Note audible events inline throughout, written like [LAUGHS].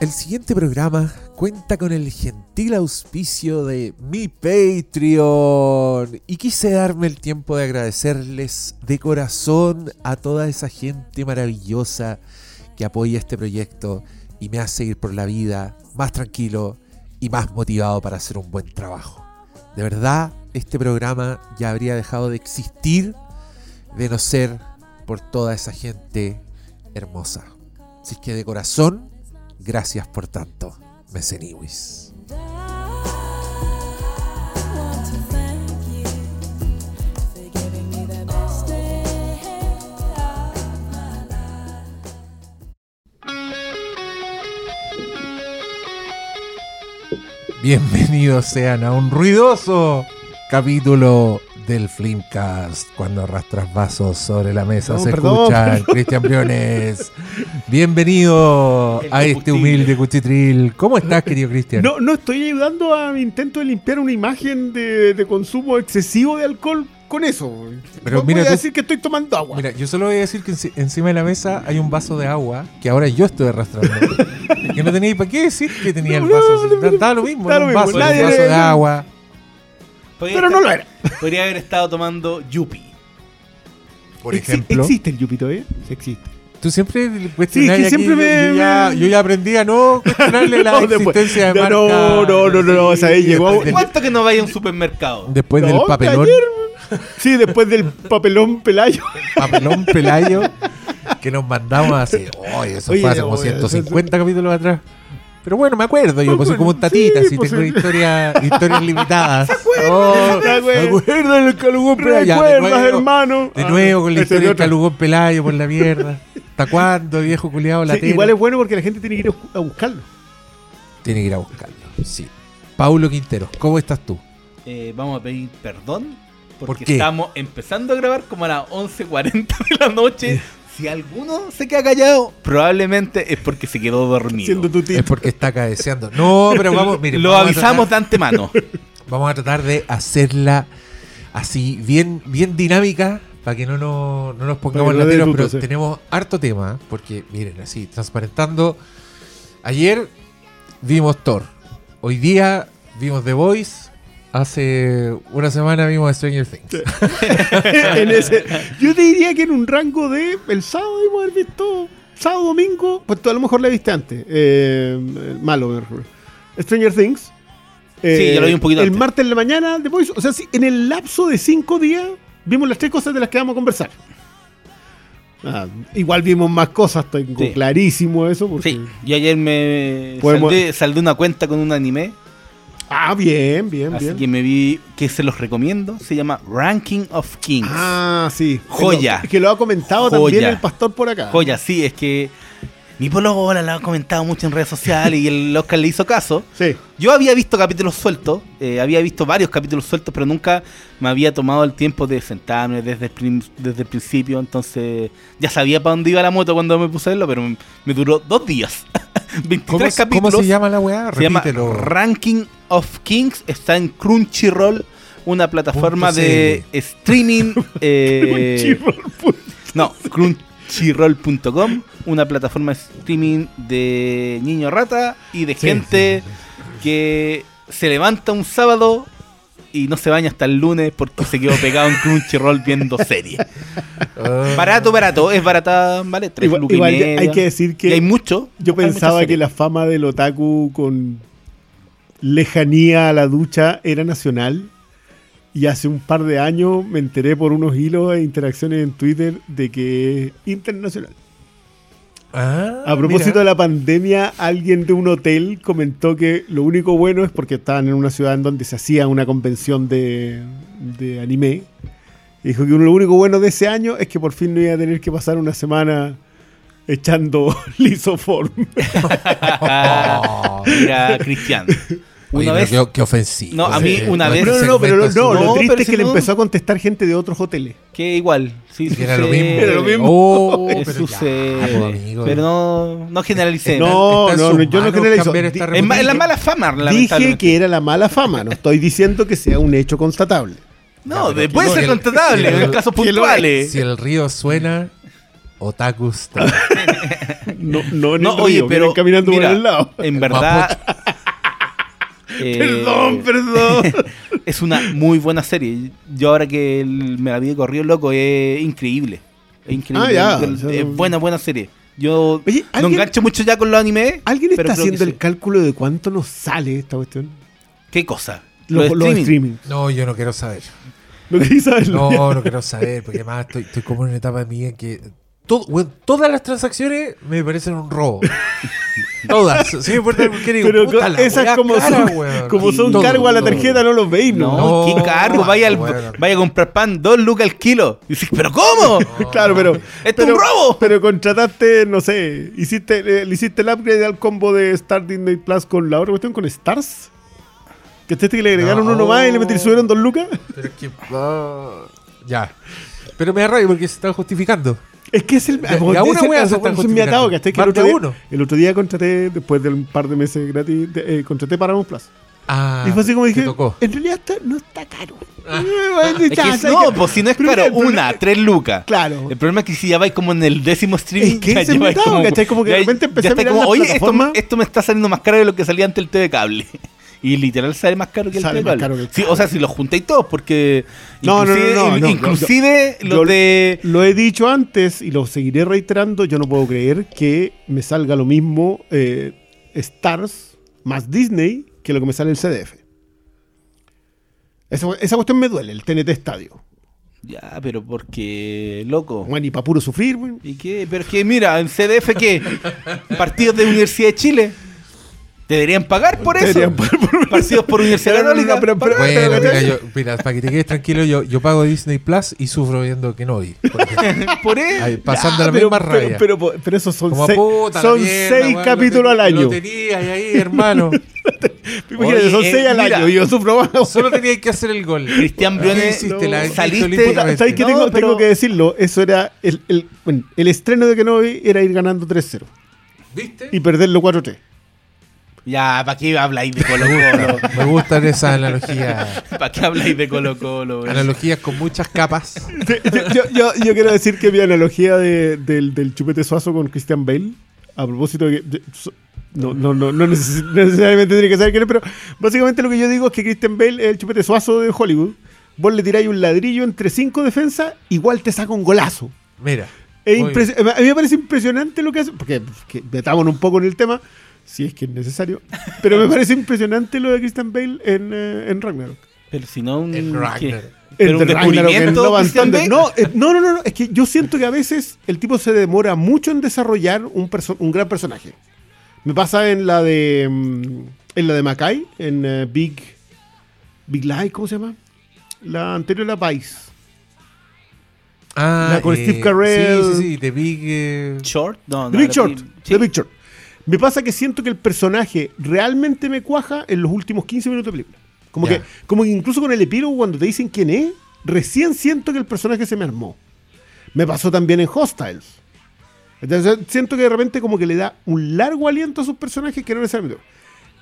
El siguiente programa cuenta con el gentil auspicio de mi Patreon y quise darme el tiempo de agradecerles de corazón a toda esa gente maravillosa que apoya este proyecto y me hace ir por la vida más tranquilo y más motivado para hacer un buen trabajo. De verdad, este programa ya habría dejado de existir de no ser por toda esa gente hermosa. Así que de corazón, gracias por tanto, Meseniwis. Bienvenidos sean a un ruidoso capítulo del Flimcast cuando arrastras vasos sobre la mesa. No, se perdón, escuchan, perdón. [LAUGHS] Cristian Briones. Bienvenido a este humilde cuchitril. ¿Cómo estás, querido Cristian? No, no estoy ayudando a mi intento de limpiar una imagen de, de consumo excesivo de alcohol con eso. Pero Voy mira a tú- decir que estoy tomando agua. Mira, yo solo voy a decir que enci- encima de la mesa hay un vaso de agua que ahora yo estoy arrastrando. [LAUGHS] que no tenía para qué decir que tenía el vaso. no, Daba lo mismo, era un vaso, era un vaso de agua. Podría Pero estar- no lo era. Podría haber estado tomando Yupi. Por ejemplo, ¿Existe el Yupito, eh? Sí, existe. tú siempre cuestionas Sí, que aquí, siempre me- yo, ya, yo ya aprendí a no cuestionarle [LAUGHS] la No, después- existencia de no, marca. no, no, no, no, o sea, ahí llegó- del- ¿Cuánto que no vaya a un supermercado? Después del No, papelón, ayer, Sí, después del papelón pelayo. papelón pelayo que nos mandamos así. [LAUGHS] Oye, eso Oye, fue hace como oye, 150 capítulos atrás. Pero bueno, me acuerdo, yo pues soy como un acuerdo, tatita, sí, si pues, tengo sí. historia- historias limitadas. [LAUGHS] Oh. ¿Me acuerdan del calugón hermano? De nuevo con la historia del calugón pelayo por la mierda. ¿Hasta cuándo, viejo culiado, la Sí, igual es bueno porque la gente tiene que ir a buscarlo. Tiene que ir a buscarlo, sí. Paulo Quintero, ¿cómo estás tú? Eh, vamos a pedir perdón porque ¿Por qué? estamos empezando a grabar como a las 11.40 de la noche. [LAUGHS] Si alguno se queda callado, probablemente es porque se quedó dormido. Siendo tu tío. Es porque está cabeceando. No, pero vamos, mire, Lo vamos avisamos de antemano. [LAUGHS] Vamos a tratar de hacerla así, bien, bien dinámica, para que no, nos- no nos pongamos no tuto, pero sí. tenemos harto tema, porque miren, así, transparentando. Ayer vimos Thor, hoy día vimos The Voice, hace una semana vimos Stranger Things. [LAUGHS] En ese- yo te diría que en un rango de el sábado debemos haber visto sábado domingo pues tú a lo mejor la viste antes eh, malo. Stranger Things Eh, Sí, yo lo vi un poquito el antes. martes en la mañana The Voice o sea sí, en el lapso de cinco días vimos las tres cosas de las que vamos a conversar Ah, igual vimos más cosas tengo Sí. clarísimo eso porque- Sí, yo ayer me Podemos- saldé, saldé una cuenta con un anime. Ah bien bien Así bien que me vi que se los recomiendo. Se llama Ranking of Kings. ah sí Joya. que lo, que lo ha comentado Joya. también el pastor por acá Joya, sí, es que mi polola la ha comentado mucho en redes sociales y el Oscar le hizo caso. sí Yo había visto capítulos sueltos, eh, había visto varios capítulos sueltos, pero nunca me había tomado el tiempo de sentarme desde el, desde el principio. Entonces ya sabía para dónde iba la moto cuando me puse a verlo, pero me, me duró dos días. 23 [LAUGHS] ¿Cómo, capítulos. cómo se llama la weá? Se llama. Ranking of Kings. Está en Crunchyroll, una plataforma de streaming. [LAUGHS] eh, no, crunchyroll.com, una plataforma de streaming de niño rata y de Sí, gente que se levanta un sábado y no se baña hasta el lunes porque se quedó pegado en Crunchyroll viendo series. Ah. Barato, barato, es barata, vale, tres Igual, hay que decir que Y hay mucho. Yo pensaba que la fama del otaku con lejanía a la ducha era nacional. Y hace un par de años me enteré por unos hilos e interacciones en Twitter de que es internacional. Ah, A propósito mira. de la pandemia, alguien de un hotel comentó que lo único bueno es porque estaban en una ciudad en donde se hacía una convención de, de anime. Y dijo que lo único bueno de ese año es que por fin no iba a tener que pasar una semana echando [LAUGHS] lisoform. [LAUGHS] Oh, mira, Cristian. Oye, Una pero vez. qué, qué ofensivo. No, a mí ese- una ese vez- No, no, no, pero no, así. lo No, triste pero es que le no- empezó a contestar gente de otros hoteles. Que igual. Sí, Que era lo sucede. mismo. Era lo mismo. Oh, Eh, [LAUGHS] pero sucede. ya, pues, amigo. pero no, no generalicemos. No, no, no, yo no generalizo. es, ma- la mala fama, Dije que era la mala fama, no estoy diciendo que sea un hecho constatable. No, Ya, pero puede ser que lo- en casos puntuales. Si el río suena, Otaku Star. [LAUGHS] No, no en No, el oye, río, pero vienen caminando mira, por el lado. En verdad. Eh, Perdón, perdón. [LAUGHS] es una muy buena serie. Yo ahora que el- me la vi de corrido loco, es increíble. Es increíble. Ah, ya, Es- buena, buena serie. Yo Oye, no ¿alguien- engancho mucho ya con los animes. ¿Alguien pero está haciendo el sí. cálculo de cuánto nos sale esta cuestión? ¿Qué cosa? Los, Lo de los streaming. streaming. No, yo no quiero saber. ¿No? No, no quiero saber, porque además estoy, estoy como en una etapa mía en que todo, weón, todas las transacciones me parecen un robo. todas. Sí, me importa porque digo, Pero puta, co- la esas weá como cara, son, weón. como son Todo, cargo a la todo. tarjeta, no los veis, ¿no? No, No, qué cargo. Vaya, al- bueno. vaya a comprar pan, dos lucas al kilo. Y dices, ¿pero cómo? [LAUGHS] Claro, pero. ¡Esto es un robo! Pero contrataste, no sé, hiciste, eh, le hiciste el upgrade al combo de Star Disney Plus con la otra cuestión, con Stars. Que este que le agregaron No. uno más y le metieron, subieron dos lucas. Pero es que. ah, ya. Pero me da rabia porque se están justificando. Es que es el. Ya, como ya una wea se eso están es mi atado, justificando. ¿cachai? Que el otro, día, uno. el otro día contraté, después de un par de meses gratis, de- eh, contraté Paramount Plus. Ah, y fue así como dije, tocó. en realidad está- no está caro. Ah. [LAUGHS] Es que no, pues si no es caro, una, tres lucas. Claro. El problema es que si ya vais como en el décimo streaming, Es que [LAUGHS] ya lleváis ¿cachai? Como que de repente empecé a mirar como, oye, esto, plataformas". esto me está saliendo más caro de lo que salía antes el TV cable. Y literal sale más caro que el Sale más cable. caro que el Sí, cable. o sea, si los juntáis todos, porque No, no, no, inclusive, no, no, inclusive yo- yo- de... Lo he dicho antes y lo seguiré reiterando. Yo no puedo creer que me salga lo mismo eh, Stars más Disney que lo que me sale el CDF. Esa, esa cuestión me duele, el TNT Estadio. Ya, pero porque, loco. Bueno, y para puro sufrir, güey. ¿Y qué? Pero es que mira, en CDF, ¿qué? [LAUGHS] Partidos de Universidad de Chile. ¿Te deberían pagar por eso? Deberían pagar por- Partidos por Universidad Católica. pero- pero- Bueno, pero- mira, yo, mira, para que te quedes tranquilo, yo, yo pago Disney Plus y sufro viendo que no vi. [LAUGHS] por eso. Ahí, pasando Ya, la misma pero- rabia. Pero, pero, esos son Como seis, puta son mierda, seis weón, capítulos lo al año. Lo tenías ahí, hermano. [LAUGHS] Imagínate, Oye, son eh, seis al mira. año y yo sufro más. Solo tenías que hacer el gol. Cristian ¿Qué Briones, no. saliste-. ¿Sabes qué No, tengo, tengo que decirlo? Eso era. El, el, bueno, el estreno de Kenobi era ir ganando 3-0 ¿Viste? y perderlo 4-3. Ya, ¿para qué habláis de Colo Colo? Me gustan esas analogías. [LAUGHS] ¿Para qué habláis de Colo Colo? Analogías con muchas capas. yo, yo, yo quiero decir que mi analogía de- del, del chupete suazo con Christian Bale, a propósito de que. de- so- no, no, no, no neces- no necesariamente tiene que saber quién es, pero básicamente lo que yo digo es que Christian Bale es el chupete suazo de Hollywood. Vos le tiráis un ladrillo entre cinco defensas, igual te saca un golazo. Mira. Es a mí me parece impresionante lo que hace, porque que metámonos un poco en el tema, si es que es necesario, pero me parece impresionante lo de Christian Bale en, eh, en Ragnarok. Pero si no, un, En ¿qué? Ragnarok. Pero un descubrimiento. No, eh, no, no, no, no, es que yo siento que a veces el tipo se demora mucho en desarrollar un, perso- un gran personaje. Me pasa en la de mm, en la de Mackay, en eh, Big Big Lie, ¿cómo se llama? La anterior a Vice. Ah, La con Steve Carell. Sí, sí, sí. The Big. eh, Short, no, no. The Big Short. sí. The Big Short. Me pasa que siento que el personaje realmente me cuaja en los últimos 15 minutos de película. Como, que, como que incluso con el epílogo, cuando te dicen quién es, recién siento que el personaje se me armó. Me pasó también en Hostiles. Entonces siento que de repente como que le da un largo aliento a sus personajes que no necesariamente.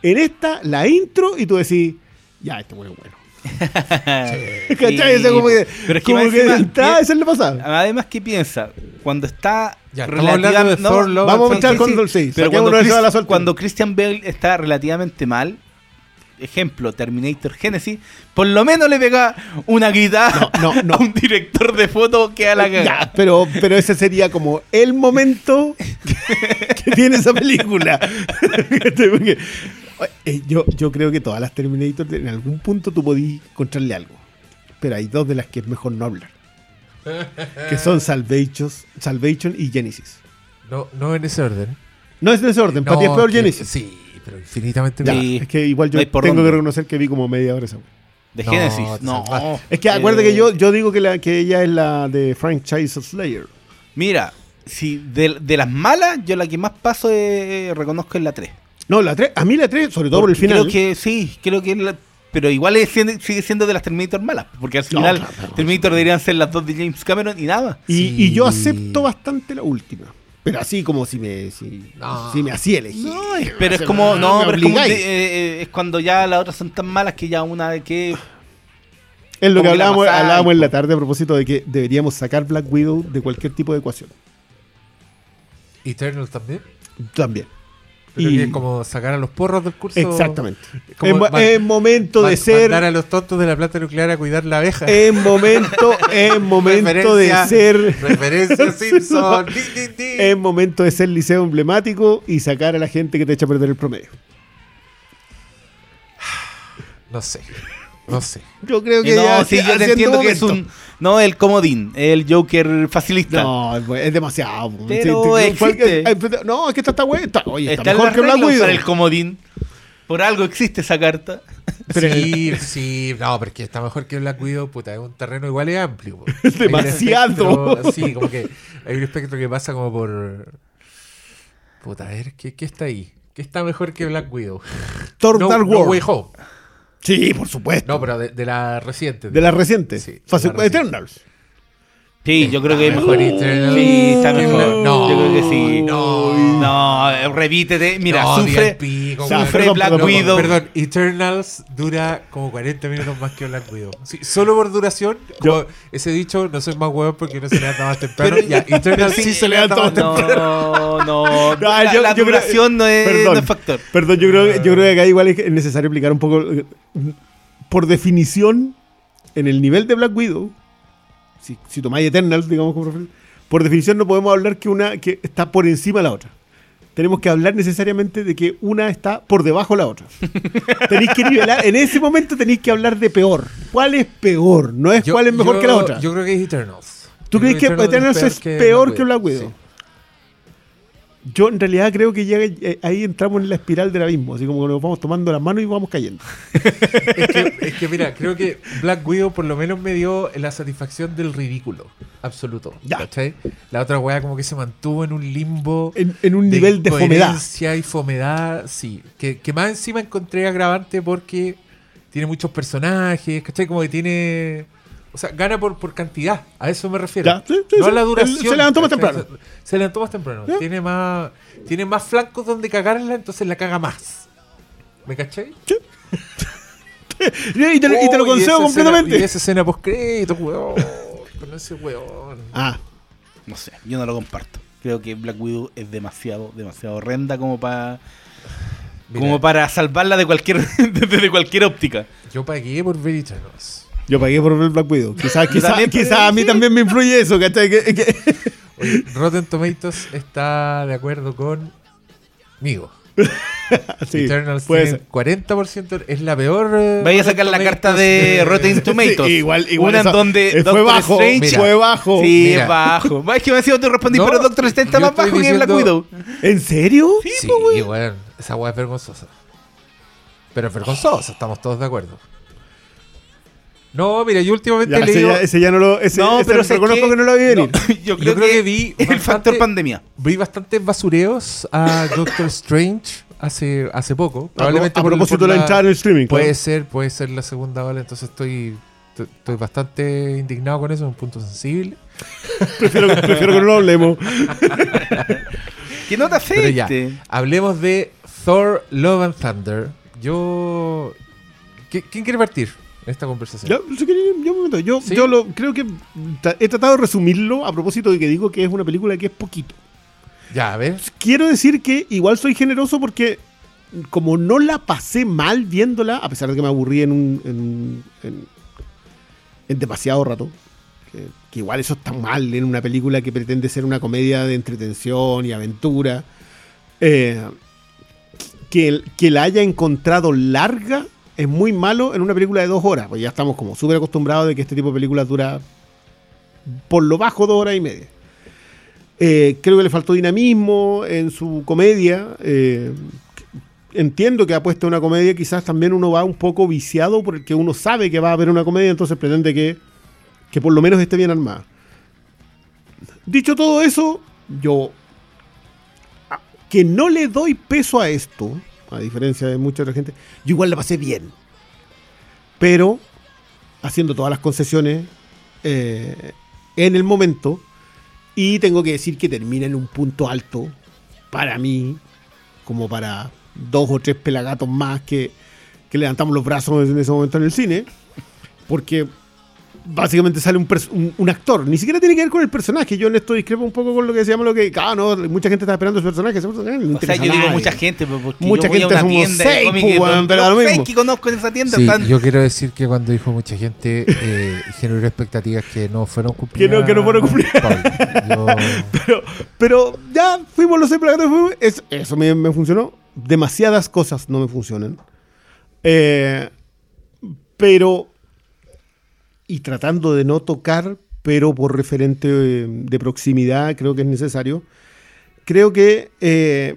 En esta, la intro y tú decís, ya, este bueno es bueno. [LAUGHS] ¿Cachai? Como que, Pero es que como más que encima, esa es. Además, ¿qué piensa? Cuando está Ya, estamos hablando de Thor, Love Vamos a echar 6. Pero cuando, la Chris- cuando Christian Bale está relativamente mal, ejemplo, Terminator Genesis, por lo menos le pega una guitarra No, no, no. a un director de foto que a la cagada. pero, pero ese sería como el momento que tiene esa película. [LAUGHS] [LAUGHS] Eh, yo, yo creo que todas las Terminator en algún punto tú podías encontrarle algo. Pero hay dos de las que es mejor no hablar. Que son [LAUGHS] Salvation, Salvation y Genesis. No, no en ese orden. No es en ese orden, para ti es peor que- Genesis. Sí, pero infinitamente Ya, es que igual yo No tengo dónde. que reconocer que vi como media hora esa. De No, Genesis, no. Es que acuérdate que Eh, yo, yo digo que, la, que ella es la de Franchise Slayer. Mira, si de, de las malas, yo la que más paso eh, reconozco es la 3. No, la 3, a mí la 3, sobre todo por el final. Creo que sí, creo que es la- pero igual es sigue siendo de las Terminator malas, porque al No, final claro, claro. Terminator deberían ser las dos de James Cameron y nada. Y, Sí. y yo acepto bastante la última. Pero así como si me, si, No. si me hacía elegir. No, pero es como, no, pero es como obligáis. de- eh, eh, es cuando ya las otras son tan malas que ya una de que Es lo que hablábamos, hablábamos en la tarde a propósito de que deberíamos sacar Black Widow de cualquier tipo de ecuación. Eternal también. También. Y- que es como sacar a los porros del curso. Exactamente. Como Es, momento de ser. Mandar a los tontos de la planta nuclear a cuidar la abeja. Es [LAUGHS] momento, es momento de ser. Referencia [LAUGHS] Simpson. Es momento de ser liceo emblemático y sacar a la gente que te echa a perder el promedio. No sé. No sé. Yo creo que no, ya sí, yo te entiendo que es un. No, el comodín, el Joker facilista. No, es demasiado. Pero Sí, sí, existe. cualquier- No, es que esta está buena. está- Oye, está, Está mejor que Black Widow. el comodín. Por algo existe esa carta. Pero- sí, [LAUGHS] sí, no, porque está mejor que Black Widow, puta, es un terreno igual es amplio. [LAUGHS] Es demasiado. espectro- Sí, como que hay un espectro que pasa como por... Puta, a ver, ¿qué, qué está ahí? ¿Qué está mejor que Black Widow? Thor no, Dark no World. Way Home. Sí, por supuesto. No, pero de, de la reciente. de la reciente. Sí, de Fase- la reciente. Eternals. Sí, yo creo que es mejor mejor. Eternal. Sí, está mejor. No, yo creo que sí. no. No, eh, repítete. Mira, No, sufre. pico, sufre perdón, Black perdón, Widow. Perdón, Eternals dura como 40 minutos más que Black Widow. Sí, solo por duración, como ese dicho, no soy más huevón porque no se levanta más temprano. Pero- ya, [LAUGHS] Eternals sí, se levanta más temprano. No, no. [LAUGHS] No, la, yo- la yo creo- duración no, es, Perdón. no es factor. Perdón, yo creo, que- yo creo que acá igual es necesario explicar un poco. eh, Por definición, en el nivel de Black Widow, si, si tomáis Eternals, digamos por definición no podemos hablar que una que está por encima de la otra. Tenemos que hablar necesariamente de que una está por debajo de la otra. [LAUGHS] tenéis que nivelar, en ese momento tenéis que hablar de peor. ¿Cuál es peor? No es Yo- cuál es mejor yo- que la otra. Yo creo que es Eternals. ¿Tú crees que Eternals es peor que Black Widow? Sí. Yo en realidad creo que llega, eh, ahí entramos en la espiral del abismo, así como que nos vamos tomando las manos y vamos cayendo. [LAUGHS] Es que, es que mira, creo que Black Widow por lo menos me dio la satisfacción del ridículo absoluto. Ya. ¿cachai? La otra weá como que se mantuvo en un limbo. En, en un nivel de fomedad. y fomedad, sí. Que, que más encima encontré agravante porque tiene muchos personajes, ¿cachai? Como que tiene. O sea, gana por, por cantidad, a eso me refiero. Ya, sí, sí, no sí. a la duración. se levantó más temprano. Se, se levantó más temprano. Ya. Tiene más tiene más flancos donde cagarla, entonces la caga más. ¿Me? Y te, [LAUGHS] y te lo y concedo esa completamente. Escena, y esa escena post crédito, weón. Con ese weón. [LAUGHS] Ah, No sé, yo no lo comparto. Creo que Black Widow es demasiado, demasiado horrenda como para como para salvarla de cualquier [LAUGHS] desde cualquier óptica. Yo pagué por ver Eternals. Yo pagué por ver Black Widow. Quizás quizá, quizá a mí sí. también me influye eso, ¿cachai? Que- que- Oye, Rotten Tomatoes está de acuerdo conmigo. [LAUGHS] sí, Eternals puede tiene ser. 40%, es la peor. eh, Vaya a sacar la carta de Rotten Tomatoes. Sí, igual, igual Una en donde fue Doctor bajo, Strange Mira. fue bajo. Sí, Mira. es bajo. Va, Es que me decía tú respondí, No, pero Doctor Strange está más bajo que Black diciendo- Widow. ¿En serio? Sí, weón. Esa weá es vergonzosa. Pero es vergonzosa, estamos todos de acuerdo. No, mira, yo últimamente Ya, ese, ya, ese ya no lo. Ese, No, ese pero sé reconozco que- que no lo vi venir. No, [LAUGHS] yo, creo Yo creo que vi el factor pandemia. Vi bastantes basureos a Doctor Strange hace, hace poco. Probablemente a por- propósito de la entrada en el streaming. Puede claro. ser, puede ser la segunda ola, entonces estoy, estoy- bastante indignado con eso, es un punto sensible. [LAUGHS] prefiero, prefiero que no lo hablemos. [LAUGHS] Que no te Pero ya, afecte. hablemos de Thor Love and Thunder. Yo... ¿Qui- ¿Quién quiere partir esta conversación? Yo, si queréis, yo, me meto. yo, ¿Sí? yo lo, creo que tra- he tratado de resumirlo a propósito de que digo que es una película que es poquito. Ya, a ver. Quiero decir que igual soy generoso porque como no la pasé mal viéndola, a pesar de que me aburrí en un en, en- en demasiado rato, que, que igual eso está mal en una película que pretende ser una comedia de entretención y aventura, eh, que, que la haya encontrado larga es muy malo en una película de dos horas, pues ya estamos como súper acostumbrados de que este tipo de películas dura por lo bajo dos horas y media. Eh, creo que le faltó dinamismo en su comedia. eh, entiendo que ha puesto una comedia, quizás también uno va un poco viciado porque uno sabe que va a haber una comedia, entonces pretende que, que por lo menos esté bien armada. Dicho todo eso, yo que no le doy peso a esto, a diferencia de mucha otra gente, yo igual la pasé bien. Pero haciendo todas las concesiones eh, en el momento. Y tengo que decir que termina en un punto alto para mí, como para dos o tres pelagatos más que, que levantamos los brazos en ese momento en el cine. Porque básicamente sale un, un- un actor. Ni siquiera tiene que ver con el personaje. Yo en esto discrepo un poco con lo que decíamos, lo que, ah, no, mucha gente está esperando ese personaje. ese personaje no le O sea, yo digo nadie. mucha gente, pero porque Mucha yo voy gente a una tienda seis, pues, pero lo mismo. que conozco en esa tienda Sí, están... yo quiero decir que cuando dijo mucha gente, eh, generó expectativas que no fueron cumplidas. Que no- que no fueron cumplidas. Pablo. Yo- [LAUGHS] Pero, pero ya fuimos los seis es- eso me, me funcionó. Demasiadas cosas no me funcionan. Eh, pero, y tratando de no tocar, pero por referente eh, de proximidad, creo que es necesario. Creo que eh,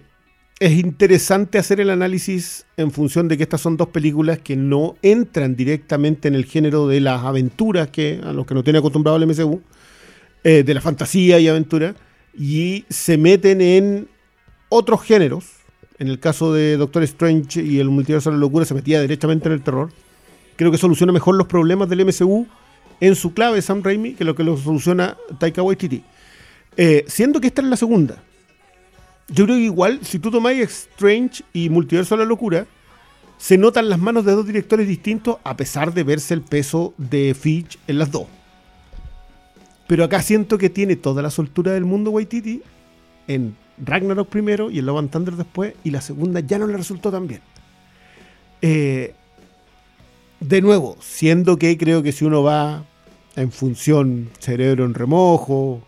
es interesante hacer el análisis en función de que estas son dos películas que no entran directamente en el género de las aventuras que a los que no tiene acostumbrado el MCU eh, de la fantasía y aventura, y se meten en otros géneros. En el caso de Doctor Strange y el multiverso de la locura se metía directamente en el terror. Creo que soluciona mejor los problemas del MCU en su clave Sam Raimi que lo que lo soluciona Taika Waititi. Eh, siendo que esta es la segunda. Yo creo que igual, si tú tomáis Strange y Multiverso de la Locura, se notan las manos de dos directores distintos a pesar de verse el peso de Fitch en las dos. Pero acá siento que tiene toda la soltura del mundo Waititi en Ragnarok primero y en Love and Thunder después, y la segunda ya no le resultó tan bien. Eh, de nuevo, siendo que creo que si uno va en función cerebro en remojo,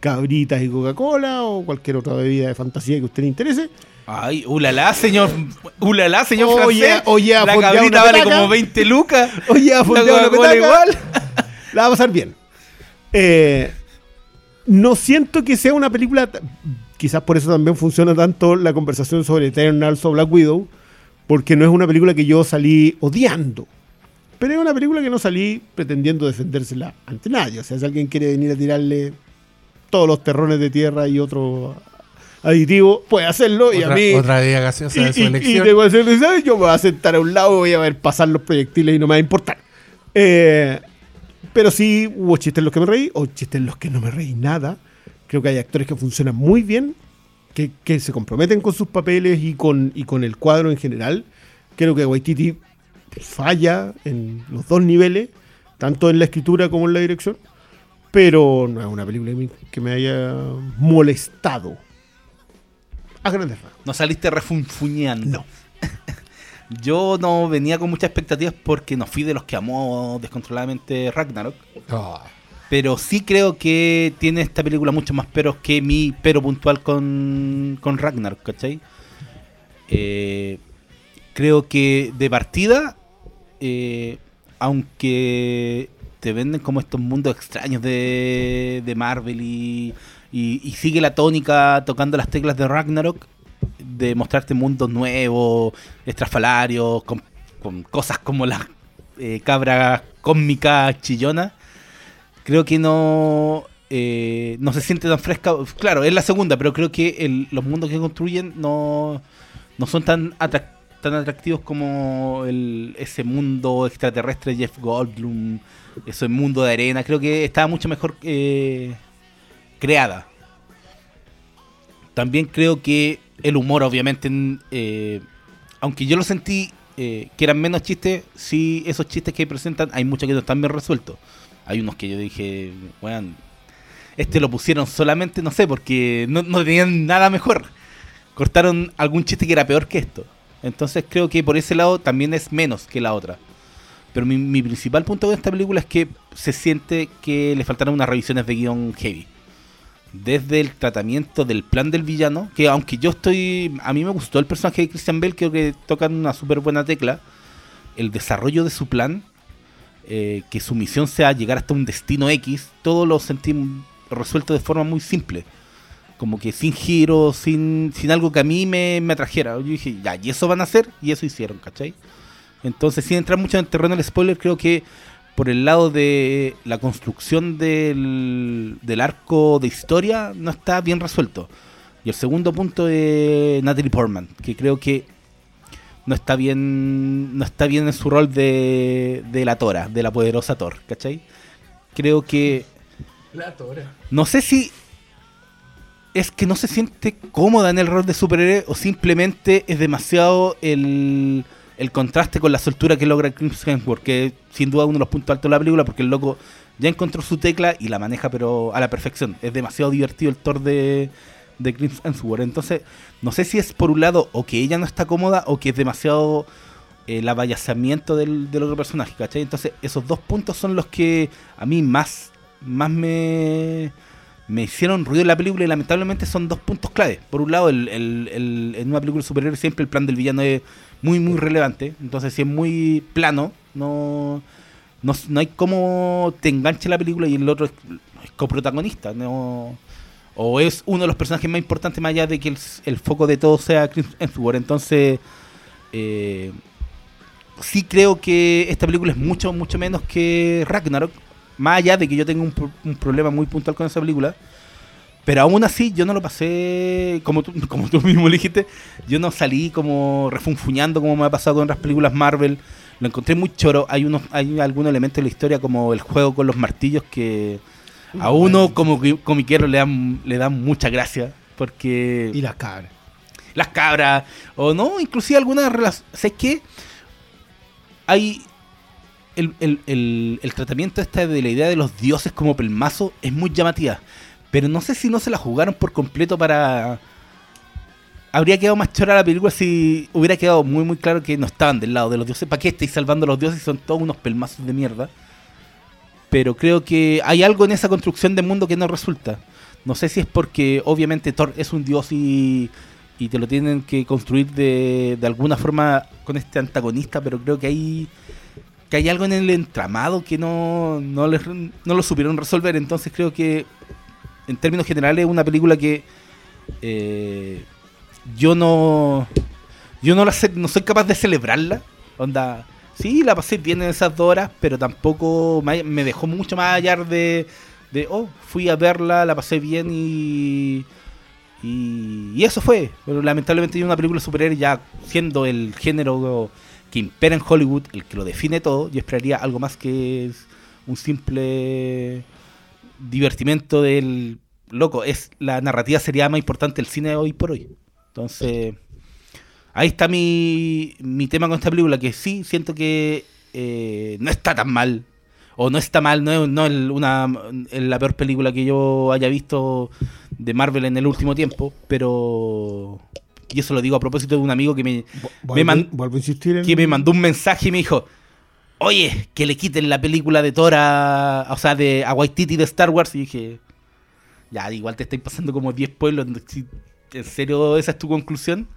cabritas y Coca-Cola o cualquier otra bebida de fantasía que a usted le interese, Ay, ulala, señor. Ulala, señor Oye, francés. oye, la cabrita vale petaca. como 20 lucas. [LAUGHS] oye, La a fondear una petaca, igual. [LAUGHS] la va a pasar bien. Eh, no siento que sea una película. Quizás por eso también funciona tanto la conversación sobre Eternals o Black Widow, porque no es una película que yo salí odiando. Pero es una película que no salí pretendiendo defendérsela ante nadie. O sea, si alguien quiere venir a tirarle todos los terrones de tierra y otro aditivo, puede hacerlo. y a otra, mí. otra bebida gaseosa de su Y, y- y elección. yo me voy a sentar a un lado, voy a ver pasar los proyectiles y no me va a importar. Eh, pero sí hubo chistes en los que me reí o chistes en los que no me reí nada. Creo que hay actores que funcionan muy bien, que, que se comprometen con sus papeles y con, y con el cuadro en general. Creo que Waititi falla en los dos niveles, tanto en la escritura como en la dirección. Pero no es una película que me- haya molestado. A grandes rasgos. No saliste refunfuñando. No. [LAUGHS] Yo no venía con muchas expectativas porque no fui de los que amó descontroladamente Ragnarok. Ah, Pero sí creo que tiene esta película mucho más peros que mi pero puntual con, con Ragnarok, ¿cachai? Eh, creo que de partida, eh, aunque te venden como estos mundos extraños de, de Marvel y, y- sigue la tónica tocando las teclas de Ragnarok, de mostrarte mundos nuevos, estrafalarios, con, cosas como las eh, cabras cósmicas chillonas creo que no eh, no se siente tan fresca. Claro, es la segunda, pero creo que los mundos que construyen no, no son tan, atrac- tan atractivos como el- ese mundo extraterrestre Jeff Goldblum, ese mundo de arena. Creo que estaba mucho mejor eh, creada. También creo que el humor, obviamente, en, eh, aunque yo lo sentí eh, que eran menos chistes, sí, esos chistes que presentan, hay muchos que no están bien resueltos. Hay unos que yo dije, bueno, este lo pusieron solamente, no sé, porque no tenían nada mejor. Cortaron algún chiste que era peor que esto. Entonces creo que por ese lado también es menos que la otra. Pero mi, principal punto de esta película es que se siente que le faltaron unas revisiones de guion heavy. Desde el tratamiento del plan del villano, que aunque yo estoy. A mí me gustó el personaje de Christian Bell, creo que tocan una súper buena tecla. El desarrollo de su plan, eh, que su misión sea llegar hasta un destino X, todo lo sentí resuelto de forma muy simple. Como que sin giros, sin, sin algo que a mí me, me atrajera. Yo dije, ya, y eso van a hacer, y eso hicieron, ¿cachai? Entonces, sin entrar mucho en el terreno del spoiler, creo que por el lado de la construcción del, del arco de historia no está bien resuelto. Y el segundo punto es Natalie Portman, que creo que no está bien no está bien en su rol de, de la Tora, de la poderosa Thor, ¿cachai? Creo que La tora. no sé si es que no se siente cómoda en el rol de superhéroe o simplemente es demasiado el, el contraste con la soltura que logra Chris Hemsworth, que sin duda uno de los puntos altos de la película, porque el loco ya encontró su tecla y la maneja pero a la perfección. Es demasiado divertido el Thor de, de Chris Hemsworth. Entonces, no sé si es por un lado o que ella no está cómoda o que es demasiado el abayazamiento del, del otro personaje, ¿cachai? Entonces, esos dos puntos son los que a mí más, más me, me hicieron ruido en la película y lamentablemente son dos puntos clave. Por un lado, el, en una película superior siempre el plan del villano es muy, muy relevante. Entonces, si es muy plano, no, no, hay cómo te enganche la película y el otro es, coprotagonista. O es uno de los personajes más importantes, más allá de que el, el foco de todo sea Chris Hemsworth. Entonces, eh, sí creo que esta película es mucho, mucho menos que Ragnarok. Más allá de que yo tengo un, pro- un problema muy puntual con esa película. Pero aún así, yo no lo pasé, como tú, [LAUGHS] como tú mismo le dijiste, yo no salí como refunfuñando como me ha pasado con otras películas Marvel. Lo encontré muy choro. Hay unos, hay algunos elementos de la historia como el juego con los martillos que a uno como comiquero le dan, le dan mucha gracia. Porque Y las cabras. las cabras, o no, inclusive algunas relaciones. ¿Sabes qué? Hay. El, el- el- tratamiento esta de la idea de los dioses como pelmazo es muy llamativa. Pero no sé si no se la jugaron por completo para. Habría quedado más chora la película si hubiera quedado muy muy claro que no estaban del lado de los dioses. ¿Para qué estáis salvando a los dioses son todos unos pelmazos de mierda? Pero creo que hay algo en esa construcción de mundo que no resulta. No sé si es porque obviamente Thor es un dios y, y te lo tienen que construir de, de alguna forma con este antagonista, pero creo que hay que hay algo en el entramado que no, no, les- no lo supieron resolver. Entonces creo que en términos generales es una película que eh, yo no yo no la sé- no soy capaz de celebrarla. Onda, sí, la pasé bien en esas dos horas, pero tampoco me, dejó mucho más allá de, de, oh, fui a verla, la pasé bien y, y, y eso fue. Pero lamentablemente una película superhéroe ya siendo el género que impera en Hollywood, el que lo define todo, yo esperaría algo más que un simple divertimento del loco. Es la narrativa sería más importante del cine hoy por hoy. Entonces, ahí está mi, mi tema con esta película, que sí siento que eh, no está tan mal. O no está mal, no es, no es una, es la peor película que yo haya visto de Marvel en el último tiempo, pero... Y eso lo digo a propósito de un amigo que me, Vuelvo, me, man- vuelvo a insistir en. que me mandó un mensaje y me dijo, oye, que le quiten la película de Thor a, o sea, de, a Waititi de Star Wars. Y dije, ya, igual te estáis pasando como 10 pueblos. ¿En serio esa es tu conclusión?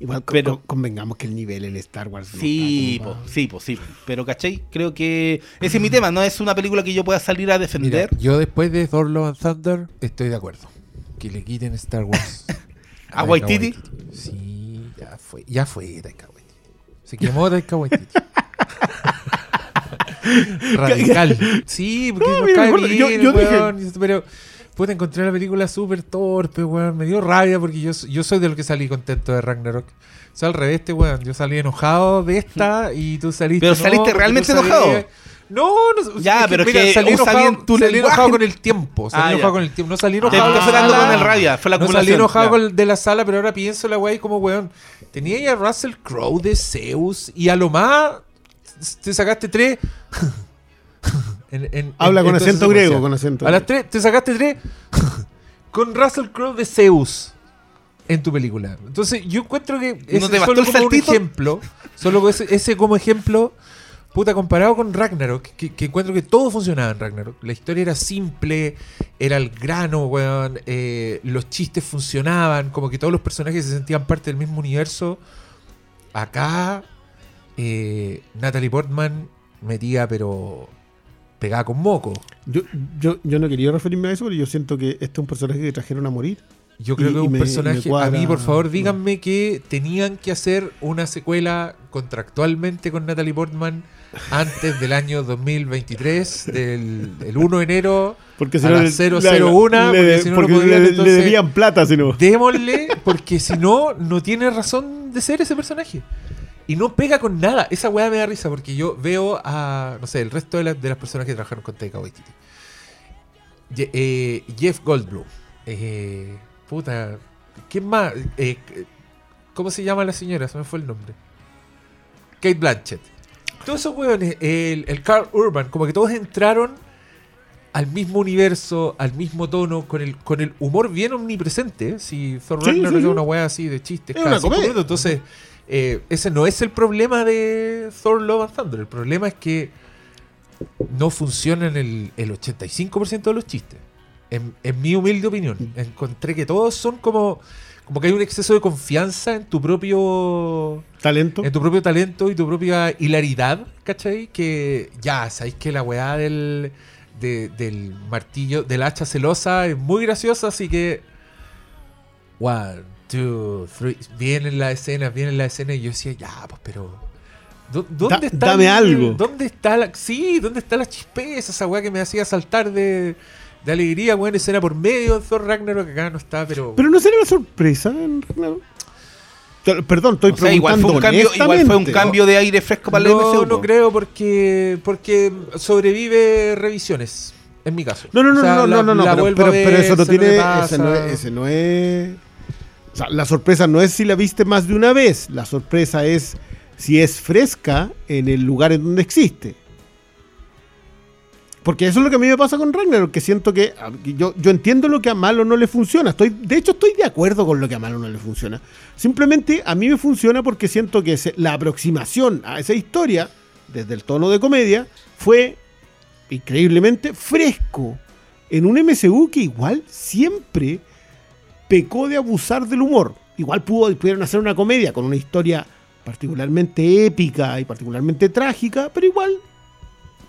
Igual pero- co- convengamos que el nivel en Star Wars. Sí, po, sí, po, sí. Pero, ¿cachai? Creo que ese es mi tema. No es una película que yo pueda salir a Mira, defender. yo después de Thor Love and Thunder estoy de acuerdo. Que le quiten Star Wars. [LAUGHS] ¿A Waititi? Sí, ya fue. Ya fue Taika Waititi. Se quemó Taika Waititi. [LAUGHS] Radical. Sí, porque No, mira, cae me acuerdo, yo- bien, yo dije- weón, Pero, puta, encontré la película súper torpe, weón. Me dio rabia porque yo, yo soy de los que salí contento de Ragnarok. O sea, al revés, este weón. Yo salí enojado de esta y tú saliste. Pero no, saliste realmente salí- enojado. No, no Ya, pero es que salí enojado, bien tu salí lenguaje. enojado con el tiempo. Salí Ah, enojado ya. con el tiempo. No salí Te enojado sala. con el rabia. Fue la No salí enojado con- de la sala, pero ahora pienso la wey como weón. Tenía ya Russell Crowe de Zeus y a lo más te sacaste tres. [LAUGHS] en- en- Habla en- con acento griego, con acento A las tres te sacaste tres [LAUGHS] con Russell Crowe de Zeus en tu película. Entonces yo encuentro que ¿No ese te solo como un ejemplo, solo ese, ese como ejemplo, puta, comparado con Ragnarok, que, que encuentro que todo funcionaba en Ragnarok. La historia era simple, era el grano, weón, eh, los chistes funcionaban, como que todos los personajes se sentían parte del mismo universo. Acá, eh, Natalie Portman metía, pero pegada con moco. Yo, yo, yo no quería referirme a eso, pero yo siento que este es un personaje que trajeron a morir. Yo creo Y- que un me- personaje. cuadra- a mí, por favor, no. díganme que tenían que hacer una secuela contractualmente con Natalie Portman antes del año 2023, del el 1 de enero. Porque si A no, las le- 001, le- porque si no, no podían, le, entonces- le debían plata, si no. Démosle, porque si no, no tiene razón de ser ese personaje. Y no pega con nada. Esa weá me da risa porque yo veo a, no sé, el resto de, la- de las personas que trabajaron con Taika Waititi. Ye- eh, Jeff Goldblum. Eh, puta. ¿Quién más? Eh, ¿Cómo se llama la señora? Se me fue el nombre. Kate Blanchett. Todos esos hueones, el, el Carl Urban, como que todos entraron al mismo universo, al mismo tono, con el, con el humor bien omnipresente. ¿eh? Si Thor Sí, Ragnarok sí, es sí. una wea así de chistes Es cada una entonces eh, ese no es el problema de Thor Love and Thunder. El problema es que no funcionan el, el 85% de los chistes. En, en mi humilde opinión. Encontré que todos son como, como que hay un exceso de confianza en tu propio Talento. en tu propio talento y tu propia hilaridad, ¿cachai? Que ya, sabéis que la weá del, de- del martillo, del hacha celosa es muy graciosa, así que. One, two, three. Vienen las escenas, vienen las escenas y yo decía, ya, pues, pero. ¿dó- ¿Dónde Da- está dame el- algo. ¿Dónde está la. Sí, ¿dónde está la chispeza? Esa weá que me hacía saltar de, de alegría, weón, escena por medio de Thor Ragnarok, que acá no está, pero. Pero no será la sorpresa en Ragnarok? Perdón, estoy O sea, igual preguntando fue, un cambio, igual fue un cambio de aire fresco para el no, MCU. no po. creo porque porque sobrevive revisiones, en mi caso. No, no, no, O sea, no, la- no, no, no, pero, vuelvo a pero- ver, pero eso no tiene, ese no, es, ese no es, o sea, la sorpresa no es si la viste más de una vez, la sorpresa es si es fresca en el lugar en donde existe. Porque eso es lo que a mí me pasa con Ragnarok, que siento que yo, yo entiendo lo que a Malo no le funciona. Estoy, de hecho, estoy de acuerdo con lo que a Malo no le funciona. Simplemente a mí me funciona porque siento que la aproximación a esa historia, desde el tono de comedia, fue increíblemente fresco. En un MCU que igual siempre pecó de abusar del humor. Igual pudo, pudieron hacer una comedia con una historia particularmente épica y particularmente trágica, pero igual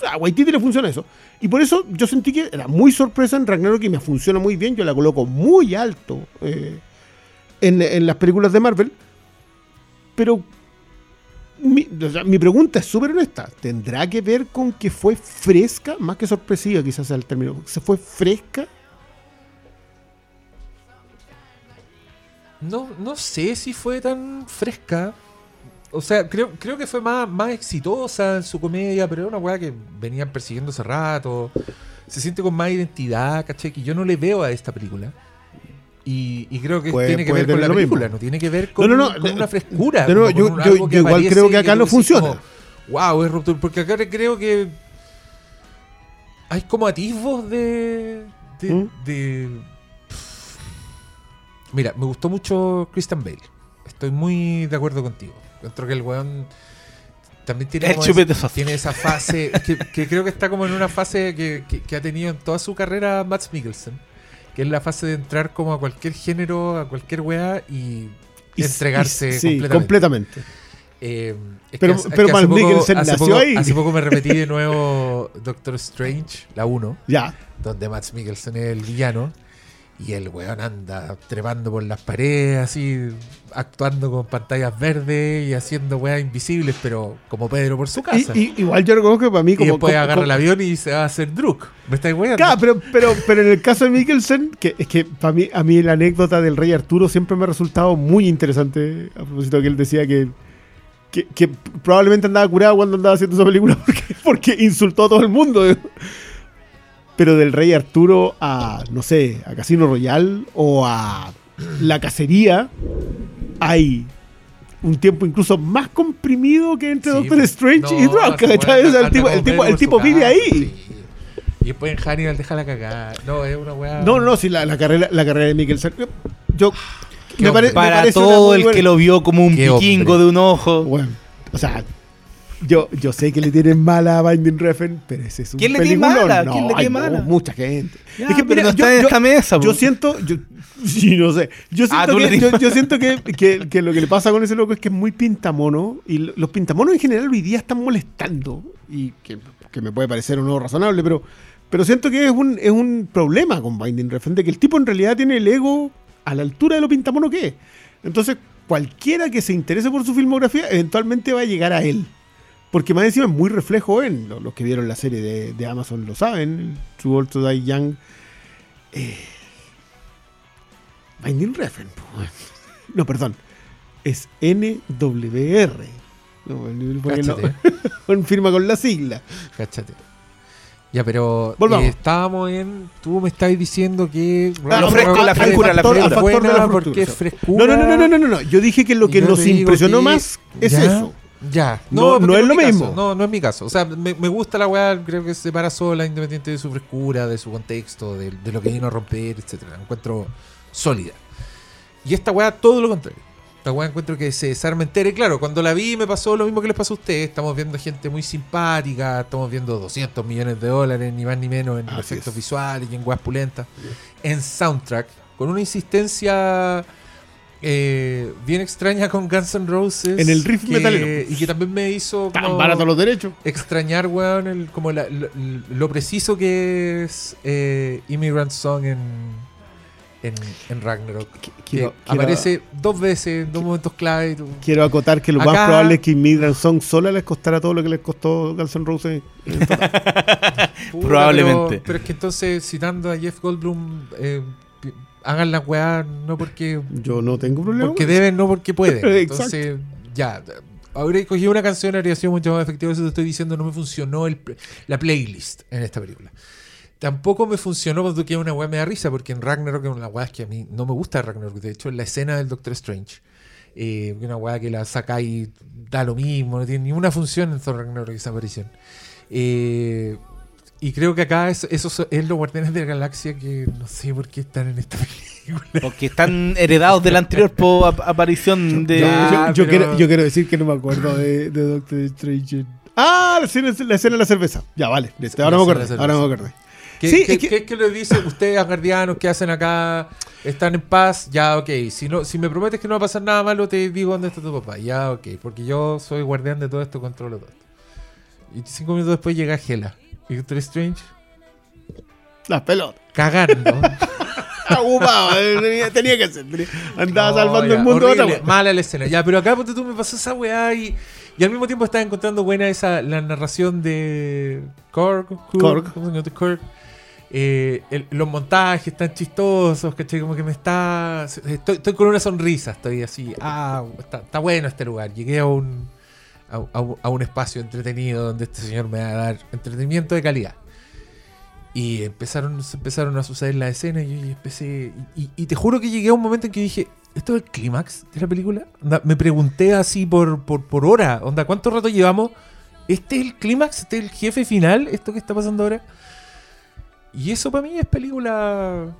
a Waititi le funciona eso. Y por eso yo sentí que era muy sorpresa en Ragnarok y me funciona muy bien. Yo la coloco muy alto eh, en, las películas de Marvel. Pero mi, mi pregunta es súper honesta. ¿Tendrá que ver con que fue fresca? Más que sorpresiva quizás sea el término. ¿Se fue fresca? No, no sé si fue tan fresca. O sea, creo, creo que fue más, más exitosa en su comedia, pero era una weá que venían persiguiendo hace rato. Se siente con más identidad, ¿cachai? Que yo no le veo a esta película. Y, y creo que Puede- tiene que ver con la película, mismo. no tiene que ver con, No, no, no, con de- una frescura. como yo- yo- que yo igual creo que acá no funciona. wow, es ruptura. Porque acá creo que hay como atisbos de. de, ¿Mm? de- Mira, me gustó mucho Christian Bale. Estoy muy de acuerdo contigo. Encuentro que el weón también tiene, El como chupete es- soft. tiene esa fase [LAUGHS] que, que creo que está como en una fase que, que- que ha tenido en toda su carrera Max Mikkelsen. Que es la fase de entrar como a cualquier género, a cualquier weá y, Y- entregarse y- sí, completamente. completamente. Eh, es Pero- hace- pero poco- Mikkelsen nació poco- ahí. Hace poco me [LAUGHS] repetí de nuevo Doctor Strange, la 1, Ya. donde Max Mikkelsen es el villano. Y el weón anda trepando por las paredes, así, actuando con pantallas verdes y haciendo weas invisibles, pero como Pedro por su casa. Y, Y, y- igual yo reconozco que para mí como... después como- agarra como- el avión y se va a hacer Druk. ¿Me estáis weando? Claro, pero, pero, pero en el caso de Mikkelsen, que es que para mí, a mí la anécdota del rey Arturo siempre me ha resultado muy interesante. A propósito que él decía que, que, que probablemente andaba curado cuando andaba haciendo esa película [LAUGHS] porque, porque insultó a todo el mundo. Pero del rey Arturo a, no sé, a Casino Royal o a [CLEARS THROAT] La Cacería, hay un tiempo incluso más comprimido que entre Sí, Doctor pues, Strange y Drunk. el tipo, el tipo, el vive ahí. sí. Y después en Hannibal deja la cagada. No, es una wea. No, no, sí, la, la carrera, la carrera de Mikkelsen. Yo. Qué Me, pare- me Para todo el buena- que lo vio como un Qué vikingo hombre. de un ojo. Bueno, o sea, yo, yo sé que le tienen mala a Binding Refn, pero ese es un ¿Quién le tiene mala? No, ¿Quién le tiene mala? mucha gente. Ya, Es que, pero mira, no yo- está en yo- esta mesa. Yo po. siento, yo, [LAUGHS] sí, no sé. Yo Ah, siento, que, yo, yo siento que, que- que lo que le pasa con ese loco es que es muy pintamono. Y lo- los pintamonos en general hoy día están molestando. Y que, que me puede parecer o no razonable, pero, pero siento que es un, es un problema con Binding Refn, de que el tipo en realidad tiene el ego a la altura de lo pintamono que es. Entonces, cualquiera que se interese por su filmografía, eventualmente va a llegar a él. Porque más encima es muy reflejo en lo- los que vieron la serie de, de Amazon lo saben. Too Old to Die Young. Eh, Binding Refn. [LAUGHS] No, perdón. Es NWR. No, no- [LAUGHS] confirma con la sigla. cáchate. Ya, pero eh, estábamos en. Tú me estabas diciendo que. Ah, lo fresco, la frescura, la frescura. factor de la porque es frescura. frescura. No, no, no, no, no, no, no. Yo dije que lo que nos impresionó que- más es Ya, eso. Ya, No- no es lo mi mismo. caso. No, no es mi caso. O sea, me, me gusta la weá, creo que se para sola, independiente de su frescura, de su contexto, de, de lo que vino a romper, etcétera. La encuentro sólida. Y esta weá, todo lo contrario. Esta weá encuentro que se desarma entera. Y claro, cuando la vi me pasó lo mismo que les pasó a ustedes. Estamos viendo gente muy simpática, estamos viendo 200 millones de dólares, ni más ni menos, en Así efectos es. visuales y en weas pulentas. En soundtrack, con una insistencia eh, bien extraña con Guns N' Roses. En el riff que- metalero. Y que también me hizo Tan como los derechos. extrañar, weón, el- como la- lo, lo preciso que es eh, Immigrant Song en, en, en Ragnarok. Que quiero- quiero- aparece dos veces en dos momentos clave. Quiero acotar que lo Acá- más probable es que Immigrant Song sola les costará todo lo que les costó Guns N' Roses. [LAUGHS] Probablemente. Pero, pero es que entonces, citando a Jeff Goldblum, eh, hagan la weá no porque Yo no tengo problema. Porque deben, no porque pueden. [LAUGHS] Entonces, ya. Habría cogido una canción, habría sido mucho más efectivo. Eso te estoy diciendo, no me funcionó el, la playlist en esta película. Tampoco me funcionó porque una weá me da risa, porque en Ragnarok es una weá que a mí no me gusta Ragnarok. De hecho, en la escena del Doctor Strange, eh, una weá que la saca y da lo mismo, no tiene ninguna función en Thor Ragnarok esa aparición. Eh, y creo que acá es- esos son- es los Guardianes de la Galaxia que no sé por qué están en esta [LAUGHS] película. Porque están heredados de la anterior po- ap- aparición de. Ya. yo, yo pero- quiero, yo quiero decir que no me acuerdo de, de Doctor Strange. Ah, la escena, la escena de la cerveza. Ya, vale. listo, Ahora me acordé. Ahora me acordé. ¿Qué, Sí, qué- es que- qué- qué le dice ustedes, asgardianos, que hacen acá? ¿Están en paz? Ya, ok. Si, no, si me prometes que no va a pasar nada malo, te digo dónde está tu papá. Ya, ok. Porque yo soy guardián de todo esto, controlo todo esto. Y cinco minutos después llega Hela. Y Doctor Strange Las pelotas. cagando. [LAUGHS] Eh, tenía, tenía que ser. tenía- andaba No, salvando ya, el mundo otra horrible, wea. Mala la escena. Ya, pero acá ponte tú me pasó esa weá y, y al mismo tiempo estaba encontrando buena esa la narración de Korg. Korg, Korg. Eh, el- los montajes tan chistosos, ¿cachai? Como que me está. Estoy, estoy con una sonrisa, estoy así. Ah, está, está bueno este lugar. Llegué a un, a, un- espacio entretenido donde este señor me va a dar entretenimiento de calidad. Y empezaron, empezaron a suceder las escenas y yo empecé. Y, te juro que llegué a un momento en que dije: ¿Esto es el clímax de la película? Me pregunté así por, por, por hora: onda, ¿cuánto rato llevamos? ¿Este es el clímax? ¿Este es el jefe final? ¿Esto que está pasando ahora? Y eso para mí es película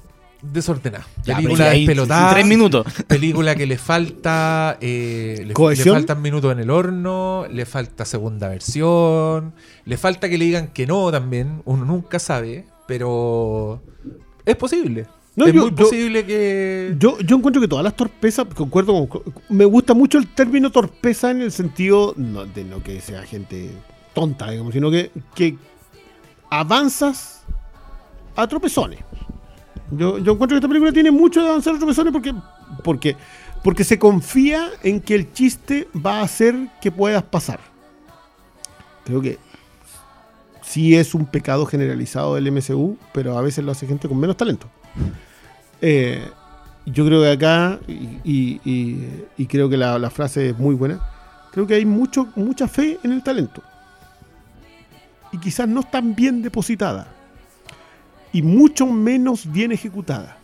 desordenada. Ya, película despelotada. Tres minutos. [LAUGHS] Película que le falta. eh, le, faltan minutos en el horno. Le falta segunda versión. Le falta que le digan que no también. Uno nunca sabe. Pero. Es posible. No, es yo- muy yo- posible que. Yo, yo encuentro que todas las torpezas, concuerdo con. Me gusta mucho el término torpeza en el sentido no, de no que sea gente tonta, digamos, sino que, que avanzas a tropezones. Yo, yo encuentro que esta película tiene mucho de avanzar a tropezones porque, porque, porque se confía en que el chiste va a hacer que puedas pasar. Creo que sí es un pecado generalizado del MCU, pero a veces lo hace gente con menos talento. Eh, yo creo que acá, y creo que la, la frase es muy buena, creo que hay mucho, mucha fe en el talento. Y quizás no tan bien depositada. Y mucho menos bien ejecutada.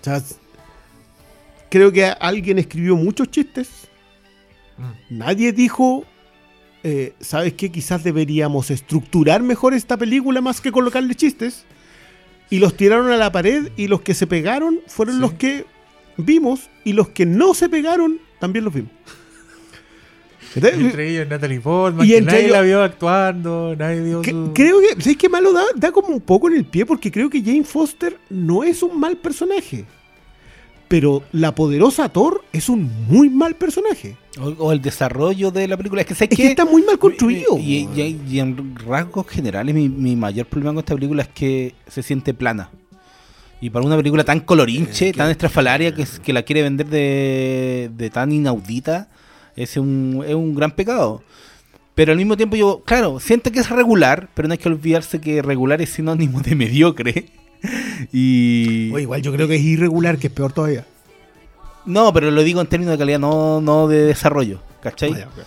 O sea, s- creo que alguien escribió muchos chistes. Mm. Nadie dijo, eh, ¿sabes qué? Quizás deberíamos estructurar mejor esta película más que colocarle chistes. Y los tiraron a la pared y los que se pegaron fueron Sí. los que vimos y los que no se pegaron también los vimos. Y entre ellos Natalie Portman, Y que entre nadie ellos- la vio actuando, nadie vio Que- su... creo que, ¿sabes qué malo da? Da como un poco en el pie porque creo que Jane Foster no es un mal personaje. Pero la poderosa Thor es un muy mal personaje. O, o el desarrollo de la película. Es que Es que está muy mal construido. Y, y- y en rasgos generales, mi, mi mayor problema con esta película es que se siente plana. Y para una película tan colorinche, tan estrafalaria, que, es- que la quiere vender de, de tan inaudita, es un, es un gran pecado. Pero al mismo tiempo yo, claro, siento que es regular, pero no hay que olvidarse que regular es sinónimo de mediocre. [LAUGHS] y... O igual yo creo que es irregular, que es peor todavía. No, pero lo digo en términos de calidad, no, no de desarrollo. ¿Cachai? Ah, ya.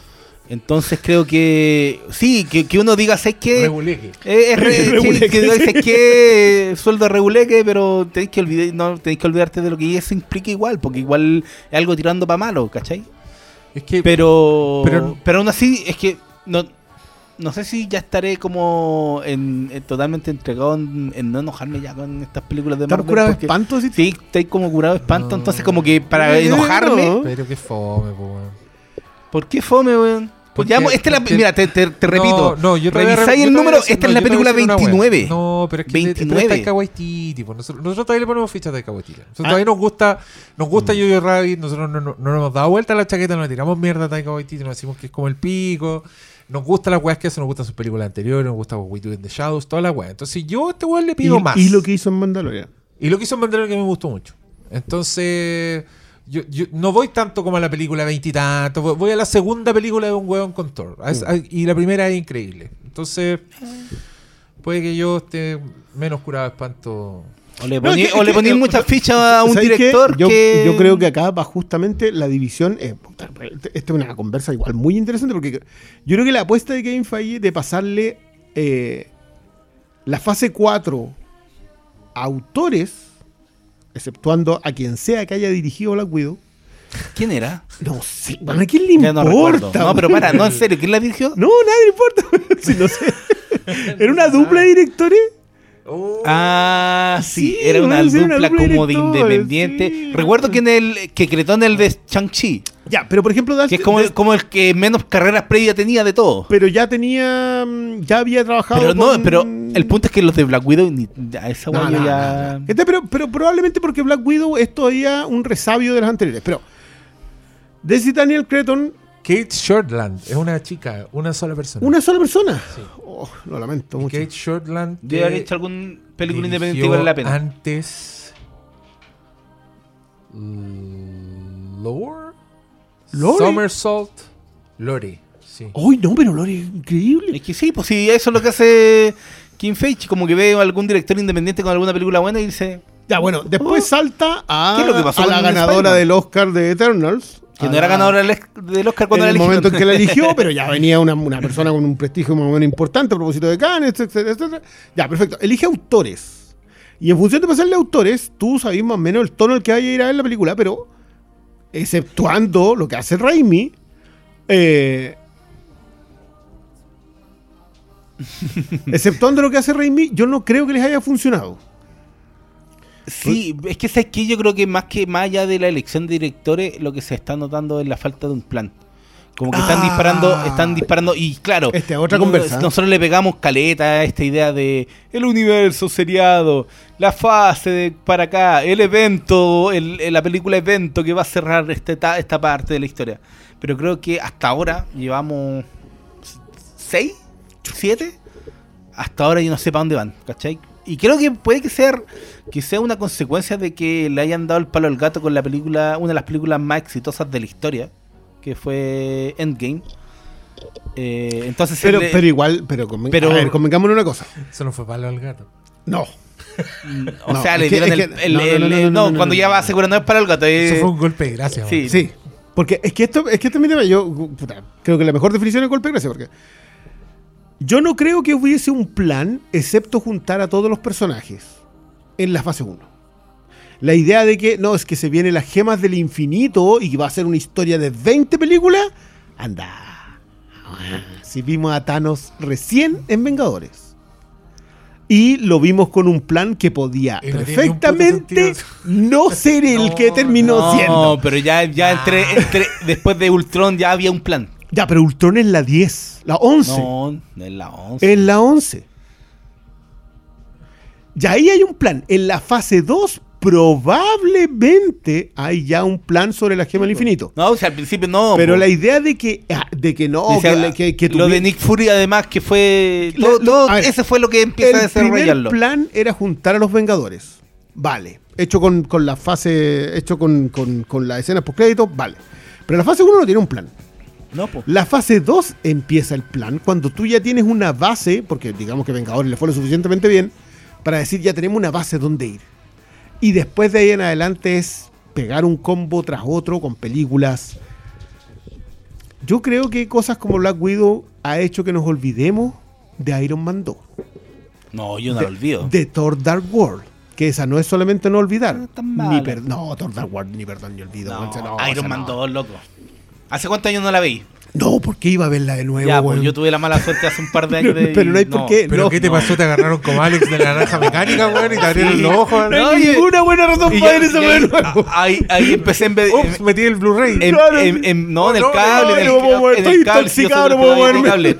Entonces creo que sí, que, que uno diga, ¿sabes qué? Reguleque. Eh, es re- Reguleque, que dices que sueldo reguleque, pero tenéis que olvidar, no, tenéis que olvidarte de lo que eso implica igual, porque igual es algo tirando para malo, ¿cachai? Es que Pero, Pero- pero, aún así, es que no, no sé si ya estaré como en, en totalmente entregado en, en no enojarme ya con estas películas de ¿Estás Marvel. curado de porque- espanto? Sí, estoy como curado de espanto, No. entonces como que para Eh, enojarme... no. Pero qué fome, po, weón. ¿Por qué fome, weón? Pues Porque- ya, esta es la, mira, te, te- te repito. No, no, yo te voy a re- revisáis yo el número, decir- esta no, es la yo película decir una wea. 29. No, pero es que 29. Pero está Waititi, po. Nosotros, nosotros todavía le ponemos fichas de Waititi. Nosotros Ah. todavía nos gusta, nos gusta Jojo Rabbit, nosotros no, no, no nos hemos dado vuelta a la chaqueta, no le tiramos mierda a Taika Waititi, nos decimos que es como el pico. Nos gustan las weas que hace, nos gustan sus películas anteriores, nos gusta We Do in the Shadows, todas las weas. Entonces yo a este weón le pido y, más. y lo que hizo en Mandalorian. Y lo que hizo en Mandalorian que me gustó mucho. Entonces, yo, yo no voy tanto como a la película veintitantos, voy- a la segunda película de un hueón con Thor. Esa- Y la primera es increíble. Entonces, puede que yo esté menos curado de espanto. O le No, poní, es que- o le es que- poní muchas fichas a un director yo, que... yo creo que acá va justamente la división. eh, esta es una conversa igual muy interesante porque yo creo que la apuesta de Kevin Feige de pasarle eh, la fase 4 a autores, exceptuando a quien sea que haya dirigido Black Widow. ¿Quién era? No sé, bueno, ¿a quién le Ya no recuerdo. importa? No, pero para, no, en serio, ¿quién la dirigió? No, nadie le importa. [LAUGHS] Si no sé. [LAUGHS] Era una dupla de directores. Ah, sí, Sí, era una dupla como de independiente. sí. Recuerdo que en el que cretó en el de Chang-Chi, Ya, pero por ejemplo, que es como el, como el que menos carreras previas tenía de todo. pero ya tenía, mm, ya había trabajado. Pero no, pero el punto es que los de Black Widow, ni, a esa No, ya. no. Este, pero, pero probablemente porque Black Widow es todavía un resabio de las anteriores. Pero Daisy Daniel Creton, Kate Shortland es una chica, una sola persona. una sola persona. Sí. Oh, lo lamento Y mucho. Kate Shortland. Debe haber hecho algún película independiente que vale la pena. Antes. Lore? ¿Lore? Somersault. Lore, sí. Uy, no, pero Lore es increíble. Es que sí, pues sí, eso es lo que hace Kim Feige, como que ve a algún director independiente con alguna película buena y dice Ya, bueno, después Oh. salta a, ¿Qué es lo que pasó a la ganadora del Oscar de Eternals. Que no era ganadora del Oscar cuando en el momento en que la eligió, [LAUGHS] pero ya venía una, una persona con un prestigio más o menos importante a propósito de Cannes, etcétera, etcétera. Ya, perfecto. Elige autores. Y en función de pasarle autores, tú sabes más o menos el tono al que vaya a ir a ver la película, pero exceptuando lo que hace Raimi, eh, [LAUGHS] exceptuando lo que hace Raimi, yo no creo que les haya funcionado. Sí, es que sabes que yo creo que más que más allá de la elección de directores, lo que se está notando es la falta de un plan. Como que están Ah. disparando, están disparando y claro, Esta es otra no- conversa. nosotros le pegamos caleta a esta idea de el universo seriado, la fase de para acá, el evento, el, la película evento que va a cerrar este ta- esta parte de la historia. Pero creo que hasta ahora llevamos seis, siete, hasta ahora yo no sé para dónde van, ¿cachai? Y creo que puede que sea, que sea una consecuencia de que le hayan dado el palo al gato con la película, una de las películas más exitosas de la historia, que fue Endgame. Eh, entonces, Pero, le- pero igual, pero, conven- Pero- a ver, convengámonos una cosa. Eso no fue palo al gato. No. [LAUGHS] o no, sea, le dieron el, que- el- no, el- el- cuando ya va asegurando es para el gato. eh, Eso fue un golpe de gracia. sí. Sí, porque es que esto es que este es mi tema. Yo puta, creo que la mejor definición es golpe de gracia, porque yo no creo que hubiese un plan excepto juntar a todos los personajes en la fase 1. La idea de que no, es que se vienen las gemas del infinito y que va a ser una historia de 20 películas, anda. Si vimos a Thanos recién en Vengadores. Y lo vimos con un plan que podía no perfectamente no ser el [LAUGHS] No, que terminó No, siendo. pero ya, ya entre, entre, después de Ultron ya había un plan. Ya, pero Ultron es la 10, la 11. No, no es la 11. Es la 11. Ya ahí hay un plan. En la fase 2, probablemente hay ya un plan sobre la gema del infinito. No, o sea, al principio no. Pero po. la idea de que, ah, de que no, que, que- que lo de Nick Fury además que fue La- todo, ver, fue lo que empieza a el desarrollarlo plan era juntar a los Vengadores. Vale. Hecho con, con la fase, hecho con, con, con la escena post crédito, vale. Pero la fase 1 no tiene un plan. No po. La fase 2 empieza el plan cuando tú ya tienes una base, porque digamos que Vengadores le fue lo suficientemente bien, para decir ya tenemos una base donde ir. Y después de ahí en adelante es pegar un combo tras otro con películas. Yo creo que cosas como Black Widow ha hecho que nos olvidemos de Iron Man 2, no yo no de, lo olvido de Thor Dark World. Que esa no es solamente no olvidar. No ni per- no, Thor Dark World, ni perdón ni olvido. No, No, Iron Man no. 2 loco ¿Hace cuántos años no la veis? No, ¿por qué iba a verla de nuevo, Ya, pues yo tuve la mala suerte hace un par de [LAUGHS] años de. Pero no hay por qué. ¿Pero no, qué te no. pasó? ¿Te agarraron como Alex de la naranja [LAUGHS] mecánica, weón? Y te abrieron Sí. los ojos. No No, hay y- ninguna buena razón Y para ver esa de ahí, ahí, empecé en vez de. Ups, metí el Blu-ray. En, Claro. en- en- no, en el No, no, cable, no, en el, no puedo mover, estoy intoxicado, [LAUGHS] no puedo el moverme.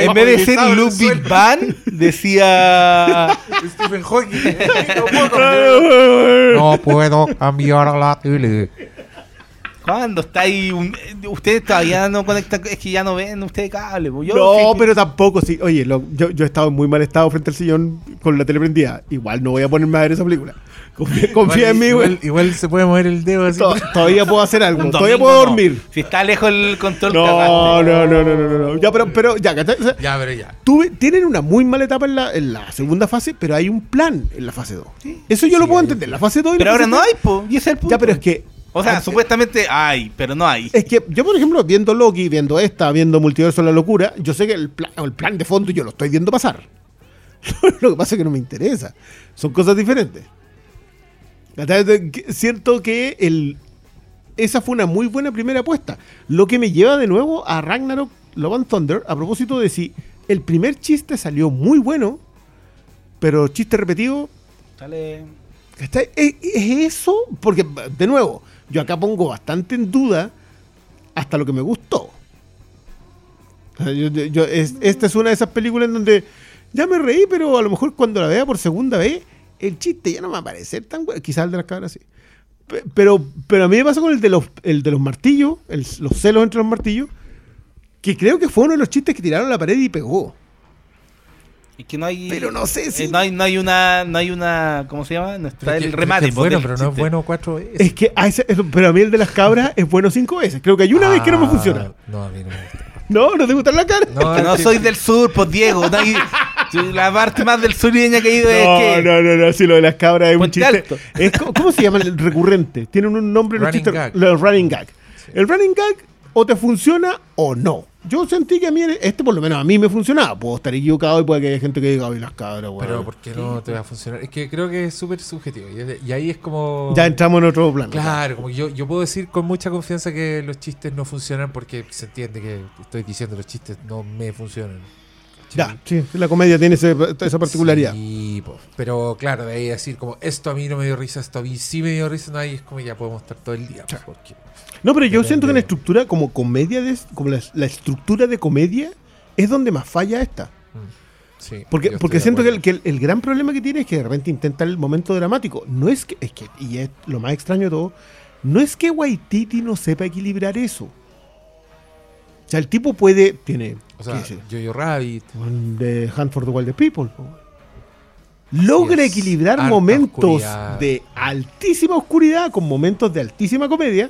En vez de ser Ludwig suelo. van, decía. Stephen Hawking. No. No puedo cambiar la tele. ¿Cuándo está ahí? un- ustedes todavía no conectan, es que ya no ven ustedes cable. pues. Yo, No, sí, pero tampoco, sí. Oye, lo- yo, yo he estado en muy mal estado frente al sillón con la tele prendida. Igual no voy a ponerme a ver esa película. Confía, confía en mí, igual, güey. igual se puede mover el dedo así. To- Todavía puedo hacer algo. Todavía puedo no. dormir. Si está lejos el control, No, no, no, no, no, no, no. Ya, pero, pero ya, ¿cachai? O sea, Ya, pero ya. tuve- tienen una muy mala etapa en la, en la segunda fase, pero hay un plan en la fase 2. Eso yo lo Sí, puedo entender. La fase 2 y Pero la ahora no hay, po, y ese es el punto. Ya, pero es que. O sea, ah, supuestamente hay, pero no hay. Es que yo, por ejemplo, viendo Loki, viendo esta, viendo Multiverso de la Locura, yo sé que el plan, el plan de fondo yo lo estoy viendo pasar. [LAUGHS] lo que pasa es que no me interesa. Son cosas diferentes. Siento que el, esa fue una muy buena primera apuesta. Lo que me lleva de nuevo a Ragnarok Love and Thunder, a propósito de si el primer chiste salió muy bueno, pero chiste repetido, Sale. ¿Cachai? ¿Es, es eso? Porque, de nuevo, yo acá pongo bastante en duda hasta lo que me gustó. Yo- yo- es- esta es una de esas películas en donde ya me reí, pero a lo mejor cuando la vea por segunda vez, el chiste ya no me va a parecer tan bueno. Quizás el de las cabras sí. Pe- Pero, pero a mí me pasa con el de los, el de los martillos, los celos entre los martillos, que creo que fue uno de los chistes que tiraron a la pared y pegó. Es que no hay. Pero no sé si- eh, no, hay, no hay una. No hay una. ¿Cómo se llama? No está Pero es el que- remate. es bueno, pero no es bueno cuatro veces. Es que, a ese- eso- pero a mí el de las cabras es bueno cinco veces. Creo que hay una vez que no me Ah, funciona. No, a mí no me gusta. No, no te gusta la cara. No, Que no es que- soy del sur, pues Diego. No hay, la parte más del suriña que he ido es No, que. no, no, no, sí, lo de las cabras es un chiste. Alto. Es ¿Cómo se llama el recurrente? Tienen un nombre los chistes. Los running gag. El running gag o te funciona o no. Yo sentí que a mí este por lo menos a mí me funcionaba. Puedo estar equivocado y puede que haya gente que diga, ay, las cabras, weón". Pero ¿por qué no te va a funcionar? Es que creo que es súper subjetivo. Y, ahí es como... Ya entramos en otro plano. Claro, como yo, yo puedo decir con mucha confianza que los chistes no funcionan porque se entiende que estoy diciendo los chistes no me funcionan. Ya, sí, la comedia tiene ese- esa particularidad. Sí, pero claro, de ahí decir como esto a mí no me dio risa, esto a mí sí me dio risa, no, ahí es como ya podemos estar todo el día. porque- No, pero yo siento que la estructura como comedia, de, como la, la estructura de comedia es donde más falla esta. mm, sí, Porque, porque siento que el, que el- el gran problema que tiene es que de repente intenta el momento dramático. No es que, es que, y es lo más extraño de todo, no es que Waititi no sepa equilibrar eso. O sea, el tipo puede, tiene, O sea, Jojo Rabbit, de Hunt for the Wild People. Logra equilibrar momentos oscuridad. de altísima oscuridad con momentos de altísima comedia,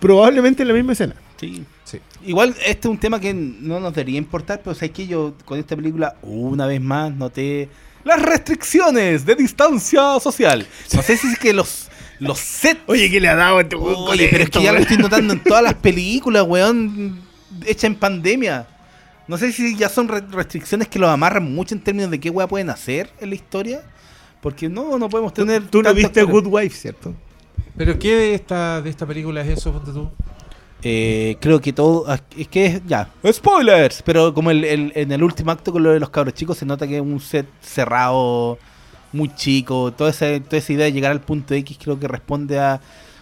probablemente en la misma escena. Sí. sí. Igual este es un tema que no nos debería importar, pero sabes que yo con esta película una vez más noté las restricciones de distancia social. No sé si es que los los sets Oye, ¿qué le ha dado a este weón Oye, pero es que ya lo estoy notando en todas las [LAUGHS] películas, weón, hechas en pandemia. No sé si ya son re- restricciones que los amarran mucho en términos de qué weá pueden hacer en la historia. Porque no, no podemos tener. Tú no tantos viste actores. Good Wife, ¿cierto? Pero ¿qué de esta, de esta película es eso, ponte tú? Eh, creo que todo. ah, Es que es. Ya. ¡Spoilers! Pero como el, el- en el último acto con lo de los cabros chicos, se nota que es un set cerrado, muy chico. Toda esa, toda esa idea de llegar al punto X creo que responde a.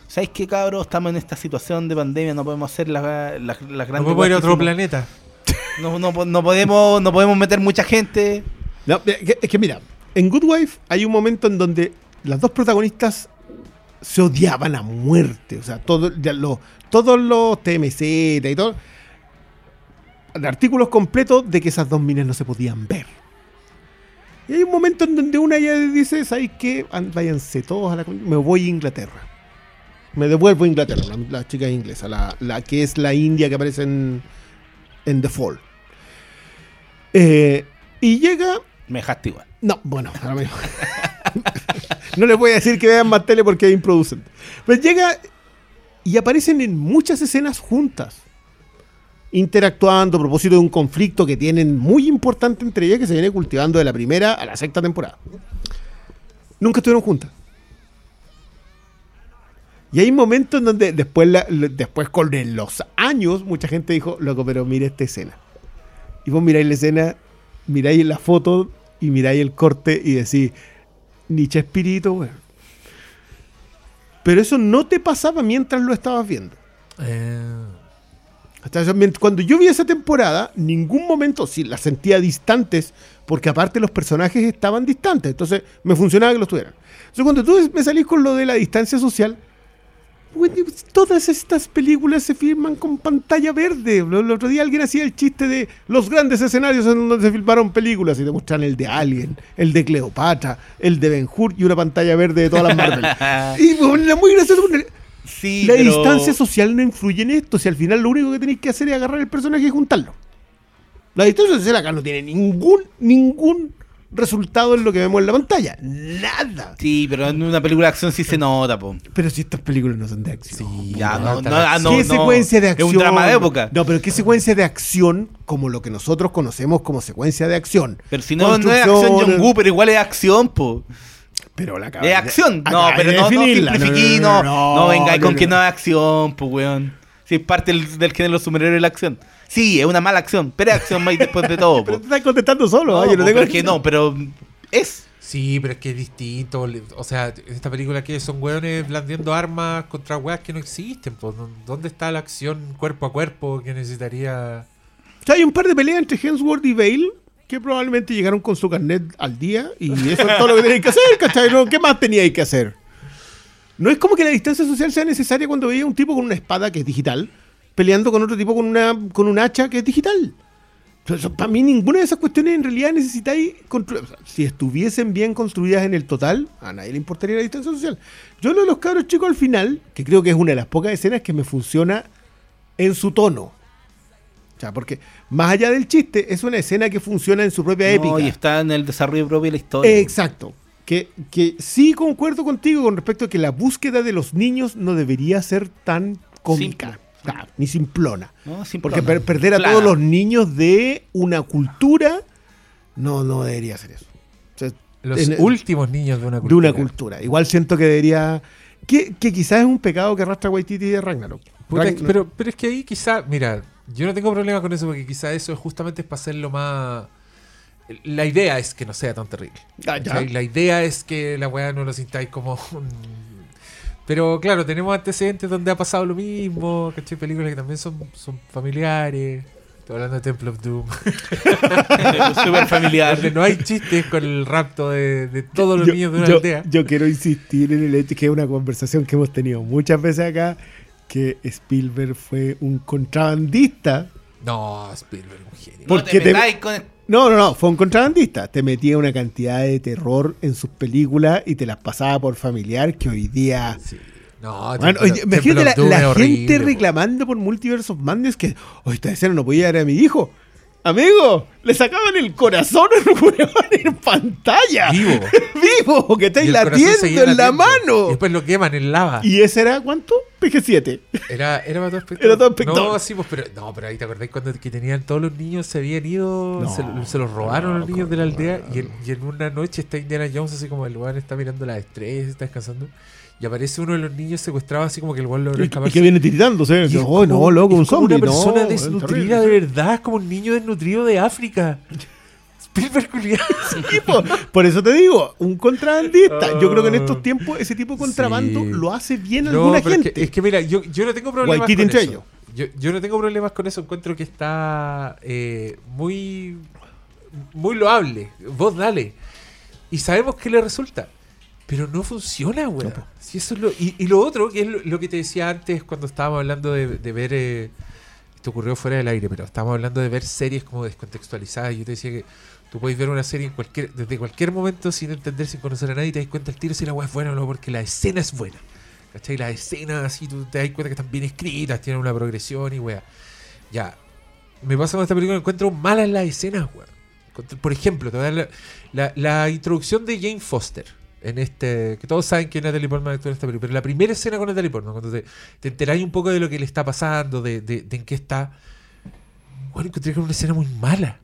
¿Sabéis qué, cabros? Estamos en esta situación de pandemia, no podemos hacer las las- las No grandes. podemos ir a otro hicimos. planeta. [LAUGHS] No, no, no podemos, no podemos meter mucha gente. No, es que- es que mira, en Good Wife hay un momento en donde las dos protagonistas se odiaban a muerte. O sea, todo, ya lo- todos los TMZ y todo. Artículos completos de que esas dos minas no se podían ver. Y hay un momento en donde una ya dice, ¿sabes qué? An- Váyanse todos a la... Me voy a Inglaterra. Me devuelvo a Inglaterra, la, la chica inglesa, la, la que es la india que aparece en, en The Fall. Eh, y llega Me dejaste igual. no, bueno, ahora mismo. [LAUGHS] no les voy a decir que vean más tele porque es improducente. Pues llega y aparecen en muchas escenas juntas, interactuando a propósito de un conflicto que tienen muy importante entre ellas que se viene cultivando de la primera a la sexta temporada. Nunca estuvieron juntas. Y hay momentos en donde después, la- después con los años mucha gente dijo, loco, pero mira esta escena. Y vos miráis la escena, miráis la foto y miráis el corte y decís, Nietzsche espíritu, weón. Pero eso no te pasaba mientras lo estabas viendo. Eh, Cuando yo vi esa temporada, ningún momento, sí, las sentía distantes, porque aparte los personajes estaban distantes, entonces me funcionaba que los tuvieran. Entonces cuando tú me salís con lo de la distancia social, güey, todas estas películas se filman con pantalla verde. El otro día alguien hacía el chiste de los grandes escenarios en donde se filmaron películas y te muestran el de Alien, el de Cleopatra, el de Ben Hur y una pantalla verde de todas las Marvel. [LAUGHS] y bueno, era muy gracioso. Sí, la pero- distancia social no influye en esto. Si al final lo único que tenéis que hacer es agarrar el personaje y juntarlo. La distancia social acá no tiene ningún, ningún resultado en lo que vemos en la pantalla. Nada. Sí, pero en una película de acción sí se nota, po. Pero si estas películas no son de acción. sí, Ya, no, no, no, la- ah, no, ¿Qué no. secuencia de Es acción? un drama de época. No, pero ¿qué secuencia de acción como lo que nosotros conocemos como secuencia de acción? Pero si no, no es acción John Woo, pero igual es acción, po. Pero la Es acción. No, pero de no, no no, no, no, con que no. no es acción, pues, weón. Si es parte del, del género superhéroe la acción. Sí, es una mala acción, pero es acción más después de todo, [LAUGHS] Pero po. te estás contestando solo. No. Yo no tengo pero es que no, pero es. Sí, pero es que es distinto. O sea, en esta película que son hueones blandiendo armas contra hueas que no existen. Pues, ¿Dónde está la acción cuerpo a cuerpo que necesitaría? O sea, hay un par de peleas entre Hemsworth y Bale que probablemente llegaron con su carnet al día y eso es todo lo que tenéis que hacer, ¿cachai? No, ¿Qué más teníais que hacer? No es como que la distancia social sea necesaria cuando veía un tipo con una espada que es digital peleando con otro tipo con una con un hacha que es digital. para mí ninguna de esas cuestiones en realidad necesitáis constru- o sea, si estuviesen bien construidas en el total, a nadie le importaría la distancia social. Yo lo de los cabros chicos al final, que creo que es una de las pocas escenas que me funciona en su tono. O sea, porque más allá del chiste, es una escena que funciona en su propia épica. No, y está en el desarrollo propio de la historia. Exacto. Que, que sí concuerdo contigo con respecto a que la búsqueda de los niños no debería ser tan cómica. Claro, ni simplona. No, simplona. Porque per- perder a Plana. todos los niños de una cultura no, no debería ser eso. O sea, Los en- últimos niños de una de cultura. una cultura. Igual siento que debería. Que, que quizás es un pecado que arrastra Waititi de Ragnarok. Puta, pero, pero es que ahí quizá, mira, yo no tengo problema con eso porque quizá eso es justamente es para hacerlo más... La idea es que no sea tan terrible. Ah. La idea es que la weá no lo sintáis como un... Pero claro, tenemos antecedentes donde ha pasado lo mismo, ¿cachai? Películas que también son, son familiares. Estoy hablando de Temple of Doom. [LAUGHS] Súper familiar. donde no hay chistes con el rapto de, de todos los Yo- niños de una yo, aldea. yo quiero insistir en el hecho que es una conversación que hemos tenido muchas veces acá, que Spielberg fue un contrabandista. No, Spielberg, un genio. No porque te te- con... No, no, no, fue un contrabandista. Te metía una cantidad de terror en sus películas y te las pasaba por familiar que hoy día... Sí. No, Bueno, oye, imagínate la, gente horrible, reclamando por Multiverse of Madness que, oye, esta escena no podía dar a mi hijo. Amigo, le sacaban el corazón al weón en pantalla. Vivo. [LAUGHS] Vivo, que estáis latiendo en la mano. Y después lo queman en lava. ¿Y ese era cuánto? PG-7. Era, era para todo espectador. Era todo espectador. No, sí, pues, pero, no, pero ahí te acordáis cuando que tenían todos los niños, se habían ido, No, se, se los robaron no, los niños de la aldea. Y en, y en una noche está Indiana Jones, así como el lugar está mirando las estrellas, está descansando. Y aparece uno de los niños secuestrado, así como que el guan logró Y, y escapar. que viene tiritándose. Y es Oh, como- no, loco, es un zombie. Una persona no, desnutrida de verdad, es como un niño desnutrido de África. [LAUGHS] Spielberg. [LAUGHS] Sí, po. Por eso te digo, un contrabandista. Yo creo que en estos tiempos ese tipo de contrabando Sí. lo hace bien No, alguna es gente. que, es que mira, yo, yo no tengo problemas con eso. ellos. Yo, yo no tengo problemas con eso. Encuentro que está eh, muy, muy loable. Vos dale. Y sabemos que le resulta. Pero no funciona, güey. Si eso es lo, y, y lo otro, que es lo, lo que te decía antes cuando estábamos hablando de, de ver... eh, esto ocurrió fuera del aire, pero estábamos hablando de ver series como descontextualizadas. Yo te decía que tú puedes ver una serie en cualquier, desde cualquier momento sin entender, sin conocer a nadie, y te das cuenta al tiro si la weá es buena o no, porque la escena es buena. ¿Cachai? Las escenas así, tú te das cuenta que están bien escritas, tienen una progresión y weá. Ya. Me pasa con esta película, encuentro malas las escenas, weá. Por ejemplo, te voy a dar la, la- la introducción de Jane Foster. En este, que todos saben que Natalie Portman actúa en esta película, pero la primera escena con Natalie Portman, cuando te, te enteráis un poco de lo que le está pasando, de, de- en qué está, bueno, encontré que era una escena muy mala.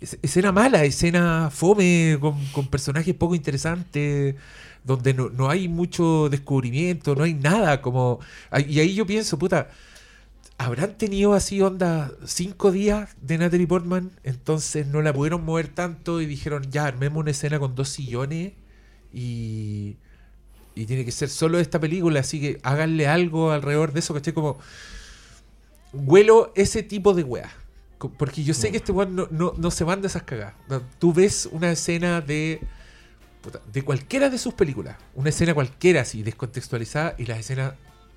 Es- escena mala, escena fome, con, con personajes poco interesantes, donde no, no hay mucho descubrimiento, no hay nada como... Y ahí yo pienso, puta, habrán tenido así onda cinco días de Natalie Portman, entonces no la pudieron mover tanto y dijeron, ya, armemos una escena con dos sillones y, y tiene que ser solo esta película, así que háganle algo alrededor de eso, que como... Huelo ese tipo de weá. Co- Porque yo sé que este weón no, no, no se manda esas cagadas. Tú ves una escena de de cualquiera de sus películas, una escena cualquiera así, descontextualizada, y las escenas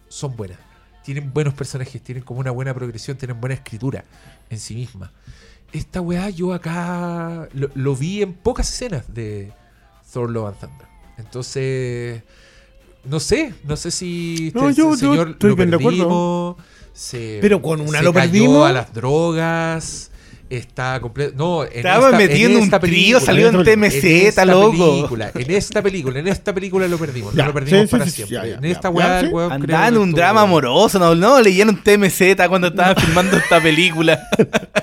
son buenas. Tienen buenos personajes, tienen como una buena progresión, tienen buena escritura en sí misma. Esta weá yo acá lo, lo vi en pocas escenas de Thor Love and Thunder. Entonces, no sé, no sé si No, este yo- yo señor estoy lo bien de acuerdo. se- Pero con una se lo cayó perdimos. a las drogas, está completo. No, en Estaba esta- metido en un esta trío, película, salió en TMZ, en esta loco. película, en esta película, en esta película lo perdimos, Ya, no lo perdimos sí, para sí, siempre. ya, ya, en esta weá, el weón Andaba en un drama amoroso, no, no, leyeron TMZ cuando estaban filmando esta película. [LAUGHS]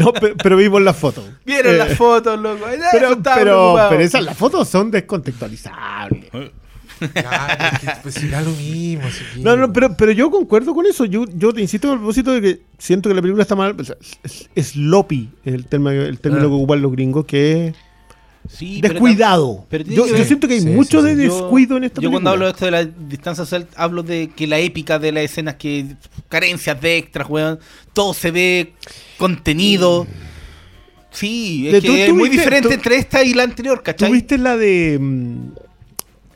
No, pe- pero vimos las fotos. Vieron Eh, las fotos, loco. Ay, Pero, pero, pero esas, las fotos son descontextualizables. Claro, es que, pues da lo mismo. si No, no, pero, pero yo concuerdo con eso. Yo, yo te insisto con el propósito de que siento que la película está mal. o sea, es, es sloppy, es el, término el término Ah. que ocupan los gringos, que es Sí, descuidado. pero yo, que yo ver- siento que hay Sí, mucho sí, de. Yo- descuido en esta Yo película. cuando hablo de esto de la distancia social, hablo de que la épica de las escenas, que carencias de extras, weón, todo se ve contenido. Sí, es De- que tú- es tú muy viste- diferente tú- entre esta y la anterior, ¿cachai? ¿Tuviste la de mm,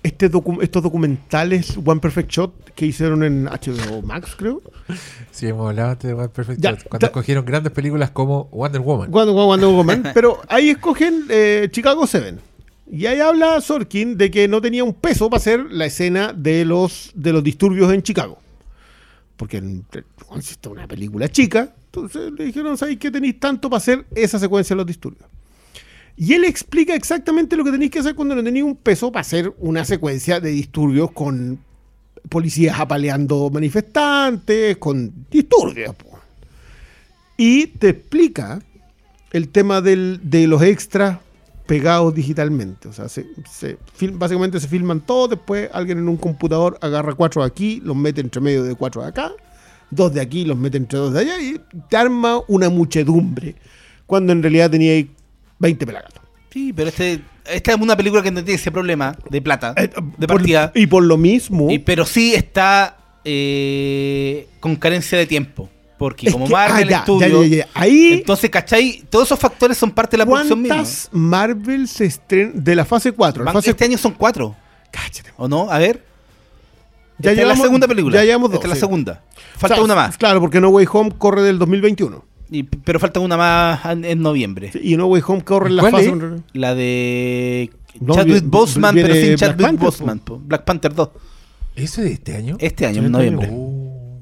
este docu- estos documentales One Perfect Shot que hicieron en HBO Max, creo? [LAUGHS] Sí, hemos hablado antes de One Perfect Ya, cuando escogieron grandes películas como Wonder Woman. Cuando, cuando Woman, [LAUGHS] pero ahí escogen eh, Chicago 7. Y ahí habla Sorkin de que no tenía un peso para hacer la escena de los, de los disturbios en Chicago. Porque consiste una película chica. Entonces le dijeron, ¿sabéis qué tenéis tanto para hacer esa secuencia de los disturbios? Y él explica exactamente lo que tenéis que hacer cuando no tenéis un peso para hacer una secuencia de disturbios con policías apaleando manifestantes, con disturbios. po. Y te explica el tema de los extras pegados digitalmente. O sea, básicamente se filman todos, después alguien en un computador agarra cuatro de aquí, los mete entre medio de cuatro de acá, dos de aquí, los mete entre dos de allá y te arma una muchedumbre. Cuando en realidad tenía ahí 20 pelagatos. Sí, pero este, esta es una película que no tiene ese problema de plata, Eh, de por- partida. y por lo mismo... Y- pero sí está eh, con carencia de tiempo. Porque es como que- Marvel ah, ya. Ahí... entonces, ¿cachai? Todos esos factores son parte de la producción misma. ¿Cuántas Marvel se estrenan de la fase 4? La fase... Este año son cuatro, Cállate. ¿o no? A ver. Ya Esta es la llevamos- segunda película. ya llevamos dos, Esta es la segunda. Falta O sea, una más. Claro, porque No Way Home corre del 2021. Y- pero falta una más en, en noviembre. Sí, Y No Way Home corre en la ¿Cuál fase. La de No, Chadwick Boseman, pero sin Black Chadwick Panther, Boseman. po. Black Panther 2. ¿Eso es de este año? Este año, en este noviembre. Oh.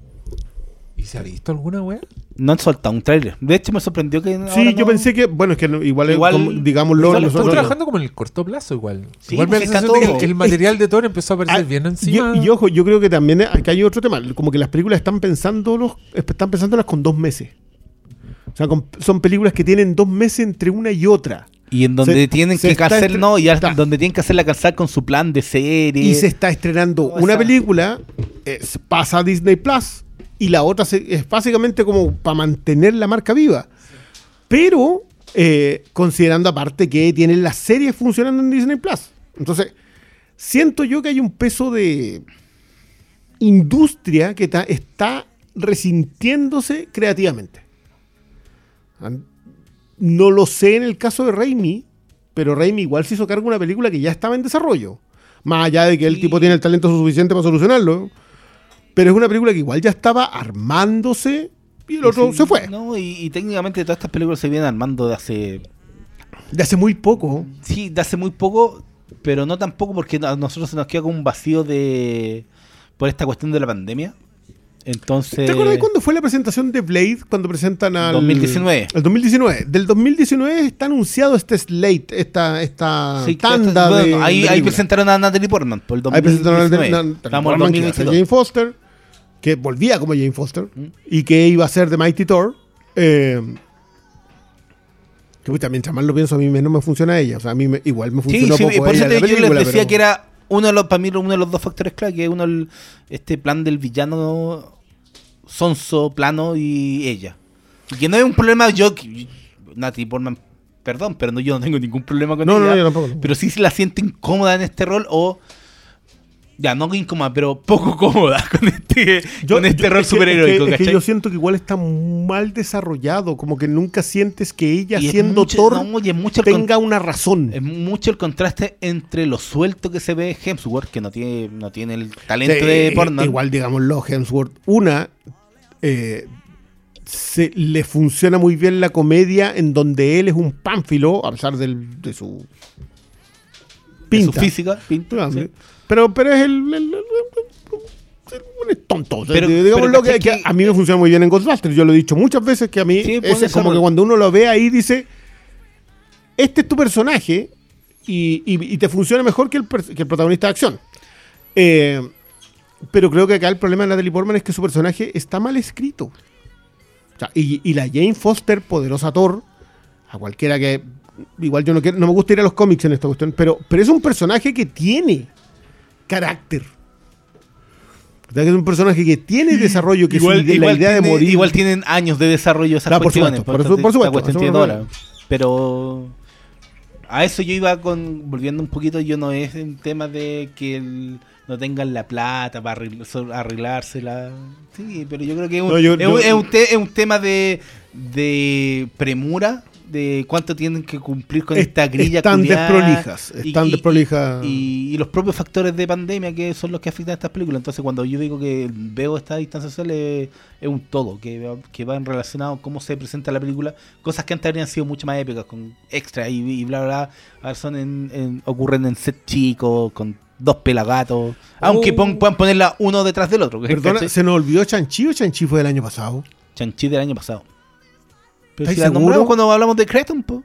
¿Y se ha visto alguna wea? No han soltado un tráiler. De hecho, me sorprendió que. Sí, ahora yo no- pensé que, bueno, es que igual, Igual- como, digámoslo, nosotros. trabajando como en el corto plazo igual. Sí, igual me pues sensación de que todo. el material de Thor empezó a aparecer Ah, bien encima. y ojo, yo creo que también acá hay otro tema. Como que las películas están pensándolos, están pensándolas con dos meses. O sea, con- son películas que tienen dos meses entre una y otra. Y en donde Se- tienen se que hacer, no, y está. donde tienen que hacerla calzar con su plan de serie. Y se está estrenando una película, pasa a Disney Plus, y la otra se- es básicamente como para mantener la marca viva. Pero eh, considerando aparte que tienen las series funcionando en Disney Plus. Entonces, siento yo que hay un peso de industria que ta- está resintiéndose creativamente. No lo sé en el caso de Raimi, pero Raimi igual se hizo cargo de una película que ya estaba en desarrollo. Más allá de que el tipo tiene el talento suficiente para solucionarlo. Pero es una película que igual ya estaba armándose y el otro Sí, se fue. No, y, y técnicamente todas estas películas se vienen armando de hace. De hace muy poco. Sí, de hace muy poco, pero no tampoco porque a nosotros se nos queda como un vacío de. por esta cuestión de la pandemia. Entonces. ¿Te acuerdas cuándo fue la presentación de Blade? Cuando presentan al. 2019. El 2019. Del 2019 está anunciado este slate, esta, esta Sí, tanda bueno, de. ahí, de ahí presentaron a Natalie Portman por el Ahí presentaron al 2019. na- na- Estamos en Portman, que iba a ser 2022. Jane Foster, que volvía como Jane Foster, Mm. y que iba a ser de Mighty Thor. Eh, que puta, mientras más lo pienso, a mí menos me funciona ella. O sea, a mí me- igual me Sí, funcionó sí, poco por eso ella te- yo les decía pero- que era uno de los, para mí uno de los dos factores clave, que uno el, este plan del villano sonso, plano y ella. Y que no es un problema yo, Natalie Portman, perdón, pero no, yo no tengo ningún problema con no, ella. no, yo tampoco. Pero sí se la siente incómoda en este rol o... Ya, no incómoda, pero poco cómoda [LAUGHS] con este, con este rol es superheroico, es que, es que yo siento que igual está mal desarrollado, como que nunca sientes que ella Y siendo mucho- Thor no, mucho con- tenga una razón. Es mucho el contraste entre lo suelto que se ve Hemsworth, que no tiene, no tiene el talento Sí, de eh, porno. Igual, digámoslo, Hemsworth. Una, eh, se, le funciona muy bien la comedia en donde él es un pánfilo, a pesar del- de su de su pinta. física. pinta, sí. Pero, pero es el, el- el- tonto. O sea, Pero- digámoslo pero que, ¿cachai que que- a mí me funciona muy bien en Ghostbusters. Yo lo he dicho muchas veces que a mí Sí, es como que cuando uno lo ve ahí dice, este es tu personaje y, y- y te funciona mejor que el, que el protagonista de acción. Eh, pero creo que acá el problema de Natalie Portman es que su personaje está mal escrito. O sea, y, y la Jane Foster, poderosa Thor, a cualquiera que. Igual yo no, quiero- no me gusta ir a los cómics en esta cuestión, pero, pero es un personaje que tiene carácter. Es un personaje que tiene desarrollo, que su ide- la idea de morir. igual tienen años de desarrollo esas Claro, por supuesto, por supuesto, cuestión por tiene supuesto. dólar. Pero a eso yo iba con volviendo un poquito, yo no es un tema de que el- no tengan la plata para arreglársela. Sí, pero yo creo que es un, No, yo- es un- yo- es un te- es un tema de, de premura, de cuánto tienen que cumplir con Es- esta grilla están culiada, desprolijas, y- están y- desprolijas. Y, y los propios factores de pandemia que son los que afectan a estas películas. Entonces, cuando yo digo que veo esta distancia social, es, es un todo, que, que van relacionados cómo se presenta la película. Cosas que antes habrían sido mucho más épicas, con extra y, bla, bla, bla. Ahora son en, en- ocurren en set chicos, con dos pelagatos. Aunque Oh. pon- puedan ponerla uno detrás del otro. Perdona, ¿cachai? ¿se nos olvidó Chanchi o Chanchi fue del año pasado? Chanchi del año pasado. Pero ¿Estáis si la seguro? nombramos cuando hablamos de Creton, po.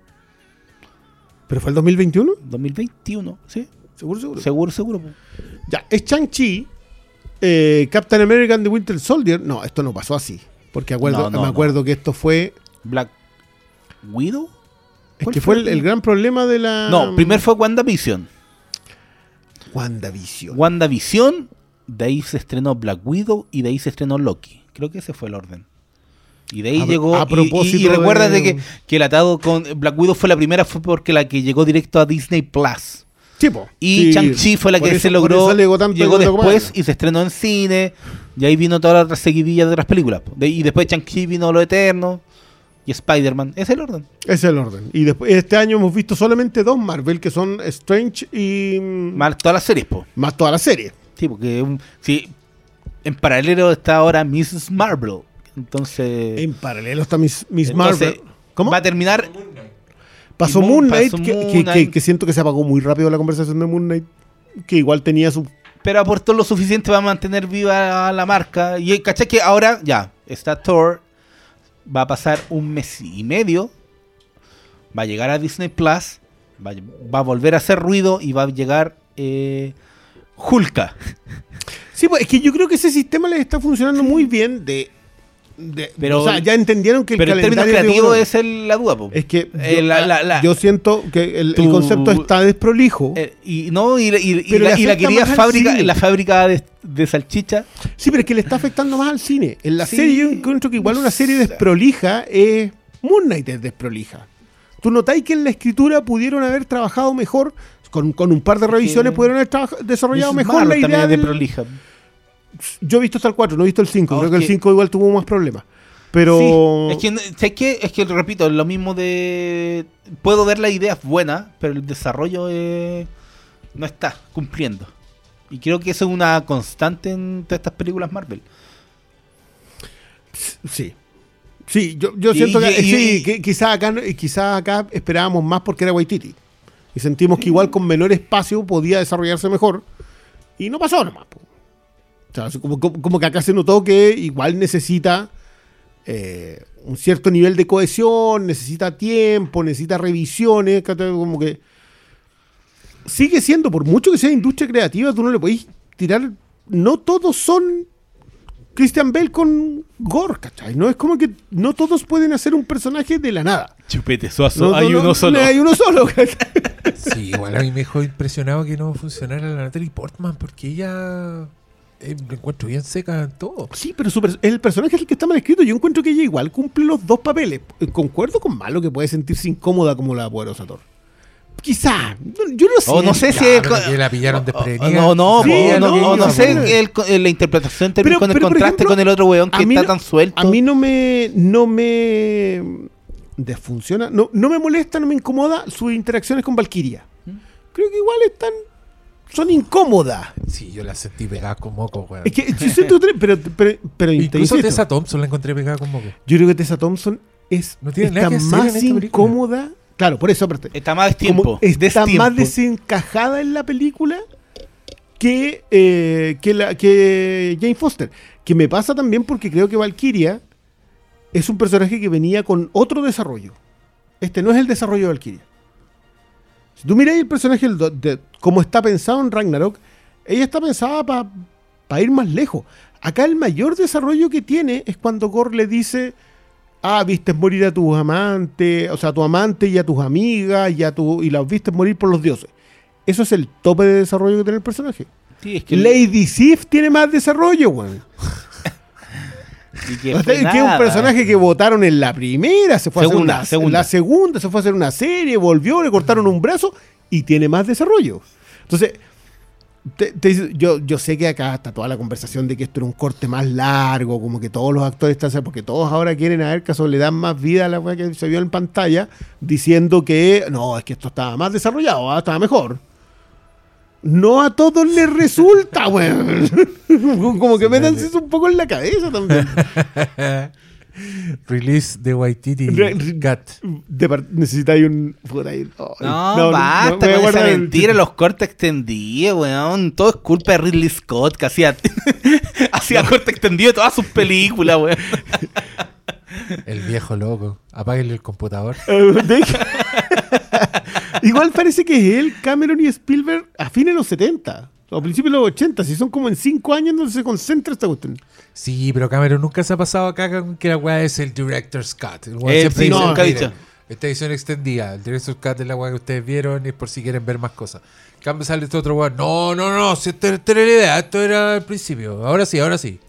¿Pero fue el 2021? 2021, ¿sí? ¿Seguro, seguro? Seguro, seguro. po. Ya, es Chang-Chi, eh, Captain America and the Winter Soldier. No, esto no pasó así. Porque acuerdo, No, no, me no. acuerdo que esto fue. Black Widow. Es ¿Cuál que fue el- el gran problema de la. No, primero fue WandaVision. WandaVision. WandaVision, de ahí se estrenó Black Widow y de ahí se estrenó Loki. Creo que ese fue el orden. Y de ahí A- llegó. a propósito y, y recuerda de- de que, que el atado con Black Widow fue la primera, fue porque la que llegó directo a Disney Plus. Sí, po. Y Sí, Shang-Chi fue la que eso- se logró. llegó después y se estrenó en cine. Y ahí vino toda la otra seguidilla de otras películas. De- y después Shang-Chi vino Lo Eterno. Y Spider-Man. Es el orden. Es el orden. Y después, este año hemos visto solamente dos Marvel, que son Strange y. mm, Más todas las series, po. más toda la serie. Sí, porque un- sí, en paralelo está ahora Mrs. Marvel. Entonces. En paralelo está Miss, Miss entonces, Marvel. ¿Cómo? Va a terminar. Pasó Moon- Moon Knight, pasó que, Moon que- Knight. que- que siento que se apagó muy rápido la conversación de Moon Knight. Que igual tenía su. Pero aportó lo suficiente para mantener viva la marca. Y caché que ahora ya está Thor. Va a pasar un mes y medio. Va a llegar a Disney Plus. Va, va a volver a hacer ruido. Y va a llegar eh, Hulka. Sí, pues es que yo creo que ese sistema les está funcionando muy bien de. De- Pero- o sea, ya entendieron que el Pero calendario de uno- es el- la duda. po. Es que Eh, yo, la- la- la- yo siento que el, concepto está desprolijo. Eh, y no, y, y- y Pero la, y querida fábrica, la fábrica de, de salchicha. Sí, pero es que le está afectando más al cine. En la Sí. serie yo encuentro que igual una serie desprolija es... Moon Knight es desprolija. Tú notáis que en la escritura pudieron haber trabajado mejor, con, con un par de revisiones pudieron haber desarrollado mejor la idea de del- prolija. Yo he visto hasta el 4, no he visto el 5. Oh, Creo es que el que- 5 igual tuvo más problemas. Pero... Sí, es que, ¿sabes qué? Es que, repito, lo mismo de... Puedo ver las ideas buenas, pero el desarrollo eh, no está cumpliendo. Y creo que eso es una constante en todas estas películas Marvel. Sí. Sí, yo, yo Y- siento que, y- sí, y- que quizás acá, quizás acá esperábamos más porque era Waititi. Y sentimos que igual con menor espacio podía desarrollarse mejor. Y no pasó nomás. po. O sea, así como, como- como que acá se notó que igual necesita eh, un cierto nivel de cohesión, necesita tiempo, necesita revisiones. ¿cachai? Como que sigue siendo, por mucho que sea industria creativa, tú no le podéis tirar. No todos son Christian Bale con Gore, ¿cachai? No es como que no todos pueden hacer un personaje de la nada. Chupete, suazo, No, hay no, uno no, solo. Hay uno solo, ¿cachai? Sí, igual a mí me dejó impresionado que no funcionara la Natalie Portman porque ella eh, lo encuentro bien seca en todo. Sí, pero su el personaje es el que está mal escrito. Yo encuentro que ella igual cumple los dos papeles. Eh, Concuerdo con Malo que puede sentirse incómoda como la poderosa Thor. Quizá. Yo no sé. O no sé si que la pillaron desprevenida. o- No, no, Sí, no, no, o no no, sé el eh, la interpretación Pero- con el contraste ejemplo, con el otro weón que está no- tan suelto. A mí no me. No me. Desfunciona. No, no me molesta, no me incomoda sus interacciones con Valkyria. ¿Mm? Creo que igual están. Son incómodas. Sí, yo la sentí pegada con moco, weón. Es que yo siento que- pero, pero, pero Incluso Tessa Thompson la encontré pegada con moco. yo creo que Tessa Thompson es No tiene está más incómoda. Claro, por eso aparte. Está más tiempo. está destiempo. más desencajada en la película que, eh, que, la, que Jane Foster. Que me pasa también porque creo que Valkyria es un personaje que venía con otro desarrollo. Este no es el desarrollo de Valkyria. Si tú miráis el personaje de, como está pensado en Ragnarok, ella está pensada para ir más lejos. Acá el mayor desarrollo que tiene es cuando Gore le dice, ah, viste morir a tus amantes, o sea, a tu amante y a tus amigas y, a tu, y las viste morir por los dioses. Eso es el tope de desarrollo que tiene el personaje. Sí, es que Lady Sif tiene más desarrollo, weón. Y que [LAUGHS] O sea, fue que es un personaje que votaron en la primera, se fue Segunda, a hacer una, segunda. la segunda, se fue a hacer una serie, volvió, le cortaron un brazo y tiene más desarrollo. Entonces, te- te dice- yo, yo sé que acá está toda la conversación de que esto era un corte más largo, como que todos los actores están, porque todos ahora quieren a ver caso le dan más vida a la weá que se vio en pantalla, diciendo que no, es que esto estaba más desarrollado, ah, estaba mejor. No a todos les resulta, [LAUGHS] weón. [LAUGHS] como que métanse eso un poco en la cabeza también. [LAUGHS] Release de Waititi Re- re- Cat. De par- necesitáis un. puta, ahí- ay, No, basta voy a con esa guardar el- mentira, los cortes extendidos, weón. Todo es culpa de Ridley Scott, que hacía, hacía corte extendido de todas sus películas, weón. El viejo loco. Apáguenle el computador. Eh, Igual parece que es él, Cameron y Spielberg a fines de los 70. O a principios de los 80. Si son como en 5 años donde se concentra esta cuestión. Sí, pero Cameron nunca se ha pasado acá con que la weá es el Director's Cut. El weón Él siempre sí, dice, nunca ha "Miren, dicho". Esta edición extendida, el Director's Cut es la weá que ustedes vieron y es por si quieren ver más cosas. En Cambio sale este otro weón. No, no, no, si esta, esta era la idea, esto era al principio. Ahora sí, ahora sí.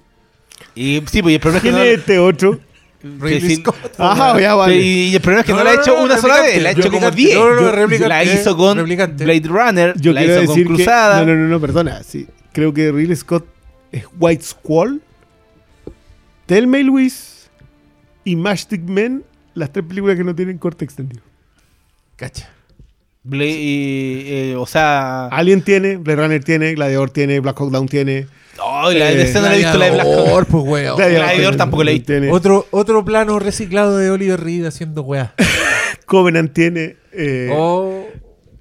Y sí, pues y el problema es que ¿Quién no, es este otro? Ridley. Scott. Ah, ya vale. y el problema es que no, No, la ha hecho no, una sola vez, la ha hecho como replicante. 10. No, no, no, Yo- replicante, la hizo con replicante. Blade Runner, Yo la quiero hizo decir con. Cruzada. No, no, no, no, perdona. Sí, creo que Ridley Scott es White Squall, Thelma y Luis y Matchstick Men, las tres películas que no tienen corte extendido. Cacha. Y, eh, o sea, Alien tiene, Blade Runner tiene, Gladiador tiene, Black Hawk Down tiene. La eh, de esa no la he visto, la de Black Hawk. Pues, weón. Gladiador tampoco la he visto. tiene. Otro, otro plano reciclado de Oliver Reed haciendo weá. [LAUGHS] Covenant tiene. Eh, Oh,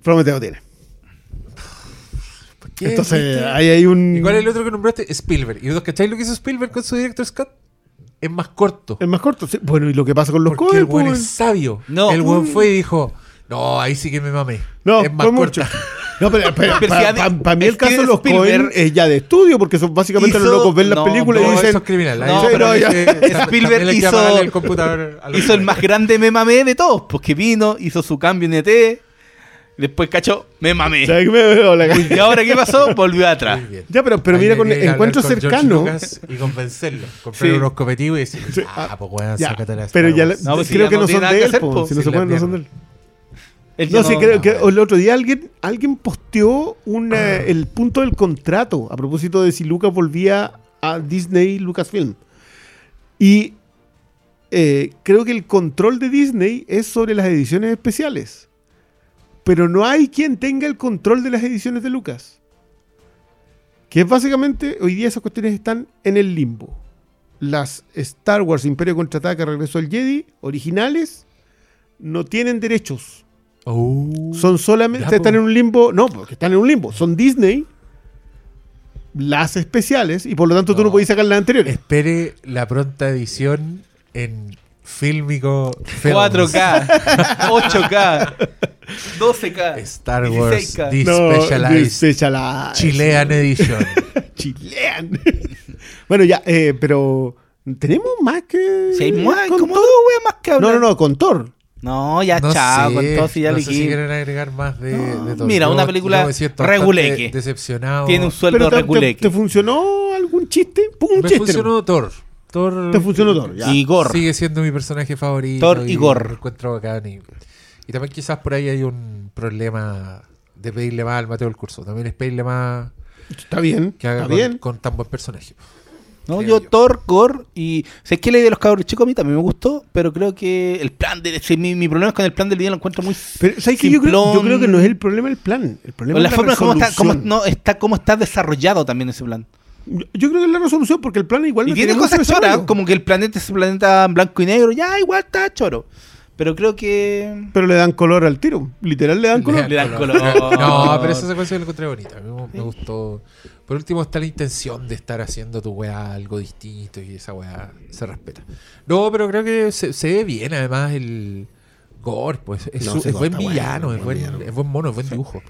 Prometeo tiene. ¿por qué? Entonces, ahí hay un. ¿Y cuál es el otro que nombraste? Spielberg. ¿Y vos cacháis lo que hizo Spielberg con su Director Scott? Es más corto. Es más corto. sí. Bueno, y lo que pasa con los Porque el Coen, weón pues, es sabio. No. El weón fue y dijo, no, ahí sí que me mamé. No, es más fue corta. mucho. [LAUGHS] No, pero, pero para ade- mí el caso de los Spielberg Coen es ya de estudio, porque son básicamente los hizo- locos ven las no, películas No, y dicen. eso es criminal. No, pero ya- [LAUGHS] Spielberg hizo- el computador los hizo el más grande me mamé de todos, porque vino, hizo su cambio en ET, después cachó, me mamé. ¿Sabes qué me veo la cara? [LAUGHS] Y ahora qué pasó, volvió atrás. Ya, pero, pero Ahí mira, con encuentros con. Lucas Y convencerlo. Comprar Sí. unos copetivos y decir, Sí, ah, pues Ya, sácate la pero ya Star la- Wars". No, pues creo ya que no son de él, si no se pueden, no son de él. No, ya sí, creo que el otro día alguien, alguien posteó una, el punto del contrato a propósito de si Lucas volvía a Disney Lucasfilm. Y eh, creo que el control de Disney es sobre las ediciones especiales. Pero no hay quien tenga el control de las ediciones de Lucas. Que es básicamente, hoy día esas cuestiones están en el limbo. Las Star Wars Imperio Contraataca, Regreso al Jedi, originales, no tienen derechos. Oh. Son solamente, Ya, están en un limbo, no, porque están en un limbo. Son Disney, las especiales, y por lo tanto tú no No. podés sacar las anteriores. Espere la pronta edición en fílmico Films. 4K, 8K, 12K, Star Wars 16K. The No. Chilean Edition. [LAUGHS] Chilean. bueno, ya, eh, pero tenemos más que. Hay más, con dos weas más que No, hablar. no, no, con Thor. No, ya No chao, sé, con todo si ya no le sé si quieren agregar más de, No, de todo. mira, Yo- una película reguleque. Decepcionado. Tiene un sueldo Pero te, te- reguleque. te funcionó algo un chiste, pum, un Me chiste. funcionó Thor. Thor Te funcionó Thor, ya. Y Gore. Sigue siendo mi personaje favorito. Thor y Gore. lo encuentro bacán. Y, y también quizás por ahí hay un problema de pedirle más al Mateo del curso. También es pedirle más Está bien, que haga está con, bien. con tan buen personaje. No, yo, yo. Thor, Gore y. Sé que la idea de los cabros chicos a mí también me gustó, pero creo que el plan de. sí, mi, mi problema es con el plan del video lo encuentro muy. Pero ¿sabes qué? Yo creo, yo creo que no es el problema el plan. El problema O la es la forma como está, cómo, no, está, cómo está desarrollado también ese plan. Yo creo que es la resolución porque el plan igual Y tiene cosas choras, como que el planeta es un planeta en blanco y negro, ya igual está choro. Pero creo que. Pero le dan color al tiro. Literal le dan color. Le dan color. [LAUGHS] No, pero esa secuencia la encontré bonita. Me gustó. Por último está la intención de estar haciendo tu weá algo distinto y esa weá se respeta. No, pero creo que se, se ve bien. Además, el Gore, pues es, No, su- sí, es Gore buen bueno, villano, es buen buen, villano. es buen mono, es buen dibujo.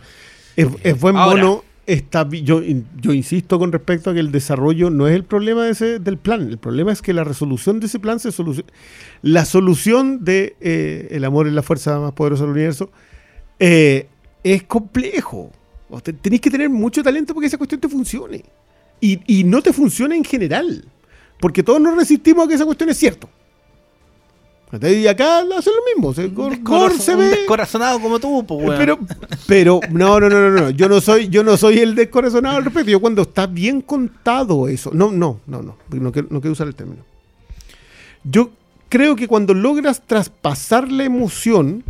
Es, es buen Ahora. mono. Está, yo, yo insisto con respecto a que el desarrollo no es el problema de ese, del plan. El problema es que la resolución de ese plan se soluciona. La solución de eh, el amor es la fuerza más poderosa del universo eh, es complejo. Te- Tenés que tener mucho talento porque esa cuestión te funcione. Y, y no te funciona en general. Porque todos nos resistimos a que esa cuestión es cierto. Y acá hacen lo mismo. Se, Gore se un ve. descorazonado como tú, pues, weón. Pero, pero, no, no, no, no, no. Yo no soy, yo no soy el descorazonado al respecto. Yo cuando está bien contado eso. No, no, no, no. No quiero, no quiero usar el término. Yo creo que cuando logras traspasar la emoción,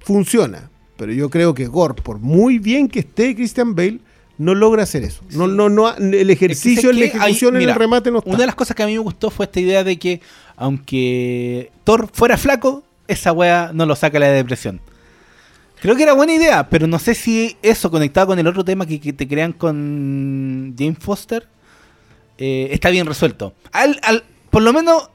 funciona. Pero yo creo que Gore, por muy bien que esté Christian Bale, no logra hacer eso. No, Sí. no, no, el ejercicio Es en que la hay- ejecución, en mira, el remate no está. Una de las cosas que a mí me gustó fue esta idea de que, aunque Thor fuera flaco, esa wea no lo saca la depresión. Creo que era buena idea, pero no sé si eso conectado con el otro tema que, que te crean con Jane Foster eh, está bien resuelto. Al, al- por lo menos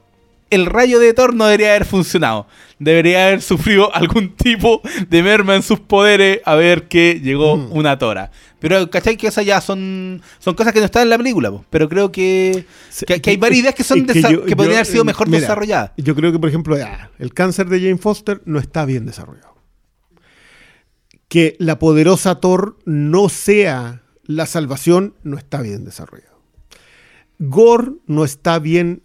el rayo de Thor no debería haber funcionado. Debería haber sufrido algún tipo de merma en sus poderes a ver que llegó Mm. una tora. Pero, ¿cachai? Que esas ya son, son cosas que no están en la película. po. Pero creo que, que, que hay varias ideas que, son que yo- que podrían yo, haber sido eh, mejor mira, desarrolladas. Yo creo que, por ejemplo, ah, el cáncer de Jane Foster no está bien desarrollado. Que la poderosa Thor no sea la salvación no está bien desarrollado. Gore no está bien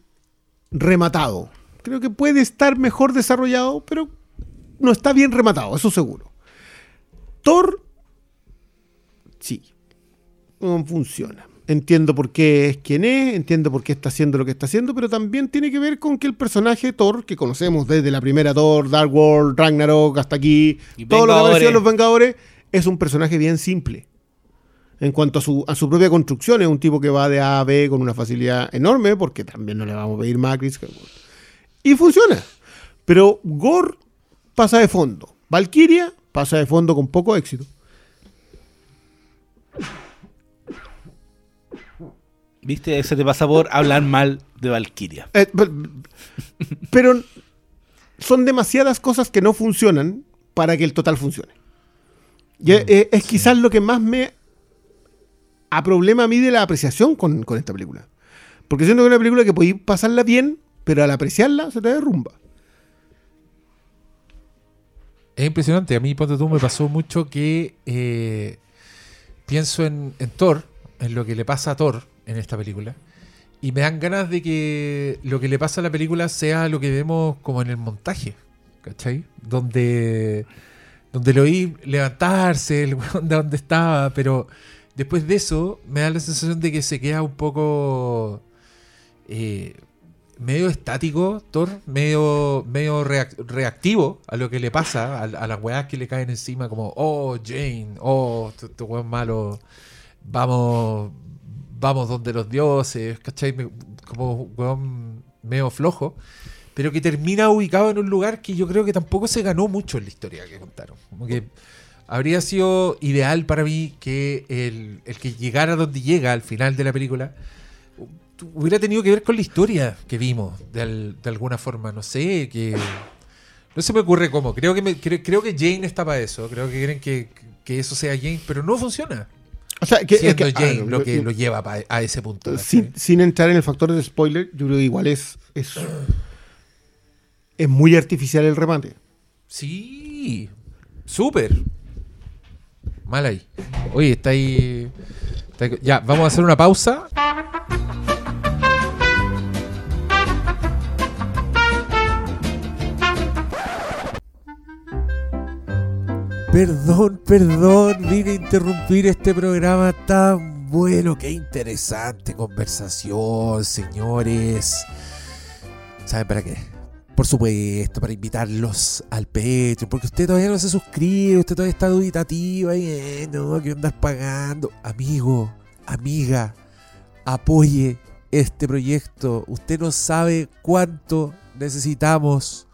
rematado. Creo que puede estar mejor desarrollado, pero no está bien rematado, eso seguro. Thor, sí, no funciona. Entiendo por qué es quien es, entiendo por qué está haciendo lo que está haciendo, pero también tiene que ver con que el personaje Thor, que conocemos desde la primera Thor, Dark World, Ragnarok, hasta aquí, Y todo lo que Vengadores. apareció en los Vengadores, es un personaje bien simple. En cuanto a su, a su propia construcción, es un tipo que va de A a B con una facilidad enorme, porque también no le vamos a pedir más a Chris Hemsworth. Y funciona. Pero Gore pasa de fondo. Valkyria pasa de fondo con poco éxito. ¿Viste? Eso te pasa por hablar mal de Valkyria. Eh, pe- pero son demasiadas cosas que no funcionan para que el total funcione. Y es, es- es quizás lo que más me problema a mí de la apreciación con, con esta película. Porque siento que es una película que podéis pasarla bien, pero al apreciarla se te derrumba. Es impresionante. A mí, ponte tú, me pasó mucho que eh, pienso en, Thor, en lo que le pasa a Thor en esta película, y me dan ganas de que lo que le pasa a la película sea lo que vemos como en el montaje, ¿cachai? Donde, donde lo oí levantarse, el [LAUGHS] de donde estaba, pero después de eso me da la sensación de que se queda un poco... eh, medio estático, Thor, medio, medio reac- reactivo a lo que le pasa, a, las weas que le caen encima, como, oh, Jane, oh, tu, tu weón malo, vamos, vamos donde los dioses, ¿cachai? Como weón medio flojo, pero que termina ubicado en un lugar que yo creo que tampoco se ganó mucho en la historia que contaron. Habría sido ideal para mí que el, el que llegara donde llega al final de la película hubiera tenido que ver con la historia que vimos, de, al- de alguna forma. No sé, que. No se me ocurre cómo. Creo que, me- creo, creo que Jane está para eso. Creo que quieren que, que eso sea Jane, pero no funciona. O sea, que, es siendo que- Jane ah, lo que lo lleva pa- a ese punto. sin entrar en el factor de spoiler, yo creo que igual es, es, es muy artificial el remate. Sí, súper. Mal ahí. Oye, está ahí. Está ahí ya, vamos a hacer una pausa. Perdón, perdón, vine a interrumpir este programa tan bueno, qué interesante conversación, señores. ¿Saben para qué? Por supuesto, para invitarlos al Patreon, porque usted todavía no se suscribe, usted todavía está duditativo ahí, eh, no, que andar pagando. Amigo, amiga, apoye este proyecto. Usted no sabe cuánto necesitamos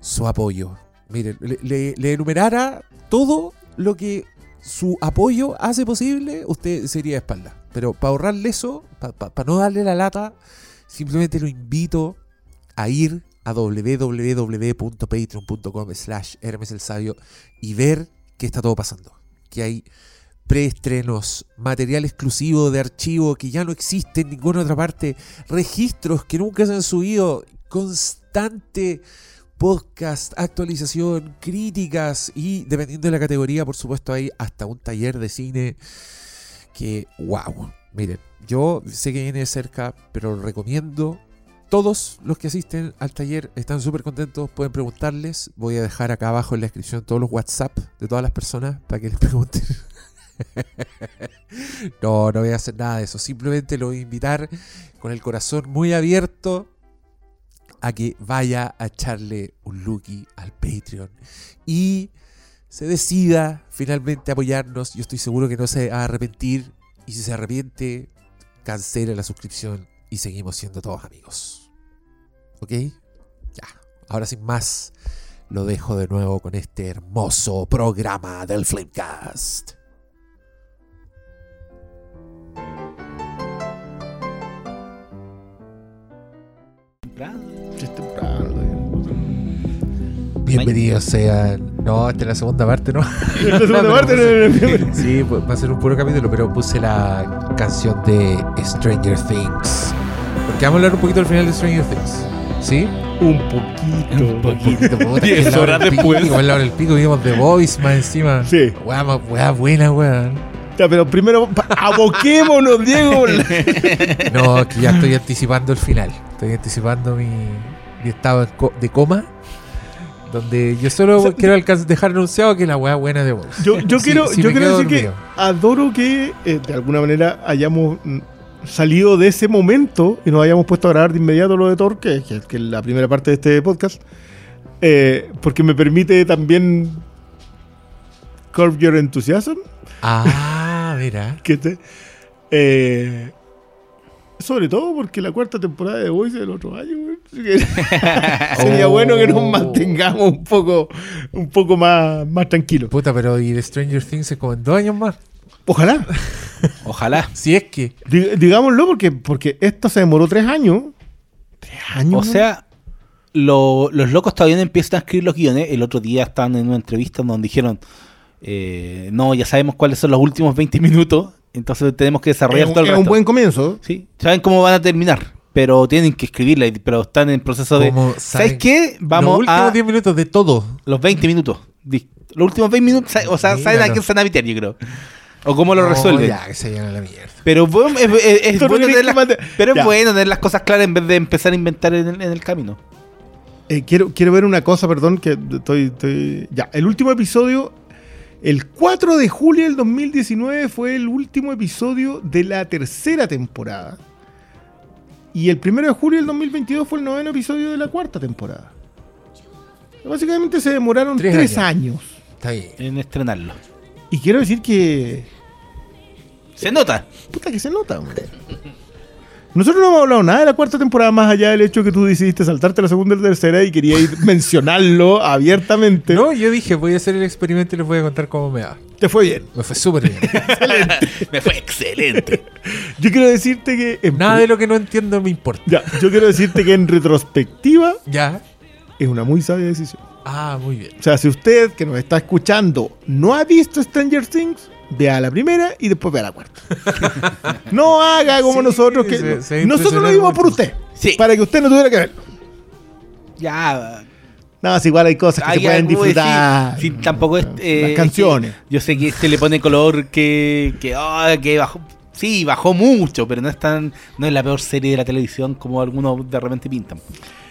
su apoyo. Miren, le enumerara todo lo que su apoyo hace posible, usted sería de espalda. Pero para ahorrarle eso, para no darle la lata, simplemente lo invito a ir a www.patreon.com slash Hermes el Sabio y ver qué está todo pasando. Que hay preestrenos, material exclusivo de archivo que ya no existe en ninguna otra parte, registros que nunca se han subido, constante podcast, actualización, críticas y dependiendo de la categoría, por supuesto, hay hasta un taller de cine que, wow, miren, yo sé que viene de cerca, pero recomiendo. Todos los que asisten al taller están súper contentos, pueden preguntarles. Voy a dejar acá abajo en la descripción todos los WhatsApp de todas las personas para que les [LAUGHS] pregunten. no, no voy a hacer nada de eso. Simplemente lo voy a invitar con el corazón muy abierto a que vaya a echarle un looky al Patreon y se decida finalmente apoyarnos. Yo estoy seguro que no se va a arrepentir y si se arrepiente, cancela la suscripción y seguimos siendo todos amigos. ¿Ok? Ya. Ahora sin más, lo dejo de nuevo con este hermoso programa del Flamecast. Bienvenidos sean. No, esta es la segunda parte, ¿no? [LAUGHS] La [LAUGHS] segunda parte no- no- Sí, va a ser un puro capítulo, pero puse la canción de Stranger Things. Porque vamos a hablar un poquito del final de Stranger Things. ¿Sí? Un poquito. Un poquito. puta, [LAUGHS] hora horas pico, después. en la hora del pico vimos The Voice más encima. Sí. Weá, buena, weón. Ya, pero primero, aboquémonos, Diego. [LAUGHS] No, es que ya estoy anticipando el final. Estoy anticipando mi, mi estado de coma. Donde yo solo O sea, quiero dejar anunciado que la weá buena de Voice. Yo, yo [LAUGHS] quiero, yo quiero decir que adoro que eh, de alguna manera hayamos mm, salido de ese momento y nos hayamos puesto a grabar de inmediato lo de Thor, que, que- que es la primera parte de este podcast, eh, porque me permite también curb your enthusiasm, Ah, [LAUGHS] mira. que te, eh, sobre todo porque la cuarta temporada de Voice del otro año, [LAUGHS] sería Oh. bueno que nos mantengamos un poco, un poco más, más tranquilos. Puta, pero y de Stranger Things es como en dos años más. Ojalá. [LAUGHS] Ojalá. Si es que. Di- Digámoslo porque, porque esto se demoró tres años. ¿Tres años? O sea, lo- los locos todavía no empiezan a escribir los guiones. El otro día estaban en una entrevista donde dijeron, eh, no, ya sabemos cuáles son los últimos 20 minutos, entonces tenemos que es desarrollar un, todo el es un resto. buen comienzo. Sí, saben cómo van a terminar, pero tienen que escribirla, pero están en proceso de... ¿Sabes saben- qué? los Vamos últimos a 10 minutos de todo. los 20 minutos. Los últimos 20 minutos, o sea, saben a quién se van a meter, yo creo. O cómo lo No, resuelven. Ya, que se llena la mierda. Pero [LAUGHS] bueno, es, bueno tener las, mate- pero es Ya. bueno tener las cosas claras en vez de empezar a inventar en el, en el camino. Eh, quiero, quiero ver una cosa, perdón, que estoy, estoy... Ya, el último episodio, el 4 de julio del 2019 fue el último episodio de la tercera temporada. Y el 1 de julio del 2022 fue el noveno episodio de la cuarta temporada. Básicamente se demoraron Tres tres, años. Está bien. En estrenarlo. Y quiero decir que Se nota. Puta que se nota, hombre. Nosotros no hemos hablado nada de la cuarta temporada más allá del hecho que tú decidiste saltarte la segunda y la tercera y quería ir [LAUGHS] mencionarlo abiertamente. No, yo dije, voy a hacer el experimento y les voy a contar cómo me va. Te fue bien. Me fue súper bien. [LAUGHS] [LAUGHS] Me fue excelente. Yo quiero decirte que. en- Nada de lo que no entiendo me importa. Ya, yo quiero decirte que en retrospectiva Ya. es una muy sabia decisión. Ah, muy bien. O sea, si usted que nos está escuchando no ha visto Stranger Things, vea la primera y después vea la cuarta. [LAUGHS] no haga como Sí, nosotros que. se- se nosotros lo vimos por usted. Sí. Para que usted no tuviera que verlo. Ya. No, si igual hay cosas que se pueden disfrutar. sí, sí, tampoco es. eh, Las canciones. es que yo sé que este le pone color que. que, ah, que bajó. Sí, bajó mucho, pero no es tan. No es la peor serie de la televisión como algunos de repente pintan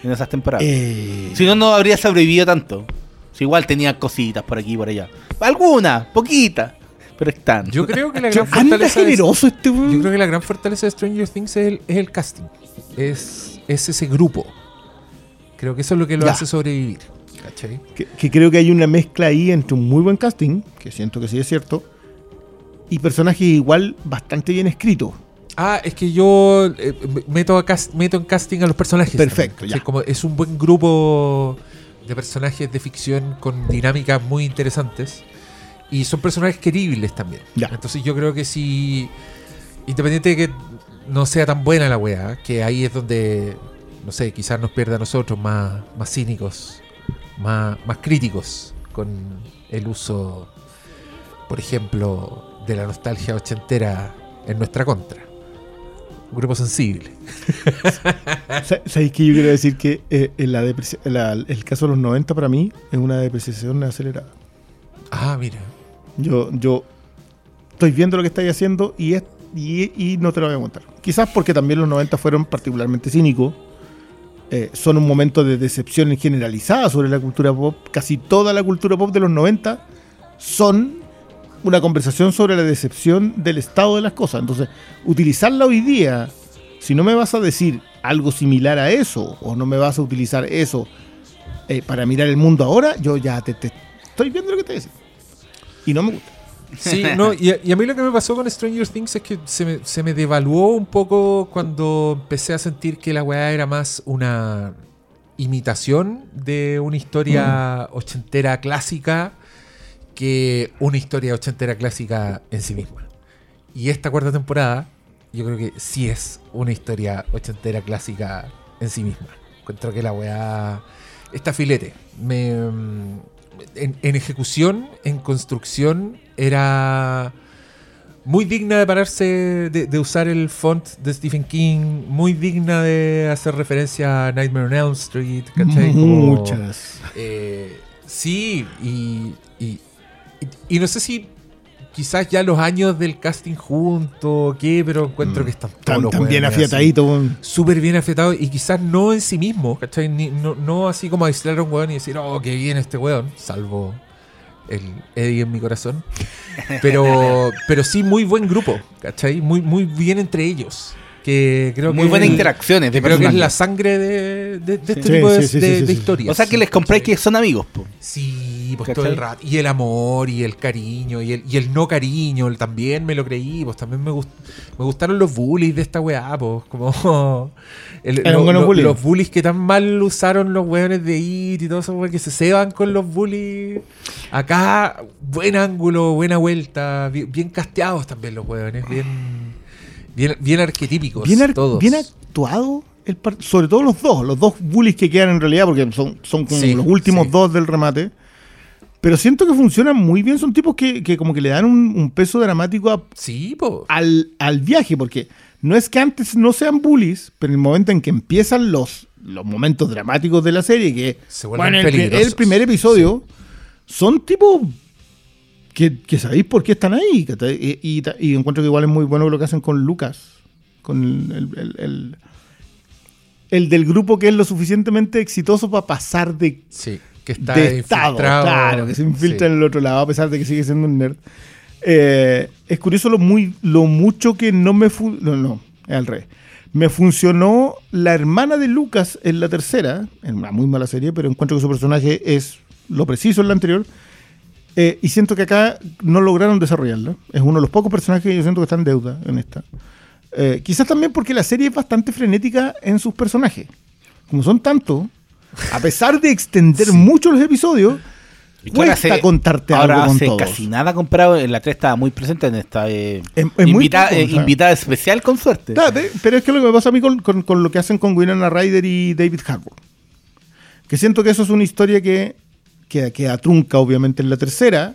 en esas temporadas. Eh, Si no, no habría sobrevivido tanto. Si igual tenía cositas por aquí y por allá. Algunas, poquitas, pero están. Yo creo que la [LAUGHS] gran Anda fortaleza de- generoso este weón. Yo creo que la gran fortaleza de Stranger Things es el, es el casting. Es, es ese grupo. Creo que eso es lo que lo Ya. hace sobrevivir. ¿Cachai? que, que creo que hay una mezcla ahí entre un muy buen casting, que siento que sí es cierto, y personajes igual bastante bien escritos. Ah, es que yo eh, meto, a cast- meto en casting a los personajes. Perfecto, ya. Como es un buen grupo de personajes de ficción con dinámicas muy interesantes. Y son personajes queribles también. Ya. Entonces yo creo que si. Independiente de que no sea tan buena la weá, que ahí es donde. No sé, quizás nos pierda a nosotros más, más cínicos, más, más críticos con el uso, por ejemplo, de la nostalgia ochentera en nuestra contra. Un grupo sensible. [LAUGHS] Sa- ¿Sabéis que yo quiero decir que eh, en la la- el caso de los 90 para mí es una depreciación acelerada? Ah, mira. Yo, yo estoy viendo lo que estáis haciendo y, es, y, y no te lo voy a contar. Quizás porque también los 90 fueron particularmente cínicos. Eh, son un momento de decepción generalizada sobre la cultura pop. Casi toda la cultura pop de los 90 son una conversación sobre la decepción del estado de las cosas. Entonces, utilizarla hoy día, si no me vas a decir algo similar a eso, o no me vas a utilizar eso eh, para mirar el mundo ahora, yo ya te, te- estoy viendo lo que te decís. Y no me gusta. Sí, no, y a, y a mí lo que me pasó con Stranger Things es que se me, se me devaluó un poco cuando empecé a sentir que la weá era más una imitación de una historia ochentera clásica que una historia ochentera clásica en sí misma. Y esta cuarta temporada, yo creo que sí es una historia ochentera clásica en sí misma. Encuentro que la weá está filete. Me, mm, en, en ejecución, en construcción, era muy digna de pararse, de, de usar el font de Stephen King, muy digna de hacer referencia a Nightmare on Elm Street, ¿cachai? Como- Muchas. eh, sí, y, y, y- y no sé si quizás ya los años del casting junto o qué, pero encuentro que están todos Tan, los tan bien weones así afiatadito. weón. súper bien afectado y quizás no en sí mismo, ¿cachai? Ni- no, no así como aislar a un weón y decir, oh, qué bien este weón, salvo el Eddie en mi corazón. [LAUGHS] Pero, pero sí muy buen grupo, ¿cachai? Muy, muy bien entre ellos. Que creo Muy que buenas interacciones de creo que es la sangre de, de- de este Sí, tipo de, sí, sí, de- sí, de sí. historias. O sea que les compráis que son amigos, po. Sí, pues ¿Cachai? todo el rato. Y el amor y el cariño y el, y el no cariño, el también me lo creí, pues también me, gust- me gustaron los bullies de esta weá, pues como [LAUGHS] el- Eran lo- buenos lo- bullies. los bullies que tan mal usaron los weones de IT y todo eso, que se ceban con los bullies. Acá, buen ángulo, buena vuelta, bien, bien casteados también los weones, bien, bien, bien arquetípicos. Bien, ar- todos. bien actuado, el sobre todo los dos, los dos bullies que quedan en realidad, porque son, son como Sí, los últimos sí. dos del remate. Pero siento que funcionan muy bien, son tipos que, que como que le dan un, un peso dramático a- Sí, al, al viaje, porque no es que antes no sean bullies, pero en el momento en que empiezan los, los momentos dramáticos de la serie, que Se bueno, el, el primer episodio, son tipos que, que sabéis por qué están ahí. Y, y y encuentro que igual es muy bueno lo que hacen con Lucas, con el, el- el- el- el del grupo que es lo suficientemente exitoso para pasar de Sí, que está de estado, infiltrado. claro, que se infiltra Sí. en el otro lado, a pesar de que sigue siendo un nerd. Eh, es curioso lo, muy, lo mucho que no me... no, no, es al revés. Me funcionó la hermana de Lucas en la tercera, en una muy mala serie, pero encuentro que su personaje es lo preciso en la anterior. Eh, y siento que acá no lograron desarrollarla. Es uno de los pocos personajes que yo siento que está en deuda en esta. Eh, quizás también porque la serie es bastante frenética en sus personajes. Como son tantos, a pesar de extender [LAUGHS] mucho los episodios, cuesta contarte ahora algo con hace todos. casi nada comparado. En la 3 estaba muy presente en esta. eh, Es- muy poco, eh, invitada especial con suerte. Pero es que lo que me pasa a mí con, con- con lo que hacen con Winona Ryder y David Harbour. Que siento que eso es una historia que, que, que atrunca, obviamente, en la tercera.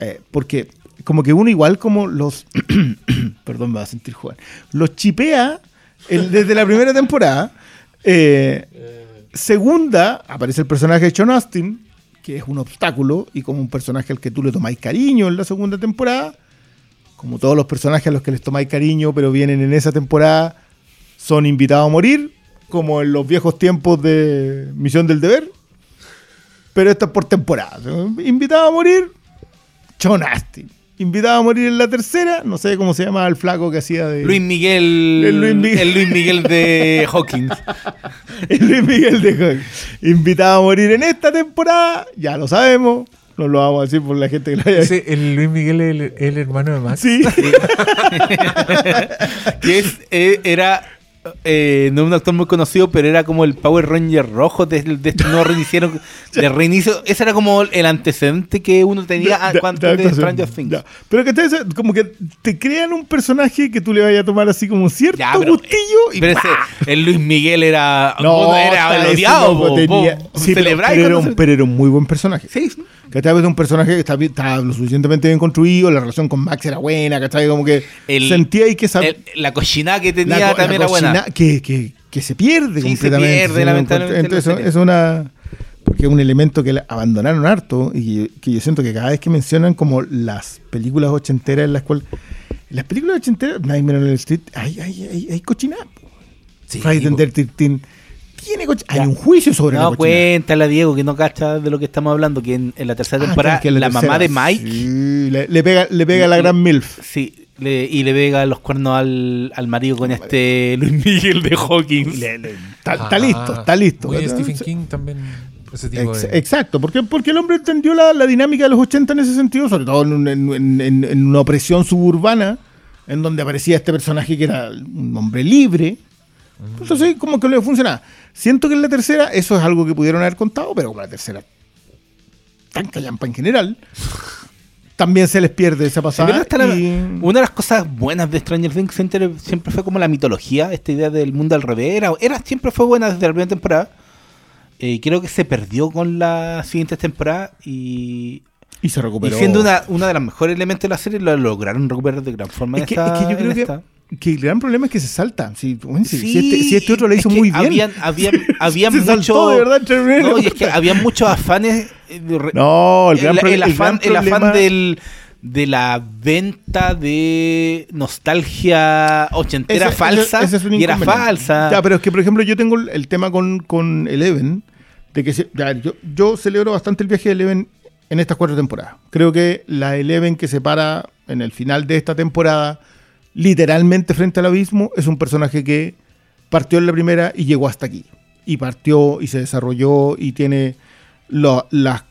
eh, porque como que uno igual como los... [CLEARS THROAT] perdón, me va a sentir joven. Los chipea desde la primera temporada. Eh, segunda, aparece el personaje de Sean Austin, que es un obstáculo y como un personaje al que tú le tomáis cariño en la segunda temporada como todos los personajes a los que les tomáis cariño, pero vienen en esa temporada, son invitados a morir, como en los viejos tiempos de Misión del Deber. Pero esto es por temporada. Invitado a morir, John Astin. Invitado a morir en la tercera, no sé cómo se llama el flaco que hacía de. Luis Miguel. El Luis Miguel. el Luis Miguel de [LAUGHS] Hawkins. el Luis Miguel de Hawk. Invitado a morir en esta temporada, ya lo sabemos. No lo vamos a decir por la gente que lo haya Ese, el Luis Miguel es el, el hermano de Max. Sí. [LAUGHS] que es, eh, era. Eh, no un actor muy conocido, pero era como el Power Ranger rojo de, de este nuevo reinicio, [LAUGHS] de reinicio. Ese era como el antecedente que uno tenía De- de- de, de- Stranger Things. ya. Pero que te, como que te crean un personaje que tú le vayas a tomar así como cierto Ya, pero- gustillo y Pero ese, el Luis Miguel era, No, era el odiado. loco po, tenía- po, sí, pero, era un, se- pero era un muy buen personaje. Sí, Que tal vez un personaje que está, lo suficientemente bien construido, la relación con Max era buena, ¿cachai? Como que El- sentía y que sab- el- la cochinada que tenía también la era buena. Cocina Que, que, que se pierde Sí, se completamente. pierde, ¿sí? lamentablemente, en la Entonces, es una. Porque es un elemento que la- abandonaron harto y que yo siento que cada vez que mencionan como las películas ochenteras en las cuales. Las películas ochenteras, Nightmare on Elm Street, hay, hay, hay, hay cochinada. Sí, Friday 13 tiene Hay un juicio sobre la No, cochinada. cuéntale a Diego que no cacha de lo que estamos hablando, que en, en la tercera Ah, temporada que en la, mamá de tercera, Mike sí, le, le pega, le pega a la Le- gran MILF. Sí, le- y le pega los cuernos al, al marido con este Luis Miguel de Hawkins. Está, está Ah, listo, está listo. Muy ¿cachai? Stephen King también. Ese tipo Ex- de... Exacto, porque, porque el hombre entendió la, la dinámica de los 80 en ese sentido, sobre todo en, un- en- en- una opresión suburbana, en donde aparecía este personaje que era un hombre libre. Entonces, como que le funcionaba. Siento que en la tercera, eso es algo que pudieron haber contado, pero como la tercera tan callampa en general, también se les pierde esa pasada. la- y- Una de las cosas buenas de Stranger Things siempre, fue como la mitología, esta idea del mundo al revés. Era, era- siempre fue buena desde la primera temporada. Eh, creo que se perdió con las siguientes temporadas y, y se y recuperó. siendo una, una de las mejores elementos de la serie, lo lograron recuperar de gran forma. es, en que, esta- es que yo creo que, esta. Que el gran problema es que se salta. Si, bueno, Sí, si este, si este otro es hizo muy bien. Habían, habían, habían [LAUGHS] Se saltó, mucho. de verdad, no, y es que había muchos afanes. eh, No, el gran, el, el el afán, gran el afán problema- del, de la venta de nostalgia ochentera Ese- falsa ese- ese es un y era falsa. Ya, pero es que, por ejemplo, yo tengo el, el tema con, con Eleven, de que se- ya, yo, yo celebro bastante el viaje de Eleven en estas cuatro temporadas. Creo que la Eleven que se para en el final de esta temporada, literalmente frente al abismo, es un personaje que partió en la primera y llegó hasta aquí. Y partió y se desarrolló y tiene las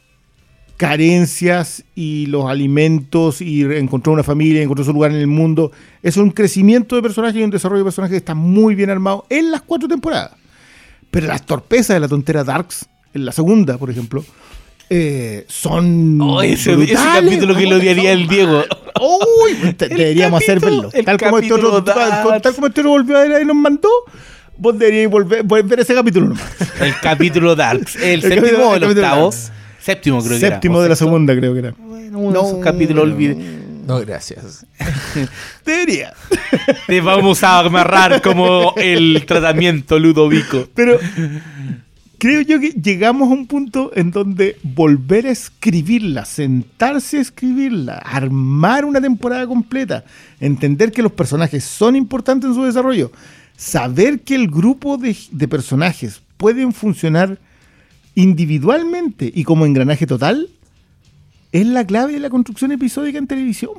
carencias y los alimentos y encontró una familia, encontró su lugar en el mundo. Es un crecimiento de personaje y un desarrollo de personaje que está muy bien armado en las cuatro temporadas. Pero las torpezas de la tontera Darks, en la segunda, por ejemplo, eh, son. Oh, ese, capítulo que lo odiaría el Diego. [LAUGHS] Uy, te- El deberíamos hacer capítulo- verlo. el Tal como, este otro, capítulo tal como este otro volvió a ver y nos mandó, vos deberíais volver, volver ese capítulo nomás. El capítulo Darks. [LAUGHS] ¿El, El séptimo capítulo- o el el capítulo octavo? Darks. Séptimo, creo que era. Séptimo ¿O de la sexto? segunda, creo que era. Bueno, uno de esos capítulos olvide. No, gracias. [LAUGHS] Debería. Te vamos a amarrar como el tratamiento Ludovico. Pero creo yo que llegamos a un punto en donde volver a escribirla, sentarse a escribirla, armar una temporada completa, entender que los personajes son importantes en su desarrollo, saber que el grupo de, personajes pueden funcionar individualmente y como engranaje total, es la clave de la construcción episódica en televisión.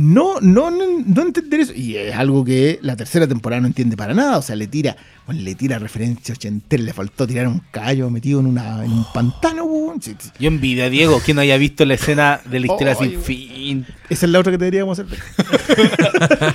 No, no, no, no entender eso. Y es algo que la tercera temporada no entiende para nada. O sea, le tira, bueno, le tira referencias ochenteras, le faltó tirar un callo metido en, una, en un pantano. weón. Yo envidio a Diego que no haya visto la escena de la historia Ay, sin fin. Esa es la otra que deberíamos hacer. [LAUGHS]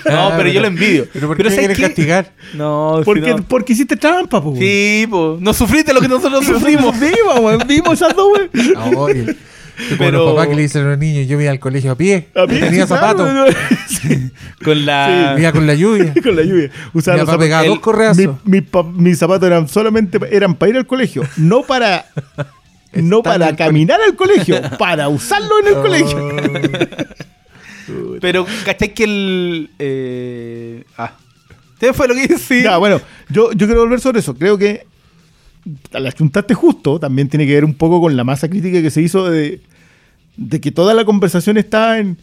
No, pero yo lo envidio. ¿Pero por qué ¿sabes quieres qué? castigar? No, si Porque, no. porque hiciste trampa, weón. Sí, po. No sufriste lo que nosotros sufrimos. Vimos, weón, vimos esas dos, weón. Como Pero- los papás que le dicen a los niños, yo iba al colegio a pie, A tenía sí, claro, zapatos. Sí, [LAUGHS] Con la. iba con la lluvia. [LAUGHS] Con la lluvia. Usaba Mi los papá pegaba zapatos- dos correazos. Mi- mi pa- mis zapatos eran solamente eran para ir al colegio, no para [LAUGHS] no para el caminar al colegio, para usarlo en el colegio. Pero, ¿cachai que el. Eh... Ah. ¿Qué fue lo que? Ya, bueno, yo, yo quiero volver sobre eso. Creo que al achuntarte justo también tiene que ver un poco con la masa crítica que se hizo de, de que toda la conversación está en.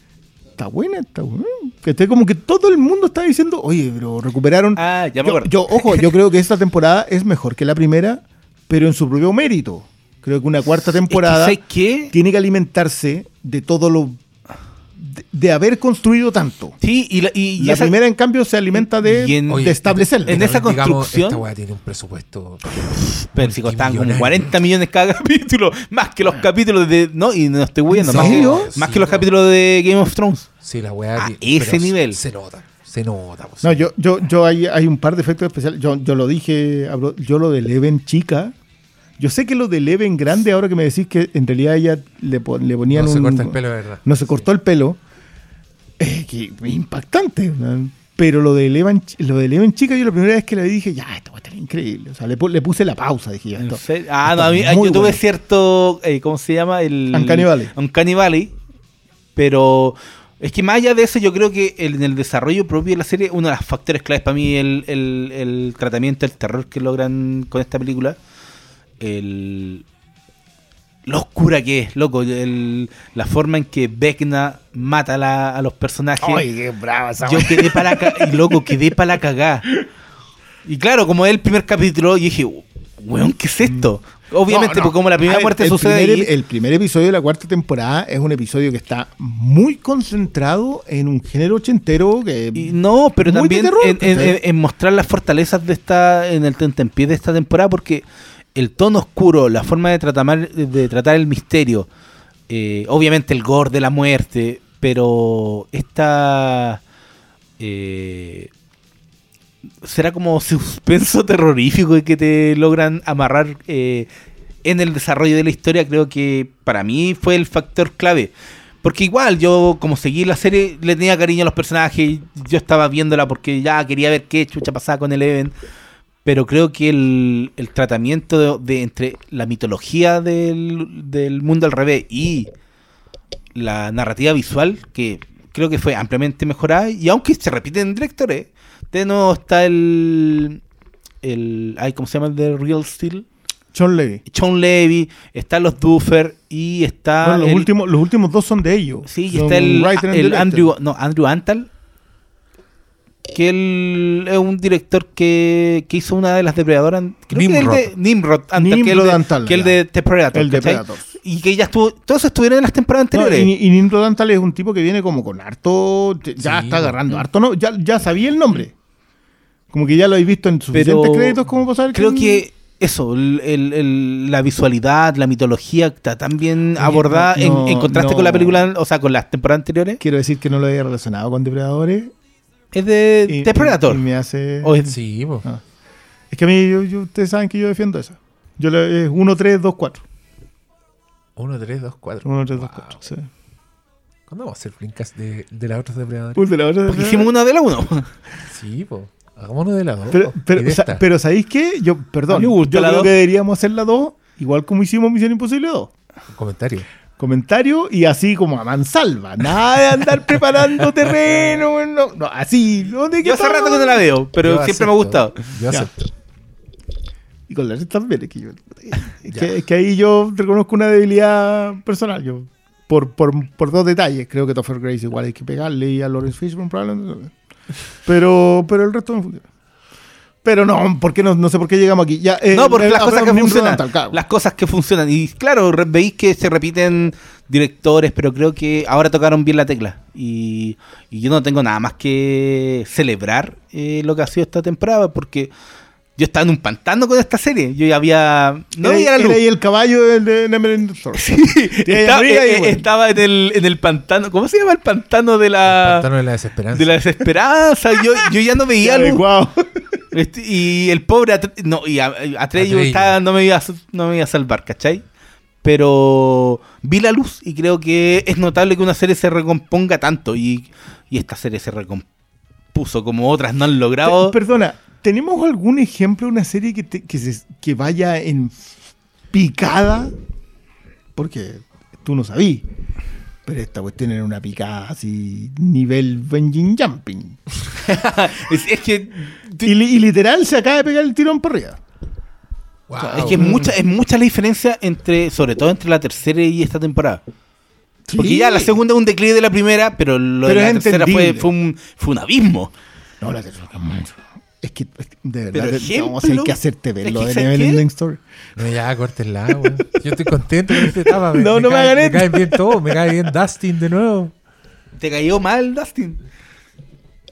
Está buena, está buena. Que esté como que todo el mundo está diciendo, oye, pero recuperaron. Ah, ya me yo, acuerdo. yo, ojo, yo [LAUGHS] creo que esta temporada es mejor que la primera, pero en su propio mérito. Creo que una cuarta Es que, temporada ¿sabes qué? tiene que alimentarse de todo lo. De, de haber construido tanto. Sí, y la, y, y la esa- primera, en cambio, se alimenta de, y en- de Oye, establecerlo. en esa Digamos, construcción- Esta weá tiene un presupuesto. Pero si costaban como multimillonario. 40 millones cada [LAUGHS] capítulo, más que los capítulos de. No, y no estoy huyendo, ¿En más, que, serio? más Sí, que los no. capítulos de Game of Thrones. Sí, la weá. A ese nivel. Se nota. Se nota. pues. No, yo, yo, yo hay, hay un par de efectos especiales. Yo, yo lo dije, hablo- yo lo de Leven chica. Yo sé que lo de Leven grande, ahora que me decís que en realidad ella le, pon- le ponían no un. se corta el pelo, verdad. No se cortó el pelo. Eh, que impactante. ¿no? Pero lo de Eleven, lo de Eleven chica, yo la primera vez que la vi dije, ya, esto va a estar increíble. O sea, le, pu- le puse la pausa, dije, ya, ¿En esto. Ah, no, a mí, es yo tuve bueno. cierto. eh, ¿Cómo se llama? El, Uncanny Valley. Uncanny Valley. Pero es que más allá de eso, yo creo que el- en el desarrollo propio de la serie, uno de los factores claves para mí el, el, el tratamiento del terror que logran con esta película. El, lo oscura que es, loco. el- la forma en que Vecna mata a, la- a los personajes. Ay, qué brava esa Yo quedé para ca- [LAUGHS] y loco, quedé para la cagá. Y claro, como es el primer capítulo, yo dije, weón, ¿qué es esto? Obviamente, No, no. porque como la primera ver, muerte el sucede primer, ahí, El primer episodio de la cuarta temporada es un episodio que está muy concentrado en un género ochentero que... y no, pero también terror, en, en- ¿cachai? en- en mostrar las fortalezas de esta, en el tentempié de esta temporada, porque el tono oscuro, la forma de tratar, de tratar el misterio, eh, obviamente el gore de la muerte, pero esta eh, será como suspenso [LAUGHS] terrorífico que te logran amarrar eh, en el desarrollo de la historia, creo que para mí fue el factor clave. Porque igual yo, como seguí la serie, le tenía cariño a los personajes, yo estaba viéndola porque ya quería ver qué chucha pasaba con el event. Pero creo que el, el tratamiento de, de entre la mitología del, del mundo al revés y la narrativa visual, que creo que fue ampliamente mejorada, y aunque se repiten directores, de nuevo está el. el ay, ¿Cómo se llama el de Real Steel? John Levy. Sean Levy, están los Duffer y está. Bueno, los, el- últimos, los últimos dos son de ellos. Sí, y está el, el. Andrew, no, Andrew Antal, que él es un director que, que hizo una de las depredadoras. Creo que Nimrod. el de Nimrod que el Nimrod de, Antal, que el de The Predator. El de. Predator. Y que ya estuvo, todos estuvieron en las temporadas No, anteriores. y, y Nimrod Antal es un tipo que viene como con harto. Ya Sí, está agarrando mm. harto, ¿no? Ya, ya sabía el nombre. Como que ya lo habéis visto en suficientes Pero créditos como para saber Creo que eso, el- el- el- la visualidad, la mitología está tan bien abordada no, en, contraste no. con la película, o sea, con las temporadas anteriores. Quiero decir que no lo había relacionado con Depredadores. Es de y- The Predator. Y, me hace. O es- Sí. Ah. Es que a mí, yo- yo- ustedes saben que yo defiendo esa. Yo le. Es 1, 3, 2, 4. 1, 3, 2, 4. 1, 3, 2, 4. Sí. ¿Cuándo vamos a hacer flincas de, de la otra depredadores? Uy, de la otra- Porque hicimos una de la uno. Sí, po. Hagamos uno de la dos. Pero, po. pero, Y pero ¿sabéis qué? Yo, perdón. yo creo dos. que deberíamos hacer la 2, igual como hicimos Misión Imposible 2. Comentario. Comentario y así como a mansalva. Nada de andar [LAUGHS] preparando terreno. No, no, así. ¿dónde Yo hace rato que no la veo, pero Yo siempre me ha gustado. Yo Ya. acepto. Y con la red también. Es que, yo- es que, es que ahí yo reconozco una debilidad personal. Yo, por, por, por dos detalles. Creo que Topher Grace igual hay que pegarle y a Lawrence Fishburne probablemente. Pero, pero el resto no funciona. Pero no, ¿por qué no, no sé por qué llegamos aquí. Ya, eh, No, porque eh, las cosas que funcionan. Las cosas que funcionan. Y claro, veis que se repiten directores, pero creo que ahora tocaron bien la tecla. Y, y yo no tengo nada más que celebrar eh, lo que ha sido esta temporada, porque yo estaba en un pantano con esta serie. Yo ya había. No Era- veía la luz. era ahí el caballo del de Neverending Story. [LAUGHS] estaba, eh, eh, estaba en, el, en el pantano. ¿Cómo se llama el pantano de la. Pantano de la desesperanza. De la desesperanza, yo, yo ya no veía [LAUGHS] luz. [LAUGHS] Este, y el pobre Atre- no, y a- a- Atreyu no, me iba a, no me iba a salvar, ¿cachai? Pero vi la luz y creo que es notable que una serie se recomponga tanto y, y esta serie se recompuso como otras no han logrado. Pe- Perdona, ¿tenemos algún ejemplo de una serie que, te- que, se- que vaya en picada? Porque tú no sabías. Pero esta cuestión era una picada así, nivel Benjin Jumping. [LAUGHS] es, es que, Y, li- y literal se acaba de pegar el tirón por arriba. Wow. es que es mucha, es mucha la diferencia entre, sobre todo entre la tercera y esta temporada. Porque ya la segunda es un declive de la primera, pero lo Pero de la tercera fue, entendible. fue, un, fue un abismo. No, la tercera es que, es que, de Pero verdad, ejemplo, vamos a tener que hacerte ver lo de. Neverending Story. No, ya, córtenla, weón. Yo estoy contento con esta etapa. [LAUGHS] No, no me cae- hagan Me cae bien todo, me cae bien Dustin de nuevo. ¿Te cayó mal, Dustin?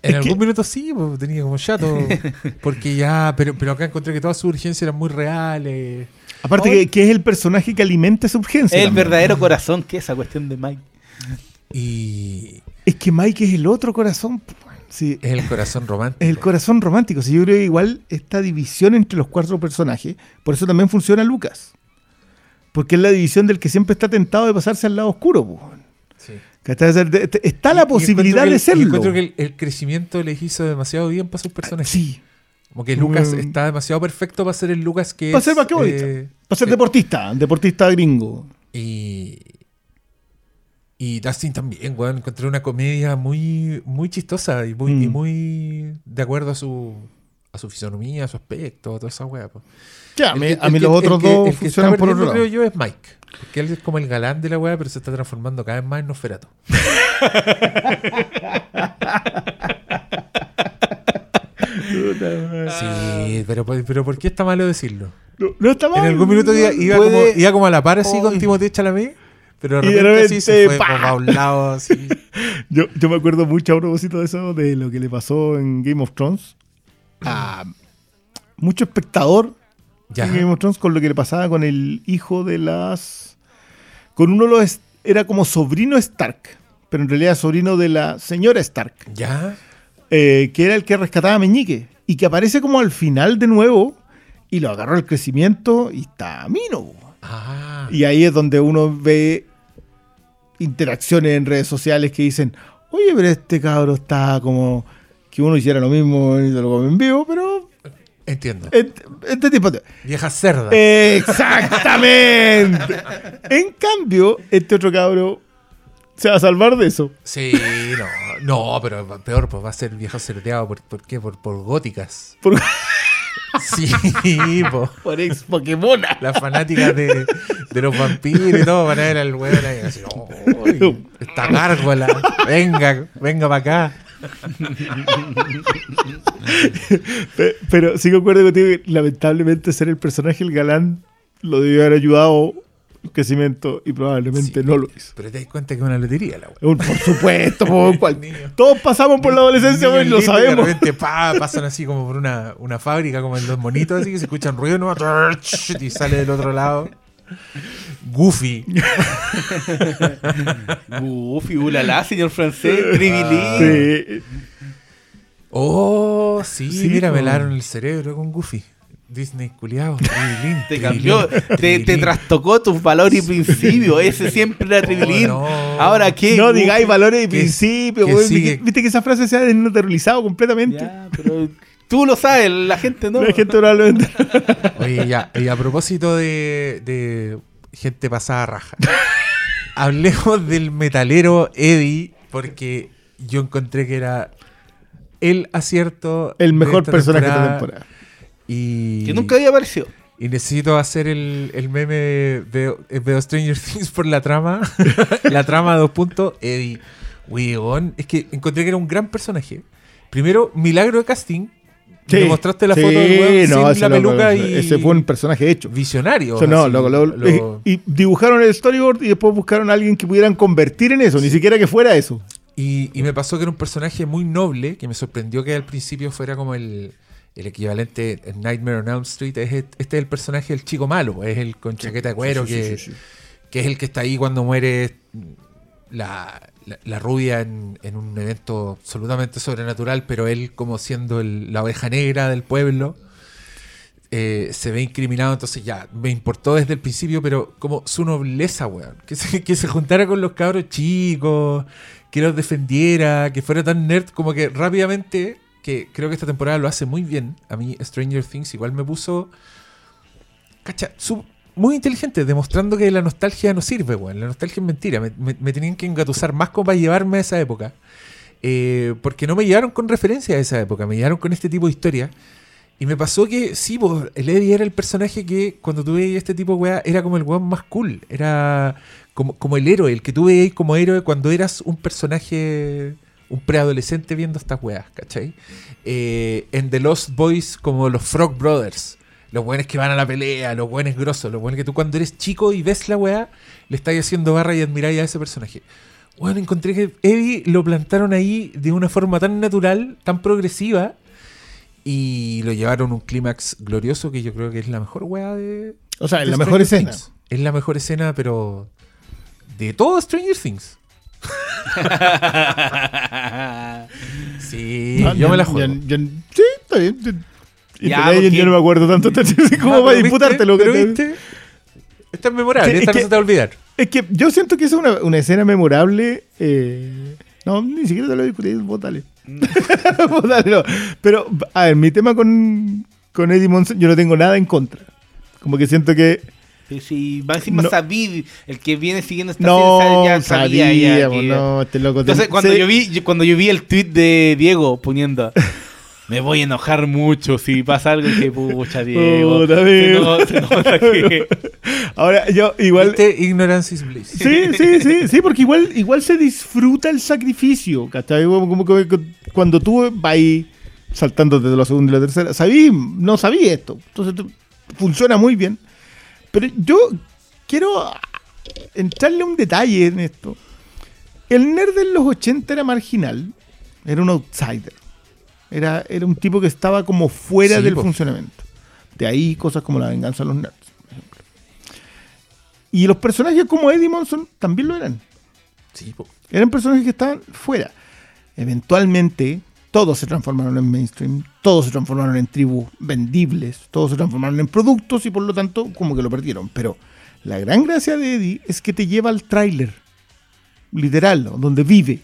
En Es algún que- minuto sí, pues, tenía como chato. [LAUGHS] Porque ya, pero, pero acá encontré que todas sus urgencias eran muy reales. Aparte que, que es el personaje que alimenta esa urgencia. El también. verdadero corazón que es esa cuestión de Mike. Y Es que Mike es el otro corazón. Sí, es el corazón romántico. es el corazón romántico. Sí, yo creo que igual esta división entre los cuatro personajes, por eso también funciona Lucas. Porque es la división del que siempre está tentado de pasarse al lado oscuro. pues. Sí. Está la posibilidad de serlo. encuentro que el, el crecimiento les hizo demasiado bien para sus personajes. Sí, Como que Lucas está demasiado perfecto para ser el Lucas que Para es. ser eh, para ser deportista, deportista gringo. Y. Y Dustin también, weón. Encontré una comedia muy, muy chistosa y muy, y Mm. muy de acuerdo a su, a su fisonomía, a su aspecto, a toda esa weá. Ya, a El mí, que- a mí el los otros dos que está funcionan por otro lado. creo yo, es Mike. Porque él es como el galán de la weá, pero se está transformando cada vez más en Nosferatu. Sí, pero, pero ¿por qué está malo decirlo? No, no está mal. En algún minuto iba, iba como, iba como a la par así Ay. con Timothée Chalamet, pero de Y de repente, se fue a un lado así. [LAUGHS] Yo, yo me acuerdo mucho a propósito de eso, de lo que le pasó en Game of Thrones. A mucho espectador Ya. en Game of Thrones con lo que le pasaba con el hijo de las. Con uno de los. Era como sobrino Stark, pero en realidad sobrino de la señora Stark, ¿Ya? eh, que era el que rescataba a Meñique y que aparece como al final de nuevo y lo agarró el crecimiento y está mino. Ah. Y ahí es donde uno ve interacciones en redes sociales que dicen, oye, pero este cabro está como que uno hiciera lo mismo y se lo come en vivo, pero Entiendo. este, este tipo de... Vieja cerda. Exactamente. en cambio, este otro cabro se va a salvar de eso. Sí, no. No, pero peor, pues va a ser viejo cerdeado. ¿Por, por qué? Por, por góticas. Por, Sí, po. por ex Pokémona. Las fanáticas de, de los vampiros y todo van a ver al weón ahí así, [LAUGHS] "Uy, esta gárgola, venga, venga para acá. Pe- Pero sí concuerdo contigo que lamentablemente ser el personaje, el galán, lo debió haber ayudado crecimiento y probablemente Sí. no lo hizo. Pero te das cuenta que es una lotería la weón. Un- Por supuesto, po, [LAUGHS] cual- Niño. todos pasamos por la adolescencia y lo sabemos. De repente pa, pasan así como por una, una fábrica, como en los monitos, así que se escuchan ruido ¿no? y sale del otro lado. Goofy. [LAUGHS] Goofy, ulala, señor francés, tribilín. Sí. Oh, sí, Sí, mira, me lavaron el cerebro con Goofy. Disney culiado. Te cambió, te, te trastocó tus valores y principios. Ese siempre era no. Ahora qué. No digáis valores y principios. Viste, que esa frase se ha desnaturalizado completamente. Ya, pero tú lo sabes, la gente no. La gente probablemente. Oye, ya, y a propósito de, de gente pasada raja, [LAUGHS] hablemos del metalero Eddie, porque yo encontré que era el acierto. El mejor personaje de esta temporada. Y, Que nunca había aparecido. y necesito hacer el, el meme de veo, eh, veo Stranger Things por la trama. [LAUGHS] la trama dos puntos. Eddie, weón. Es que encontré que era un gran personaje. Primero, milagro de casting. Me mostraste la Sí, foto del weón no, sin ese la loco- peluca y. Ese fue un personaje hecho. Visionario. O sea, no, así, lo- lo- y, y dibujaron el storyboard y después buscaron a alguien que pudieran convertir en eso, ni siquiera que fuera eso. y, y me pasó que era un personaje muy noble, que me sorprendió que al principio fuera como el, el equivalente en Nightmare on Elm Street. Es, este es el personaje del chico malo, es el con chaqueta de cuero, Sí, sí, que, sí. que es el que está ahí cuando muere la, la- la rubia en, en un evento absolutamente sobrenatural, pero él como siendo el- la oveja negra del pueblo. eh, se ve incriminado, entonces ya, me importó desde el principio, pero como su nobleza, weón. Que se, que se juntara con los cabros chicos, que los defendiera, que fuera tan nerd, como que rápidamente, que creo que esta temporada lo hace muy bien. A mí Stranger Things igual me puso, cacha, su- muy inteligente, demostrando que la nostalgia no sirve, weón. La nostalgia es mentira. Me, tenían que engatusar más como para llevarme a esa época. Eh, porque no me llevaron con referencia a esa época, me llevaron con este tipo de historia. Y me pasó que, sí, pues, el Eddie era el personaje que cuando veías este tipo weá, era como el weón más cool. Era como, como el héroe, el que tú veías como héroe cuando eras un personaje un preadolescente viendo estas weas, ¿cachai? Eh, en The Lost Boys, como los Frog Brothers. Los buenos que van a la pelea, los buenos grosos, los buenos que tú cuando eres chico y ves la wea, le estás haciendo barra y admiráis a ese personaje. Bueno, encontré que Eddie lo plantaron ahí de una forma tan natural, tan progresiva, y lo llevaron a un clímax glorioso que yo creo que es la mejor wea de. O sea, de la mejor Stranger escena. Things. Es la mejor escena, pero. de todo Stranger Things. [LAUGHS] Sí, No, yo me la juego. yo- yo- sí, está bien. Yo- y Ya, porque- yo no me acuerdo tanto. ¿Cómo Ah, va a pero disputártelo? Pero que te- viste, esta es memorable, es esta no que- se te va a olvidar. Es que yo siento que esa es una, una escena memorable. eh, no, ni siquiera te lo discutí, vos dale. Vos dale, no. Pero, a ver, mi tema con, con Eddie Monson, yo no tengo nada en contra. Como que siento que. Pero si va encima No. Sabid, el que viene siguiendo esta No, serie, ya sabía ya que- no, este loco. Entonces, te- cuando yo vi yo- cuando yo vi el tweet de Diego poniendo [LAUGHS] me voy a enojar mucho si pasa algo que pucha Diego. Puta, se, Diego. no- se nota que- [LAUGHS] Ahora, yo igual. ¿Viste? Ignorance is bliss. Sí, sí, sí, sí, porque igual, igual se disfruta el sacrificio, ¿cachai? Como, como que cuando tú vas ahí saltando desde la segunda y la tercera, sabí, no sabía esto, entonces funciona muy bien. Pero yo quiero entrarle un detalle en esto. El nerd de los 80 era marginal, era un outsider, era, era un tipo que estaba como fuera Sí, del po. funcionamiento. De ahí cosas como la venganza de los nerds. por ejemplo. Y los personajes como Eddie Monson también lo eran. Sí, po. Eran personajes que estaban fuera. Eventualmente, todos se transformaron en mainstream, todos se transformaron en tribus vendibles, todos se transformaron en productos y por lo tanto, como que lo perdieron. Pero la gran gracia de Eddie es que te lleva al tráiler, literal, donde vive.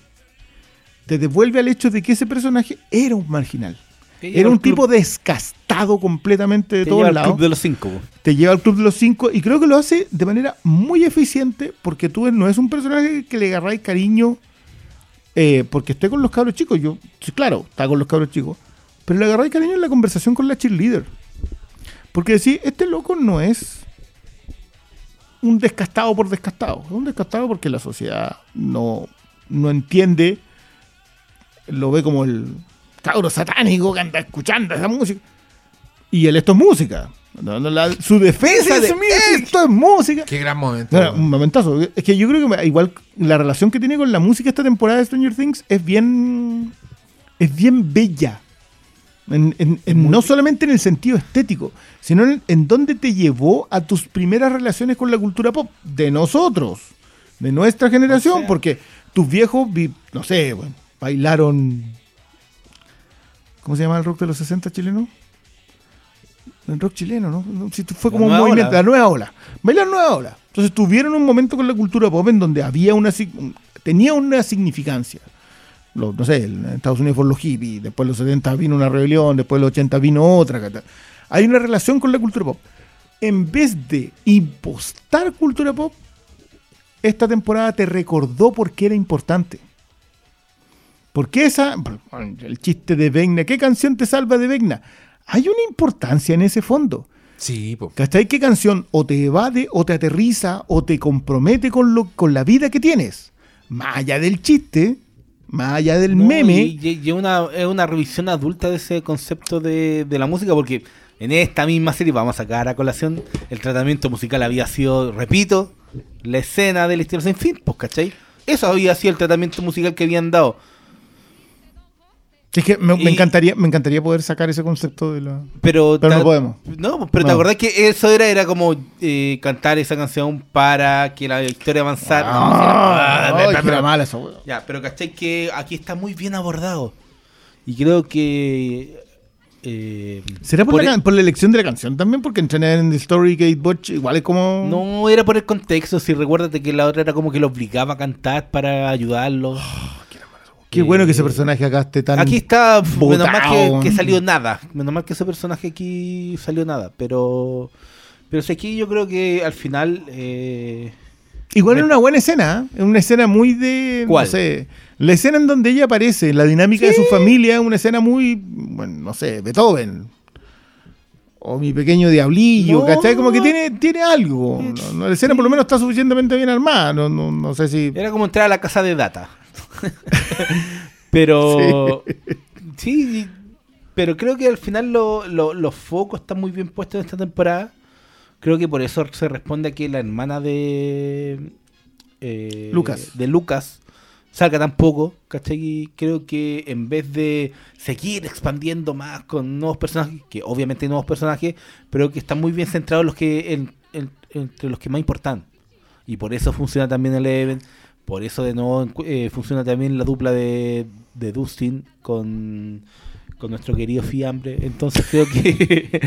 Te devuelve al hecho de que ese personaje era un marginal. Era un tipo descastado completamente de te todos lleva al club de los cinco. te lleva al club de los cinco y creo que lo hace de manera muy eficiente porque tú no es un personaje que le agarráis cariño eh, porque estoy con los cabros chicos. Yo, claro, está con los cabros chicos, pero le agarráis cariño en la conversación con la cheerleader. Porque decís, este loco no es un descastado por descastado, es un descastado porque la sociedad no, no entiende, lo ve como el cabro satánico que anda escuchando esa música. Y él, esto es música. No, no, la- su defensa de esto es música. Qué gran momento. Ahora, un momentazo. Es que yo creo que igual la relación que tiene con la música esta temporada de Stranger Things es bien. es bien bella. En- en- en- no solamente en el sentido estético, sino en, en dónde te llevó a tus primeras relaciones con la cultura pop de nosotros, de nuestra generación, O sea- porque tus viejos, vi- no sé, bueno, bailaron. ¿Cómo se llama el rock de los 60 chileno? El rock chileno, ¿no? Fue como un movimiento, ola. la nueva ola. Bailar nueva ola. Entonces tuvieron un momento con la cultura pop en donde había una tenía una significancia. Lo- no sé, en Estados Unidos fueron los hippies, después los 70 vino una rebelión, después los 80 vino otra. Hay una relación con la cultura pop. En vez de impostar cultura pop, esta temporada te recordó por qué era importante. Porque esa, el chiste de Vegna, ¿qué canción te salva de Vegna? Hay una importancia en ese fondo. Sí, po. ¿Cachai? ¿Qué canción o te evade, o te aterriza, o te compromete con, lo, con la vida que tienes? Más allá del chiste, más allá del No, meme. Y, y- y una, es una revisión adulta de ese concepto de, de la música, porque en esta misma serie, vamos a sacar a colación, el tratamiento musical había sido, repito, la escena del estilo sin fin, pues, ¿cachai? Eso había sido el tratamiento musical que habían dado. Es que me, encantaría, me encantaría poder sacar ese concepto de la. Pero, Pero no podemos. No, pero No. te acordás que eso era, era como eh, cantar esa canción para que la historia avanzara. No, era- Ah, ay, Ah, era mala esa wea. Ya, pero cachai que aquí está muy bien abordado. Y creo que. eh, ¿Será por, por la, el- can- por la elección de la canción también? Porque entrenar en The Story Gate Butch igual es como. No era por el contexto, si recuérdate que la otra era como que lo obligaba a cantar para ayudarlo. Qué bueno que ese Eh, personaje acá esté tan. Aquí está, menos mal que, salió nada. Menos mal que ese personaje aquí salió nada. Pero. Pero si aquí yo creo que al final. eh, Igual es una buena escena, ¿eh? es una escena muy de. ¿Cuál? No sé. La escena en donde ella aparece, la dinámica de su familia, una escena muy. Bueno, no sé, Beethoven. O mi pequeño diablillo, No. ¿cachai? Como que tiene, tiene algo. No, la escena por lo menos está suficientemente bien armada. No, no, no sé si. era como entrar a la casa de data. [LAUGHS] Pero. Sí. pero creo que al final lo- lo- los focos están muy bien puestos en esta temporada. Creo que por eso se responde a que la hermana de. eh, Lucas. De Lucas salga tan poco, ¿cachai? Y creo que en vez de seguir expandiendo más con nuevos personajes, que obviamente hay nuevos personajes, pero que están muy bien centrados los que en- en- entre los que más importan. Y por eso funciona también el Eleven. Por eso de nuevo eh, funciona también la dupla de, de Dustin con, con nuestro querido Fiambre. Entonces creo que,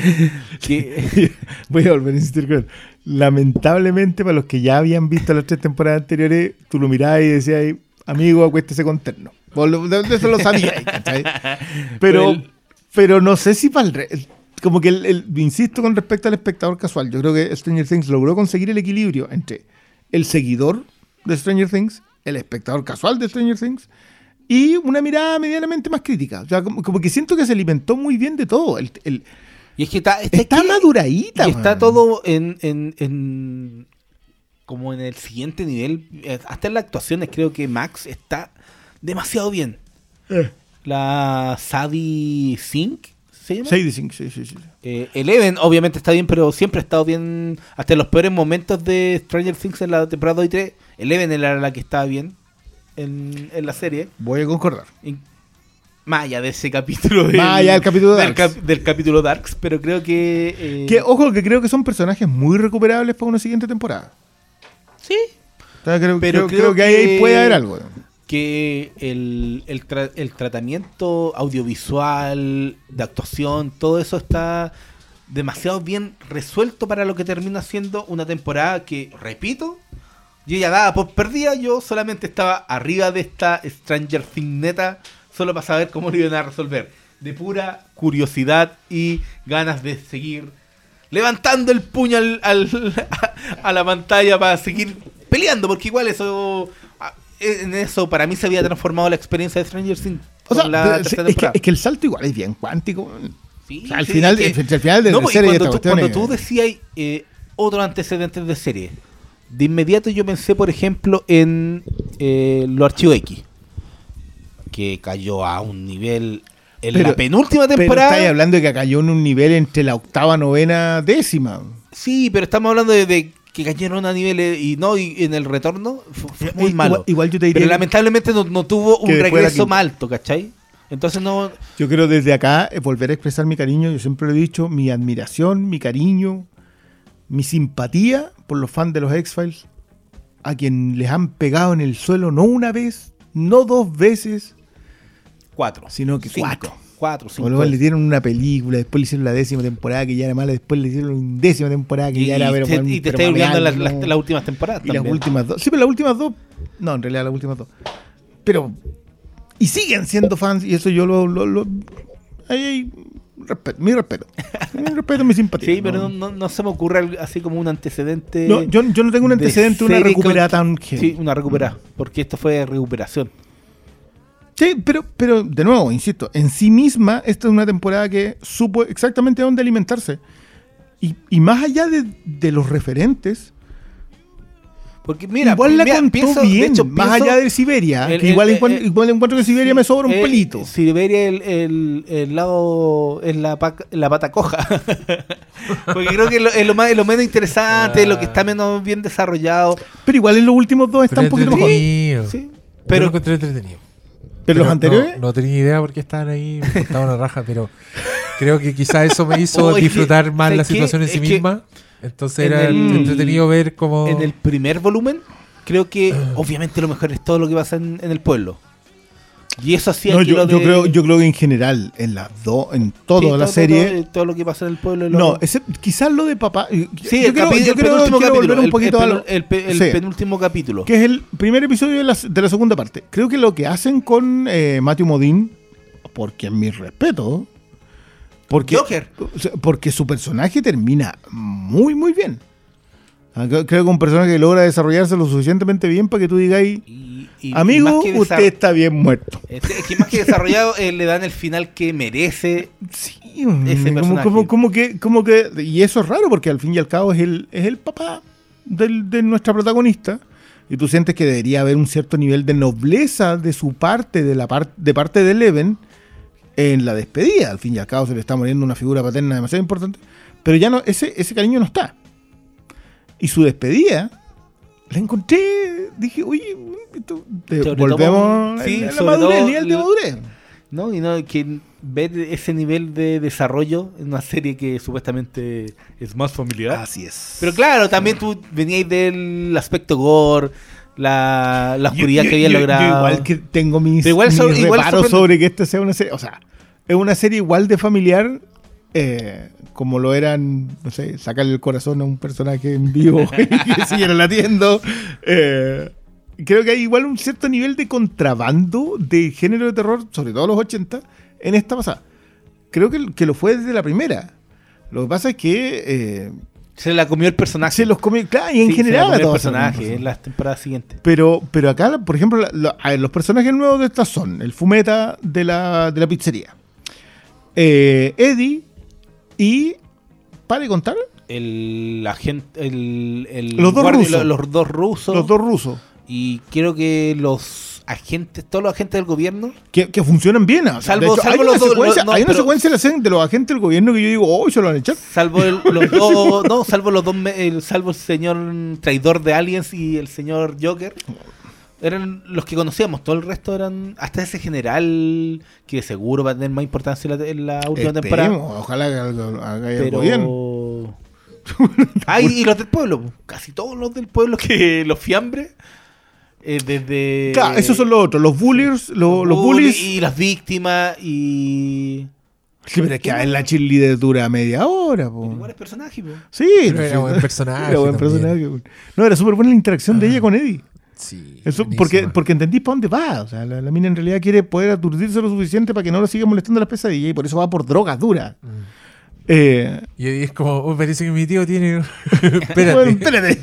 [LAUGHS] que Voy a volver a insistir con él. Lamentablemente, para los que ya habían visto las tres temporadas anteriores, tú lo mirabas y decías, amigo, acuéstese con terno. Eso lo sabías, [LAUGHS] ¿cachai? Pero, el- pero no sé si para el... re- Como que, el, el- insisto con respecto al espectador casual, yo creo que Stranger Things logró conseguir el equilibrio entre el seguidor de Stranger Things, el espectador casual de Stranger Things, y una mirada medianamente más crítica. O sea, como, como que siento que se alimentó muy bien de todo. El, el- y es que está, está está aquí- maduradita. y está man. todo en, en, en- como en el siguiente nivel. Hasta en las actuaciones creo que Max está demasiado bien. Eh. La Sadie Sink ¿se llama? Sí, sí, sí. Eh, Eleven obviamente está bien, pero siempre ha estado bien. Hasta en los peores momentos de Stranger Things en la temporada 2 y 3, Eleven era la que estaba bien en, en la serie. Voy a concordar. Más allá de ese capítulo del, allá del capítulo del, cap- del capítulo Darks, pero creo que. eh, Que, ojo, que creo que son personajes muy recuperables para una siguiente temporada. sí, O sea, creo, Pero creo, creo creo que ahí que- puede haber algo. Que el, el, tra- el tratamiento audiovisual, de actuación, todo eso está demasiado bien resuelto para lo que termina siendo una temporada que, repito, yo ya daba por perdida, yo solamente estaba arriba de esta Stranger Things neta, solo para saber cómo lo iban a resolver. De pura curiosidad y ganas de seguir levantando el puño al, al- [LAUGHS] a la pantalla para seguir peleando, porque igual eso a- en eso para mí se había transformado la experiencia de Stranger Things. O sea, la es, que, es que el salto igual es bien cuántico. Sí, o sea, al sí, final- es que- al final de la serie cuando, tú, cuando tú decías eh, otros antecedentes de serie, de inmediato yo pensé, por ejemplo, en eh, los archivos X, que cayó a un nivel en Pero- la penúltima Pero temporada. estáis hablando de que cayó en un nivel entre la octava, novena, décima. Sí, pero estamos hablando de, de que cayeron a niveles y no, y en el retorno fue, fue muy malo. igual yo te diría pero lamentablemente no, no tuvo un regreso más alto, ¿cachai? Entonces no. Yo quiero desde acá eh, volver a expresar mi cariño. Yo siempre lo he dicho, mi admiración, mi cariño, mi simpatía por los fans de los X-Files, a quien les han pegado en el suelo no una vez, no dos veces, Cuatro. sino que Cinco. cuatro. Cuatro, cinco. Luego le dieron una película, después le hicieron la décima temporada que ya era mala, después le hicieron una décima temporada que y, ya era y pero, te, y te estoy olvidando las, ¿no? las- las últimas temporadas. Y las últimas dos. Sí, pero las últimas dos. No, en realidad las últimas dos. Pero. Y siguen siendo fans, y eso yo lo. lo, lo- ahí hay respeto, mi respeto. Mi [LAUGHS] respeto, mi simpatía. Sí, pero no, no- no se me ocurre así como un antecedente. No, yo, yo no tengo un de antecedente, una recuperada con- tan. Sí, una recuperada. Porque esto fue recuperación. Sí, pero, pero de nuevo, insisto, en sí misma, esta es una temporada que supo exactamente dónde alimentarse. Y, y más allá de, de los referentes, Porque mira, igual la mira, contó pienso- de bien, hecho, más pienso- allá de Siberia, el- que el- igual, el- encuentro, el- igual encuentro que Siberia me sobra un Eh, pelito. Siberia el, el, el lado es la, pa- la pata coja. [LAUGHS] Porque creo que es lo, es lo más, es lo menos interesante, es lo que está menos bien desarrollado. Pero igual en los últimos dos está Pero un poquito mejor. Sí. Pero Pero lo encontré entretenido. Pero los no- anteriores, No, tenía idea por qué estaban ahí, me cortaba una raja, pero creo que quizá eso me hizo Oh, que- disfrutar más la situación en sí Es misma. Entonces en era el- entretenido ver cómo. en el primer volumen, creo que obviamente lo mejor es todo lo que pasa en, en el pueblo. Y eso hacía no, que yo, de- creo, yo creo que en general, en las dos, en toda Sí, la todo- serie. Todo, todo lo que pasa en el pueblo. no, ese- quizás lo de papá. sí, yo el, creo, yo el creo- quiero capítulo. volver un el- poquito el, a lo- el el Sí. penúltimo capítulo. que es el primer episodio de la, de la segunda parte. Creo que lo que hacen con eh, Matthew Modine, porque en mi respeto, porque, Joker. porque su personaje termina muy, muy bien. Ah, Creo que un personaje que logra desarrollarse lo suficientemente bien para que tú digáis, Y- y- amigo, usted está bien muerto. Es es que más que desarrollado, eh, le dan el final que merece. Sí, Ese como, personaje. como, como que, como que, y eso es raro porque al fin y al cabo es el, es el papá del- de nuestra protagonista y tú sientes que debería haber un cierto nivel de nobleza de su parte, de la par- de parte de Eleven, en la despedida. Al fin y al cabo se le está muriendo una figura paterna demasiado importante. Pero ya no, ese, ese cariño no está. Y su despedida, la encontré, dije, oye, esto- volvemos sí, a la madurez, nivel de madurez. ¿no? Y no, que ver ese nivel de desarrollo en una serie que supuestamente es más familiar. Así es. Pero claro, también tú veníais del aspecto gore, la, la oscuridad Yo- que había yo- logrado. igual que tengo mis, igual mis sobre- igual sobre que esta sea una serie. O sea, es una serie igual de familiar eh, como lo eran, no sé, sacarle el corazón a un personaje en vivo [LAUGHS] y que siguieron latiendo. Eh, creo que hay igual un cierto nivel de contrabando de género de terror, sobre todo los 80, en esta pasada. Creo que, que lo fue desde la primera. Lo que pasa es que eh, Se la comió el personaje. se los comió, claro, y en Sí, general a todos se los personaje comió. en las temporadas siguientes. Pero, pero acá, por ejemplo, la- la- a ver, los personajes nuevos de esta son el fumeta de la, de la pizzería, eh, Eddie y. ¿Para de contar? El agente, el, el Los dos guardia- rusos. los, los dos rusos. Los dos rusos. Y creo que los agentes, todos los agentes del gobierno, Que, que funcionan bien. o sea, Salvo- hecho, salvo hay una los dos- secuencia, no, hay una pero- secuencia de, los agentes del gobierno que yo digo, oh, se lo van a echar. salvo el, los [LAUGHS] dos, no, salvo los dos, el, salvo el señor traidor de Aliens y el señor Joker, eran los que conocíamos. Todo el resto eran, hasta ese general que seguro va a tener más importancia en la, en la última temporada. Ojalá que haga, algo bien. Pero. [LAUGHS] Ay, y los del pueblo, casi todos los del pueblo que los fiambres. eh, desde. Claro, esos son los otros, los bullies, los, los bullies. Y las víctimas y. Sí, pero es que en la cheerleader dura media hora. po. Iguales personajes, po. Sí, Pero era buen [LAUGHS] personaje Era buen también. personaje. No, era súper buena la interacción de ella con Eddie. Sí. Eso, porque, porque entendís para dónde va. O sea, la, la mina en realidad quiere poder aturdirse lo suficiente para que no lo siga molestando las pesadillas y por eso va por drogas duras. Mm. Eh, Y es como, "Oh, parece que mi tío tiene. [LAUGHS] espérate. bueno, espérate.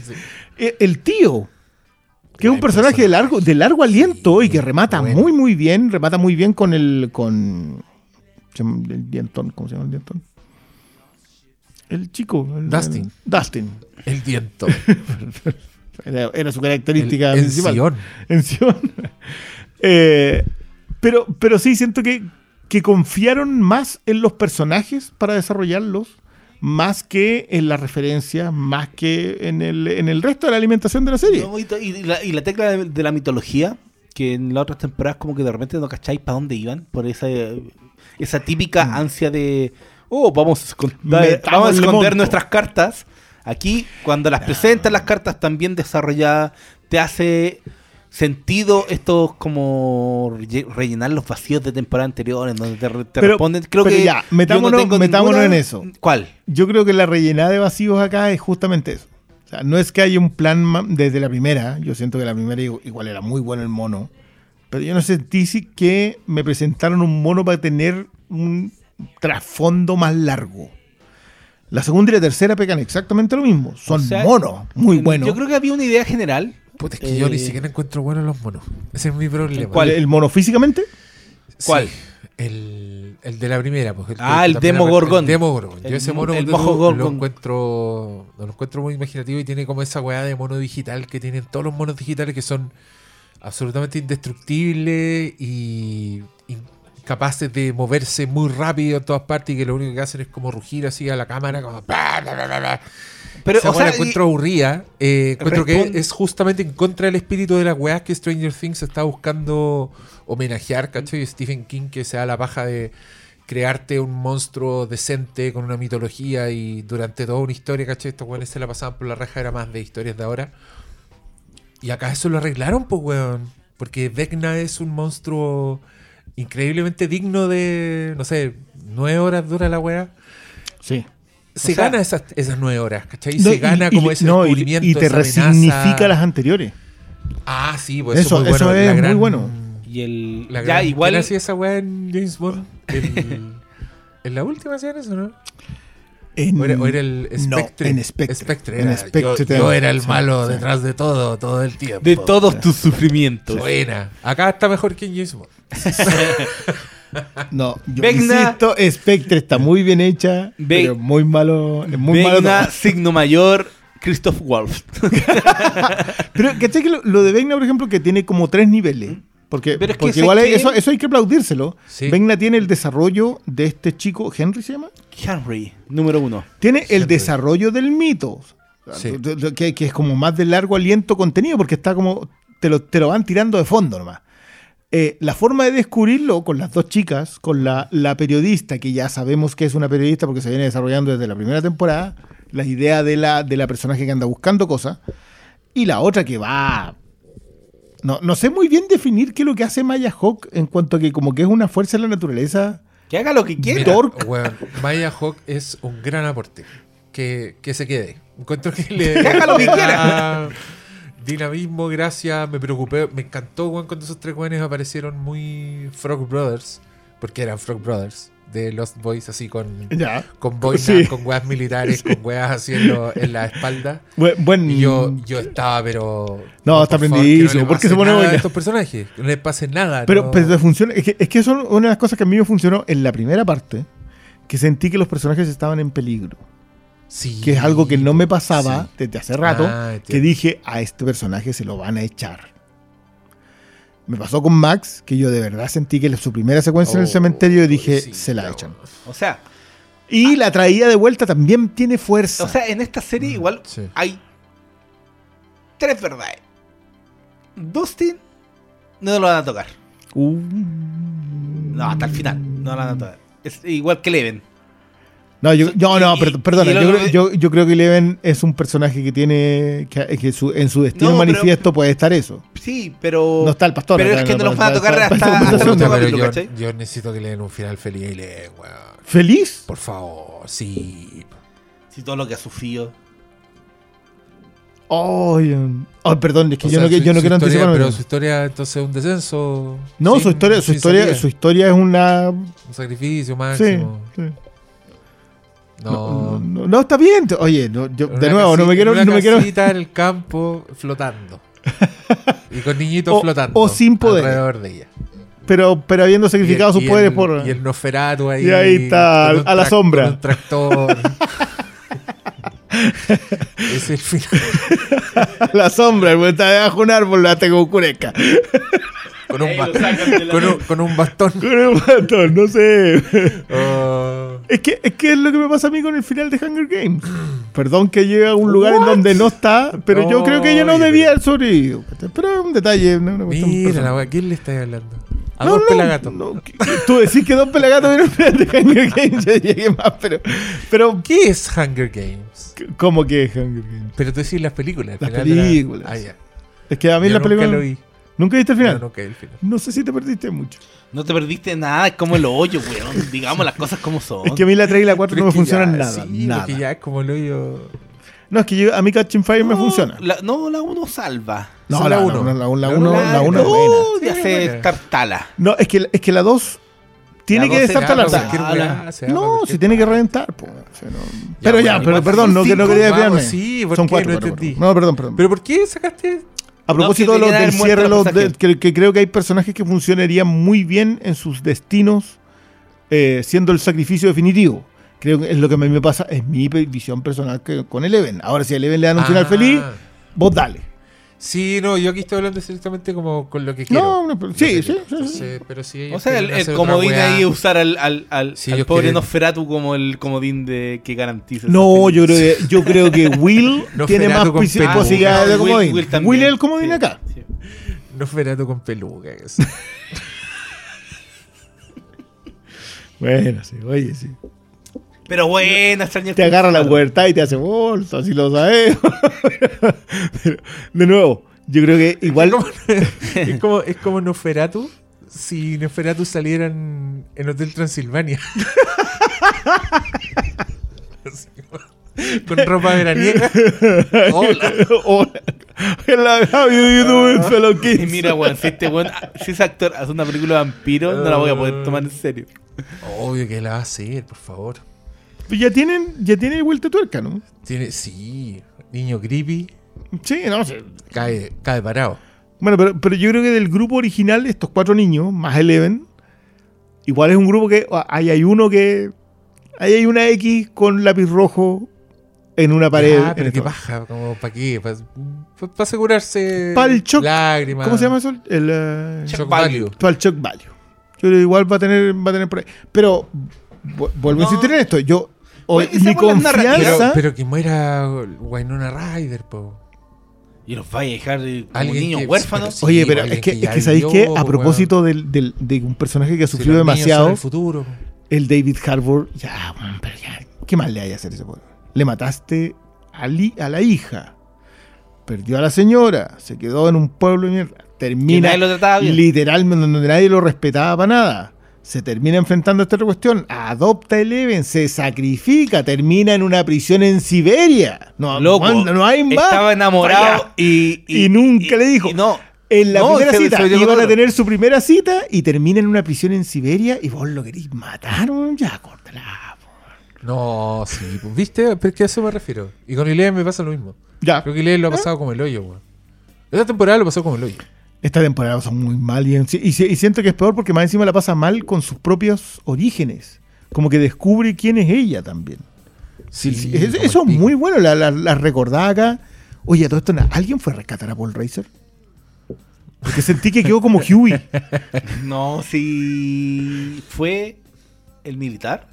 Eh, El tío, que es un personaje de largo, de largo aliento y que remata bueno. muy, muy bien. Remata muy bien con el. con el dientón. ¿Cómo se llama el dientón? El chico. el- Dustin. el- Dustin. El viento. Era, era su característica El- el principal. Sion. [LAUGHS] En Sion. Eh, pero, pero sí, siento que, que confiaron más en los personajes para desarrollarlos, más que en la referencia, más que en el, en el resto de la alimentación de la serie. No, y, la, y la tecla de, de la mitología, que en las otras temporadas como que de repente no cacháis para dónde iban, por esa, esa típica ansia de, oh, vamos a esconder, Metámosle vamos a esconder nuestras cartas. Aquí, cuando las presentan las cartas tan bien desarrolladas, te hace sentido esto como re- rellenar los vacíos de temporada anterior en donde te, te Pero- responden. Creo pero que ya, metámonos- en eso. ¿Cuál? Yo creo que la rellenada de vacíos acá es justamente eso. O sea, no es que haya un plan desde la primera. Yo siento que la primera igu- igual era muy bueno el mono. Pero yo no sentí si que me presentaron un mono para tener un trasfondo más largo. La segunda y la tercera pegan exactamente lo mismo. Son O sea, monos, muy buenos. Yo creo que había una idea general. Puta, es que yo ni Eh, siquiera encuentro buenos los monos. Ese es mi problema. ¿Cuál? ¿El mono físicamente? ¿Cuál? Sí, el, el de la primera. Pues, el Ah, el también Demogorgon. El Demogorgon. El Yo ese mo- mono el lo encuentro, lo encuentro muy imaginativo y tiene como esa weá de mono digital que tienen todos los monos digitales que son absolutamente indestructibles y incapaces de moverse muy rápido en todas partes y que lo único que hacen es como rugir así a la cámara como. Pero, Esa o sea, la encuentro aburrida. Eh, encuentro Responde- que es justamente en contra del espíritu de las weas que Stranger Things está buscando homenajear, ¿cachai? Y Stephen King que se da la paja de crearte un monstruo decente con una mitología y durante toda una historia, ¿cachai? Estos weones se la pasaban por la raja, era más de historias de ahora. Y acá eso lo arreglaron, pues, weón. Porque Vecna es un monstruo increíblemente digno de, no sé, nueve horas dura la wea. Sí. Se gana esas, esas nueve horas, ¿cachai? No, se gana como ese no, y- descubrimiento. y, te esa amenaza. resignifica las anteriores. Ah, sí, pues Eso- eso, es muy eso bueno. es la muy bueno. Y el. La ya, igual. ¿Quién hacía esa weá en James Bond? El- [LAUGHS] ¿En la última hacían eso, no? En- ¿O era, o era el no, Spectre? en Spectre. era. En Spectre yo, era el malo sí. detrás de todo, todo el tiempo. De todos tus sufrimientos. Buena. Acá está mejor que en James Bond. No, yo Vecna- insisto, Spectre está muy bien hecha, Ve- pero muy malo, es muy malo signo mayor, Christoph Wolf. [LAUGHS] Pero, ¿cachai que lo, lo de Vecna, por ejemplo, que tiene como tres niveles? Porque, Pero es que porque sé igual que- eso, eso hay que aplaudírselo. Sí. Vecna tiene el desarrollo de este chico, ¿Henry se llama? Henry, número uno. Tiene el desarrollo del mito. Sí. Que, que es como más de largo aliento contenido, porque está como. Te lo, te lo van tirando de fondo nomás. Eh, la forma de descubrirlo con las dos chicas, con la, la periodista, que ya sabemos que es una periodista porque se viene desarrollando desde la primera temporada, la idea de la, de la personaje que anda buscando cosas, y la otra que va. No, no sé muy bien definir qué es lo que hace Maya Hawk en cuanto a que como que es una fuerza de la naturaleza. Que haga lo que quiera. Weón, Maya Hawk es un gran aporte. Que, que se quede. Encuentro que le. Que haga lo que quiera. [LAUGHS] Dinamismo, gracias. Me preocupé. Me encantó, weón, cuando esos tres weones aparecieron muy Frog Brothers. Porque eran Frog Brothers. De Lost Boys, así con. Ya. Con boinas, Sí. con weas militares, [LAUGHS] con weas así en, lo- en la espalda. Buen, buen- Y yo, yo estaba, pero. No, por está prendidísimo. no le ¿Por qué se pone nada a boina? estos personajes? No les pase nada. Pero, no- pero te funciona. Es que, es que es una de las cosas que a mí me funcionó en la primera parte. Que sentí que los personajes estaban en peligro. Sí, Que es algo que no me pasaba sí. desde hace rato. Ah, que dije, a este personaje se lo van a echar. Me pasó con Max, que yo de verdad sentí que su primera secuencia en el Oh, cementerio dije, sí, se la echan. O sea, Y la traía de vuelta también tiene fuerza. o sea, en esta serie igual Sí. hay tres verdades. Dustin no lo van a tocar. Uh. No, hasta el final. No lo van a tocar. Es igual que Leven. No, yo, yo- no, Y- y- perdona, y yo, creo- yo, yo creo que Eleven es un personaje que tiene, que, que su- en su destino No, pero- manifiesto puede estar eso. Sí, pero. No está el pastor. Pero es que no los van a tocar [LAUGHS] hasta- hasta Puta, pero capítulo, yo, ¿cachai? yo necesito que le den un final feliz y le weón. ¿Feliz? Por favor, sí. Si todo lo que ha sufrido. Ay, oh, perdón, es que O yo sea, no, su- yo no quiero anticiparme. Pero su historia entonces es un descenso. No, sin- su historia, su historia, salida. su historia es una. Un sacrificio Sí, máximo. sí. No. No, no, no, está bien. Oye, no, yo, de nuevo, no casi- me quiero. Una No me quiero casita en el campo flotando. y con niñitos [LAUGHS] O- flotando. o sin poder. Alrededor de ella. pero, pero habiendo sacrificado el- sus poderes por. Y el Noferatu ahí. Y ahí está, a la sombra. con un tractor. [LAUGHS] Es el final. [LAUGHS] la sombra, el está debajo de un árbol, lo hace como cureca. Con un, con un, con un bastón. [LAUGHS] Con un bastón, no sé. Oh. Es que, es que es lo que me pasa a mí con el final de Hunger Games. Perdón que llegue a un lugar en donde no está, pero yo creo que ella no debía haber sobrevivido. Pero es un detalle. No, una cuestión Mira, la wea, ¿a quién le estás hablando? A No, dos no, pelagatos. no, tú decís que dos pelagatos vieron el final de Hunger Games, yo llegué más, pero, pero ¿Qué es Hunger Games? ¿cómo que es Hunger Games? Pero tú decís las películas. el Las la- películas. Ah, ya. Es que a mí Yo la nunca película... lo vi. ¿Nunca viste el final? No, nunca vi el final. No sé si te perdiste mucho. No te perdiste nada, es como el hoyo, weón. [LAUGHS] Digamos las cosas como son. Es que a mí la 3 y la 4 Pero no me funcionan ya, nada. Sí, nada. porque ya es como el hoyo. No, es que yo- a mí Catching Fire me No, funciona. la- no, la 1 salva. No, la es la 1. uno. La 1 la La uno- uno- la uno es no, buena. ya Sí, se buena. tartala. No, es que, es que la 2 tiene La que llama No, si tiene que reventar. po. O sea, no- Pero ya, bueno, pero igual perdón, no, que no cinco, quería desviarme. sí, ¿por Son. No cuatro. No, perdón, perdón. ¿Pero por qué sacaste? A propósito de lo tenía del cierre, los los de- que, que creo que hay personajes que funcionarían muy bien en sus destinos eh, siendo el sacrificio definitivo. Creo que es lo que a mí me pasa, es mi visión personal que, con Eleven. Ahora, si a Eleven le dan un final Ah. feliz, vos dale. Sí, no, yo aquí estoy hablando directamente como con lo que quiero. No, no, pero- sí, sí, sí, sí. Pero si ellos O sea, el, comodín ahí usar al, al, al, Sí, al pobre quieren- Nosferatu como el comodín de que garantiza. No, yo creo que, yo creo que Will [LAUGHS] tiene más posibilidades de Ah, Will- comodín. Will Will, también. es el comodín Sí, acá. sí. No Ferato con peluca. es. [LAUGHS] Bueno, sí, oye, sí. Pero bueno, extraño el Te agarra la puerta y te hace bolsa, así lo sabes. [LAUGHS] Pero, de nuevo, yo creo que igual. es como, [LAUGHS] es como Nosferatu si Nosferatu salieran en Hotel Transilvania. [LAUGHS] Con ropa veraniega. Hola. Hola. Kids? Y mira, weón, si este weón, si ese actor hace una película de vampiro, no la voy a poder tomar en serio. Obvio que la va a hacer, por favor. Pues ya tienen, ya tienen vuelta tuerca, ¿no? Tiene, sí, niño creepy, Sí, no sé. cae, cae parado. Bueno, pero, pero yo creo que del grupo original, estos cuatro niños, más Eleven, igual es un grupo que. ah, Ahí hay uno que. Ahí hay una X con lápiz rojo en una pared. Ah, pero qué paja, como para qué, para asegurarse Para el shock. lágrimas. ¿Cómo se llama eso? El eh, Shock, value. para el shock value. Yo creo que igual va a tener, va a tener por ahí. Pero vu- vuelvo a insistir en esto. Yo, esa mi narrativa. Pero, confianza. pero que muera Winona Ryder, po. Y los vaya a dejar eh, como niños que- huérfanos. Sí, Oye, pero es que, que es que ¿sabéis qué? A propósito del, del- de un personaje que ha sufrido demasiado, el futuro. el David Harbour, ya, pero ya, ¿qué más le hay a hacer ese pobre? Le mataste a, li- a la hija, perdió a la señora, se quedó en un pueblo de mierda, Que termina nadie lo trataba bien. literalmente donde nadie lo respetaba para nada. Se termina enfrentando a esta otra cuestión, adopta a Eleven, se sacrifica, termina en una prisión en Siberia. No, Loco, no, no hay más. Estaba enamorado y, Y nunca le dijo. y no. En la No, primera se- cita se iban a tener su primera cita y termina en una prisión en Siberia y vos lo querís matar, ya, córtala. po. No, sí, pues, ¿viste? Pero es que a eso me refiero. Y con Ileana me pasa lo mismo. Ya. Creo que Ileana lo ha pasado como el hoyo, weón. Esta temporada lo pasó como el hoyo. Esta temporada son muy mal y, en- y, si- y siento que es peor porque más encima la pasa mal con sus propios orígenes. Como que descubre quién es ella también. Sí, sí, es- eso es muy bueno, la, la, la recordada acá. Oye, a todo esto, ¿alguien fue a rescatar a Paul Racer? Porque sentí que quedó como Huey. [LAUGHS] No, si fue el militar.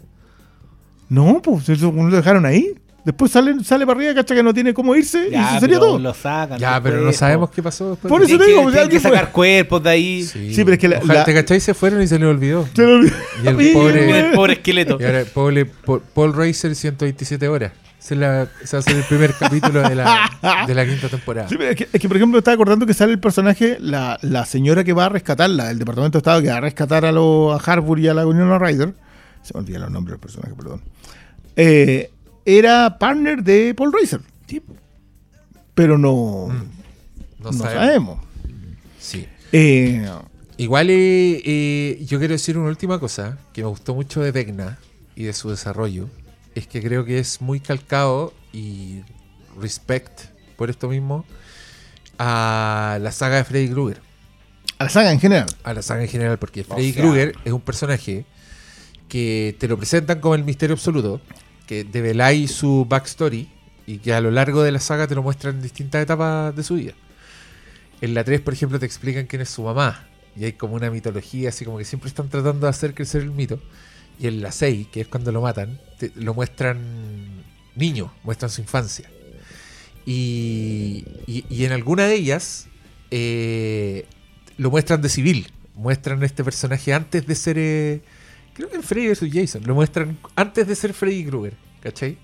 No, pues eso lo dejaron ahí. Después sale, sale para arriba, cacha que no tiene cómo irse y eso sería pero todo. Lo sacan. Ya, pero no sabemos qué pasó después. Por eso te digo, que, o sea, tienen que ¿qué fue? sacar cuerpos de ahí. Sí, Sí, pero es que la- Ojalá, la- ¿Te cachai? Se fueron y se les olvidó. [LAUGHS] Se lo olvidó. Y el pobre- Y el pobre esqueleto. Y ahora, pobre Paul, Paul- Racer, 127 horas. La- ese va a ser el primer capítulo de la, [LAUGHS] de la quinta temporada. Sí, pero es, que, es que, por ejemplo, estaba acordando que sale el personaje, la, la señora que va a rescatarla, el Departamento de Estado que va a rescatar a, los a Harbour y a la Unión Ryder. Se me olvidan los nombres del personaje, perdón. Eh, era partner de Paul Racer. Pero no, No, no sabemos. sabemos. Sí. Eh, Igual eh, eh, yo quiero decir una última cosa que me gustó mucho de Vecna y de su desarrollo. Es que creo que es muy calcado y respect por esto mismo a la saga de Freddy Krueger. a la saga en general. A la saga en general, porque O Freddy sea- Krueger es un personaje que te lo presentan como el misterio absoluto, que develáis su backstory y que a lo largo de la saga te lo muestran en distintas etapas de su vida. En la 3, por ejemplo, te explican quién es su mamá. Y hay como una mitología, así como que siempre están tratando de hacer crecer el mito. Y en la 6, que es cuando lo matan, lo muestran niño, muestran su infancia. Y, y- en alguna de ellas eh, lo muestran de civil. Muestran este personaje antes de ser. eh, creo que en Freddy vs. Jason. Lo muestran antes de ser Freddy Krueger. ¿Cachai?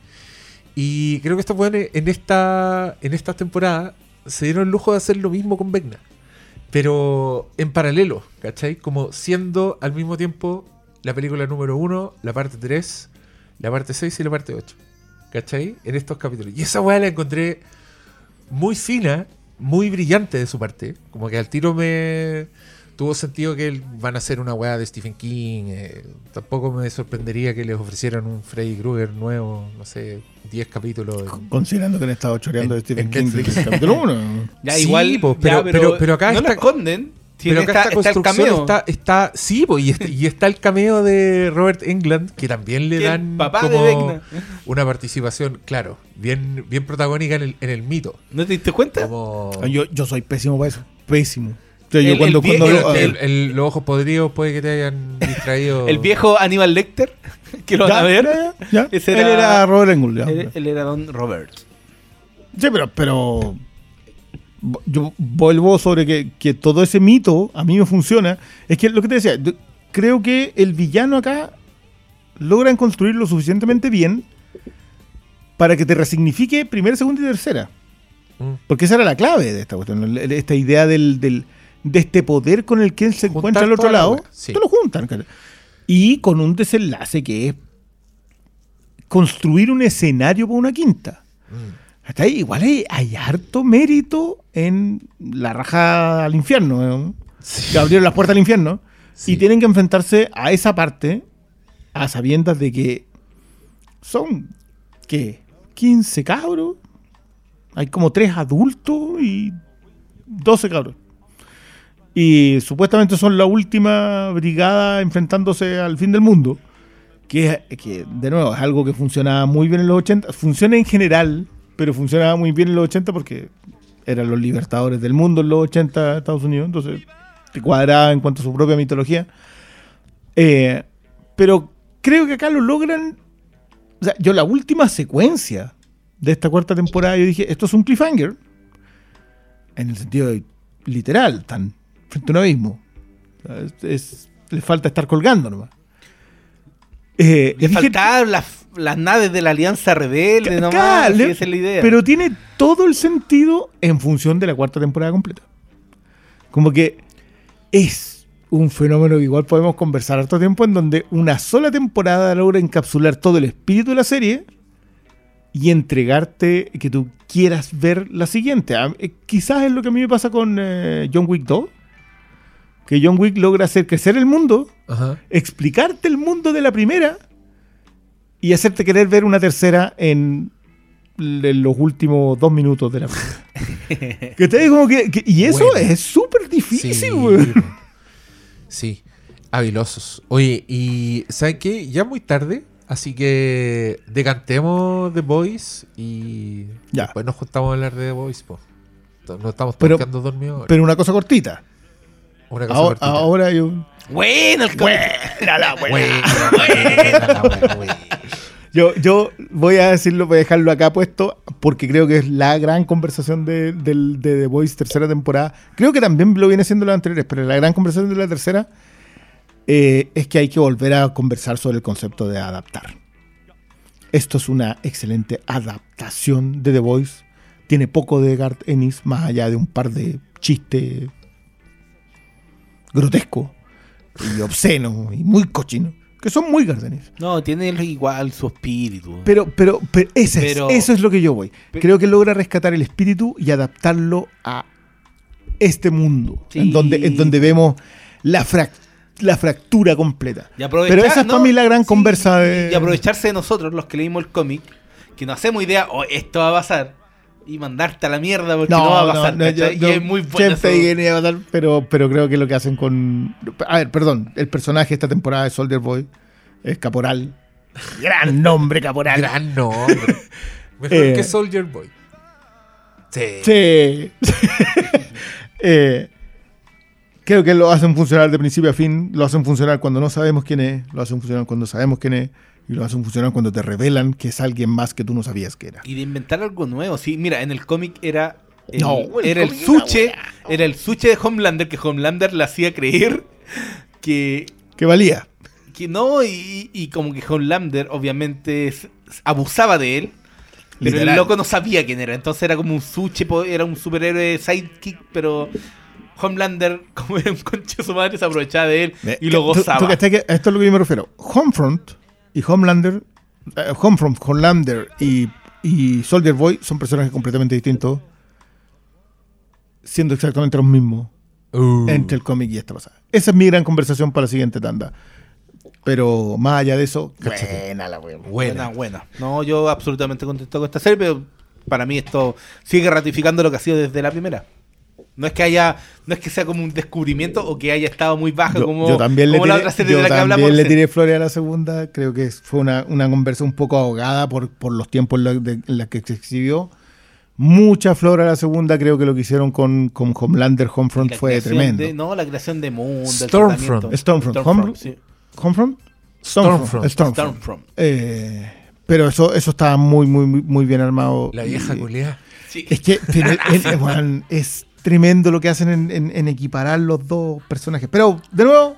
Y creo que estos buenos en esta, en esta temporada se dieron el lujo de hacer lo mismo con Vecna. Pero en paralelo, ¿cachai? Como siendo al mismo tiempo la película número 1, la parte 3, la parte 6 y la parte 8. ¿Cachai? En estos capítulos. Y esa weá la encontré muy fina, muy brillante de su parte. Como que al tiro me tuvo sentido que van a hacer una weá de Stephen King. eh, tampoco me sorprendería que les ofrecieran un Freddy Krueger nuevo, no sé, 10 capítulos. en- Considerando que han estado choreando En- de Stephen en King desde el capítulo 1. [LAUGHS] Ya, Sí, igual. po, ya, pero- pero- pero acá no está- lo esconden. Pero acá está, esta está el construcción cameo. está, está, sí, po, y, está, y está el cameo de Robert England, que también le dan papá como una participación, claro, bien, bien protagónica en el, en el mito. ¿No te diste cuenta? Como Yo, yo soy pésimo para eso. Pésimo. O sea, yo El- cuando, el vie- cuando el- veo- el- el- los ojos podridos puede que te hayan [LAUGHS] distraído. El viejo Aníbal Lecter, [LAUGHS] que lo van a ver. ya, ya. [LAUGHS] Ese Él era- Robert Englund. ya. Él, él era Don Robert. Sí, pero, pero yo vuelvo sobre que, que todo ese mito a mí me funciona. Es que lo que te decía, yo creo que el villano acá logran construir lo suficientemente bien para que te resignifique primera, segunda y tercera. Mm. Porque esa era la clave de esta cuestión. Esta idea del, del- de este poder con el que él se encuentra al otro lado. sí. Te lo juntan. Y con un desenlace que es construir un escenario para una quinta. Mm. Hasta ahí, igual hay, hay harto mérito en la raja al infierno. ¿no? Que abrieron las puertas al infierno. Sí. Y tienen que enfrentarse a esa parte a sabiendas de que son, ¿qué? 15 cabros. Hay como 3 adultos y 12 cabros. Y supuestamente son la última brigada enfrentándose al fin del mundo. que, que, de nuevo, es algo que funcionaba muy bien en los 80. Funciona en general, pero funcionaba muy bien en los 80 porque eran los libertadores del mundo en los 80 Estados Unidos. Entonces, te cuadraba en cuanto a su propia mitología. Eh, pero creo que acá lo logran. O sea, yo la última secuencia de esta cuarta temporada, yo dije, esto es un cliffhanger. En el sentido de, literal, tan frente a un abismo. Es- es- le falta estar colgando nomás. Eh, Le faltaban las, las naves de la Alianza Rebelde, nomás. Le- esa es la idea. Pero tiene todo el sentido en función de la cuarta temporada completa. Como que es un fenómeno que igual podemos conversar harto tiempo en donde una sola temporada logra encapsular todo el espíritu de la serie y entregarte que tú quieras ver la siguiente. A- eh, quizás es lo que a mí me pasa con eh, John Wick 2. Que John Wick logra hacer crecer el mundo Ajá. explicarte el mundo de la primera y hacerte querer ver una tercera en, en los últimos dos minutos de la primera. [LAUGHS] que te digo como que, que- y eso Bueno. es súper difícil, Sí, güey. sí, habilosos. Oye, y ¿saben qué? Ya es muy tarde, así que decantemos The Boys y Ya. después nos juntamos a hablar de The Boys. po. No estamos Pero- dormidos. Pero una cosa cortita. Una cosa Ahora, cortita. ahora yo, Bueno, el cómic. Buena, buena, buena, buena. yo, yo voy a decirlo, voy a dejarlo acá puesto, porque creo que es la gran conversación de, del- de The Voice tercera temporada. Creo que también lo viene siendo las anteriores, pero la gran conversación de la tercera eh, es que hay que volver a conversar sobre el concepto de adaptar. Esto es una excelente adaptación de The Voice. Tiene poco de Garth Ennis, más allá de un par de chistes grotescos y obscenos y muy cochinos, que son muy Garth Ennis. No, tiene igual su espíritu. Pero, pero, pero, ese es- eso es lo que yo voy. Creo que logra rescatar el espíritu y adaptarlo a este mundo, Sí. en, donde, en donde vemos la, frac- la fractura completa. Pero esa es para mí la gran conversa de- Y aprovecharse de nosotros, los que leímos el cómic, que no hacemos idea, o esto va a pasar, y mandarte a la mierda porque no, va a pasar. no, ¿cachai? yo y es muy bueno. siempre a pasar, pero, pero creo que lo que hacen con. A ver, perdón, el personaje de esta temporada de Soldier Boy es Caporal. [LAUGHS] Gran nombre, Caporal. Gran nombre. [LAUGHS] Mejor Eh. que Soldier Boy. Sí. Sí. [LAUGHS] Eh, creo que lo hacen funcionar de principio a fin. Lo hacen funcionar cuando no sabemos quién es. Lo hacen funcionar cuando sabemos quién es. Y lo hacen funcionar cuando te revelan que es alguien más que tú no sabías que era. Y de inventar algo nuevo. Sí, mira, en el cómic era. El, No, el era el cómic era suche. Era el suche de Homelander, que Homelander le hacía creer que. Que valía. que no, y, y como que Homelander obviamente abusaba de él. Pero Literal. el loco no sabía quién era. Entonces era como un suche, era un superhéroe sidekick, pero Homelander, [LAUGHS] como era un conche su madre, se aprovechaba de él y lo Tú- tú gozaba. esto es lo que yo me refiero. Homefront y Homelander. eh, Homefront, Homelander y, y Soldier Boy son personajes completamente distintos. Siendo exactamente los mismos. Uh. entre el cómic y esta pasada. Esa es mi gran conversación para la siguiente tanda. Pero más allá de eso, buena la wea. Buena, buena. No, yo absolutamente contento con esta serie, pero para mí esto sigue ratificando lo que ha sido desde la primera. No es que haya, no es que sea como un descubrimiento o que haya estado muy baja Yo, como, yo también, le como la tiré, otra serie yo de la que también hablamos. le [LAUGHS] tiré flores a la segunda. Creo que fue una, una conversación un poco ahogada por, por los tiempos en, la- de- en los que se exhibió. Mucha flor a la segunda. Creo que lo que hicieron con, con Homelander Homefront fue tremendo. de- no, la creación de mundo, el Stormfront. Stormfront. Sí. ¿Homefront? Stormfront. Stormfront. Stormfront. Eh, pero eso, eso estaba muy, muy, muy, muy bien armado. La vieja Y- culiada. Sí. Es que pero, [LAUGHS] es tremendo lo que hacen en, en- en equiparar los dos personajes. Pero, de nuevo,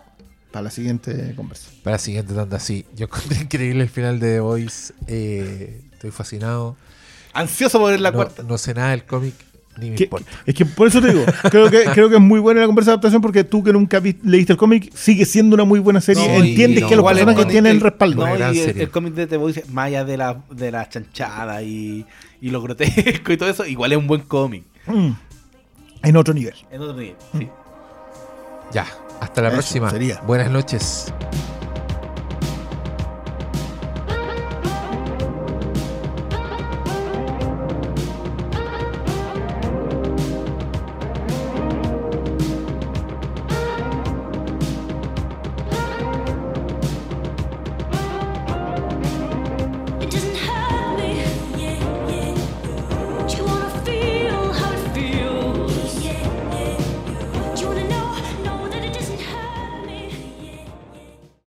para la siguiente conversación. Para la siguiente tanda, sí. Yo encontré increíble el final de The Voice. Eh, estoy fascinado. Ansioso por ver la no, cuarta. no sé nada del cómic, ni me Que- importa. es que por eso te digo, [LAUGHS] creo que, creo que es muy buena la conversa de adaptación porque tú que nunca vi- leíste el cómic, sigue siendo una muy buena serie. No, y- Entiendes no, que los personajes tienen el- respaldo. Y el, el cómic de The Voice, más allá de la, de la chanchada y, y lo grotesco y todo eso, igual es un buen cómic. Mm. En otro nivel. En otro nivel, sí. Ya, hasta la Eso próxima. sería. Buenas noches.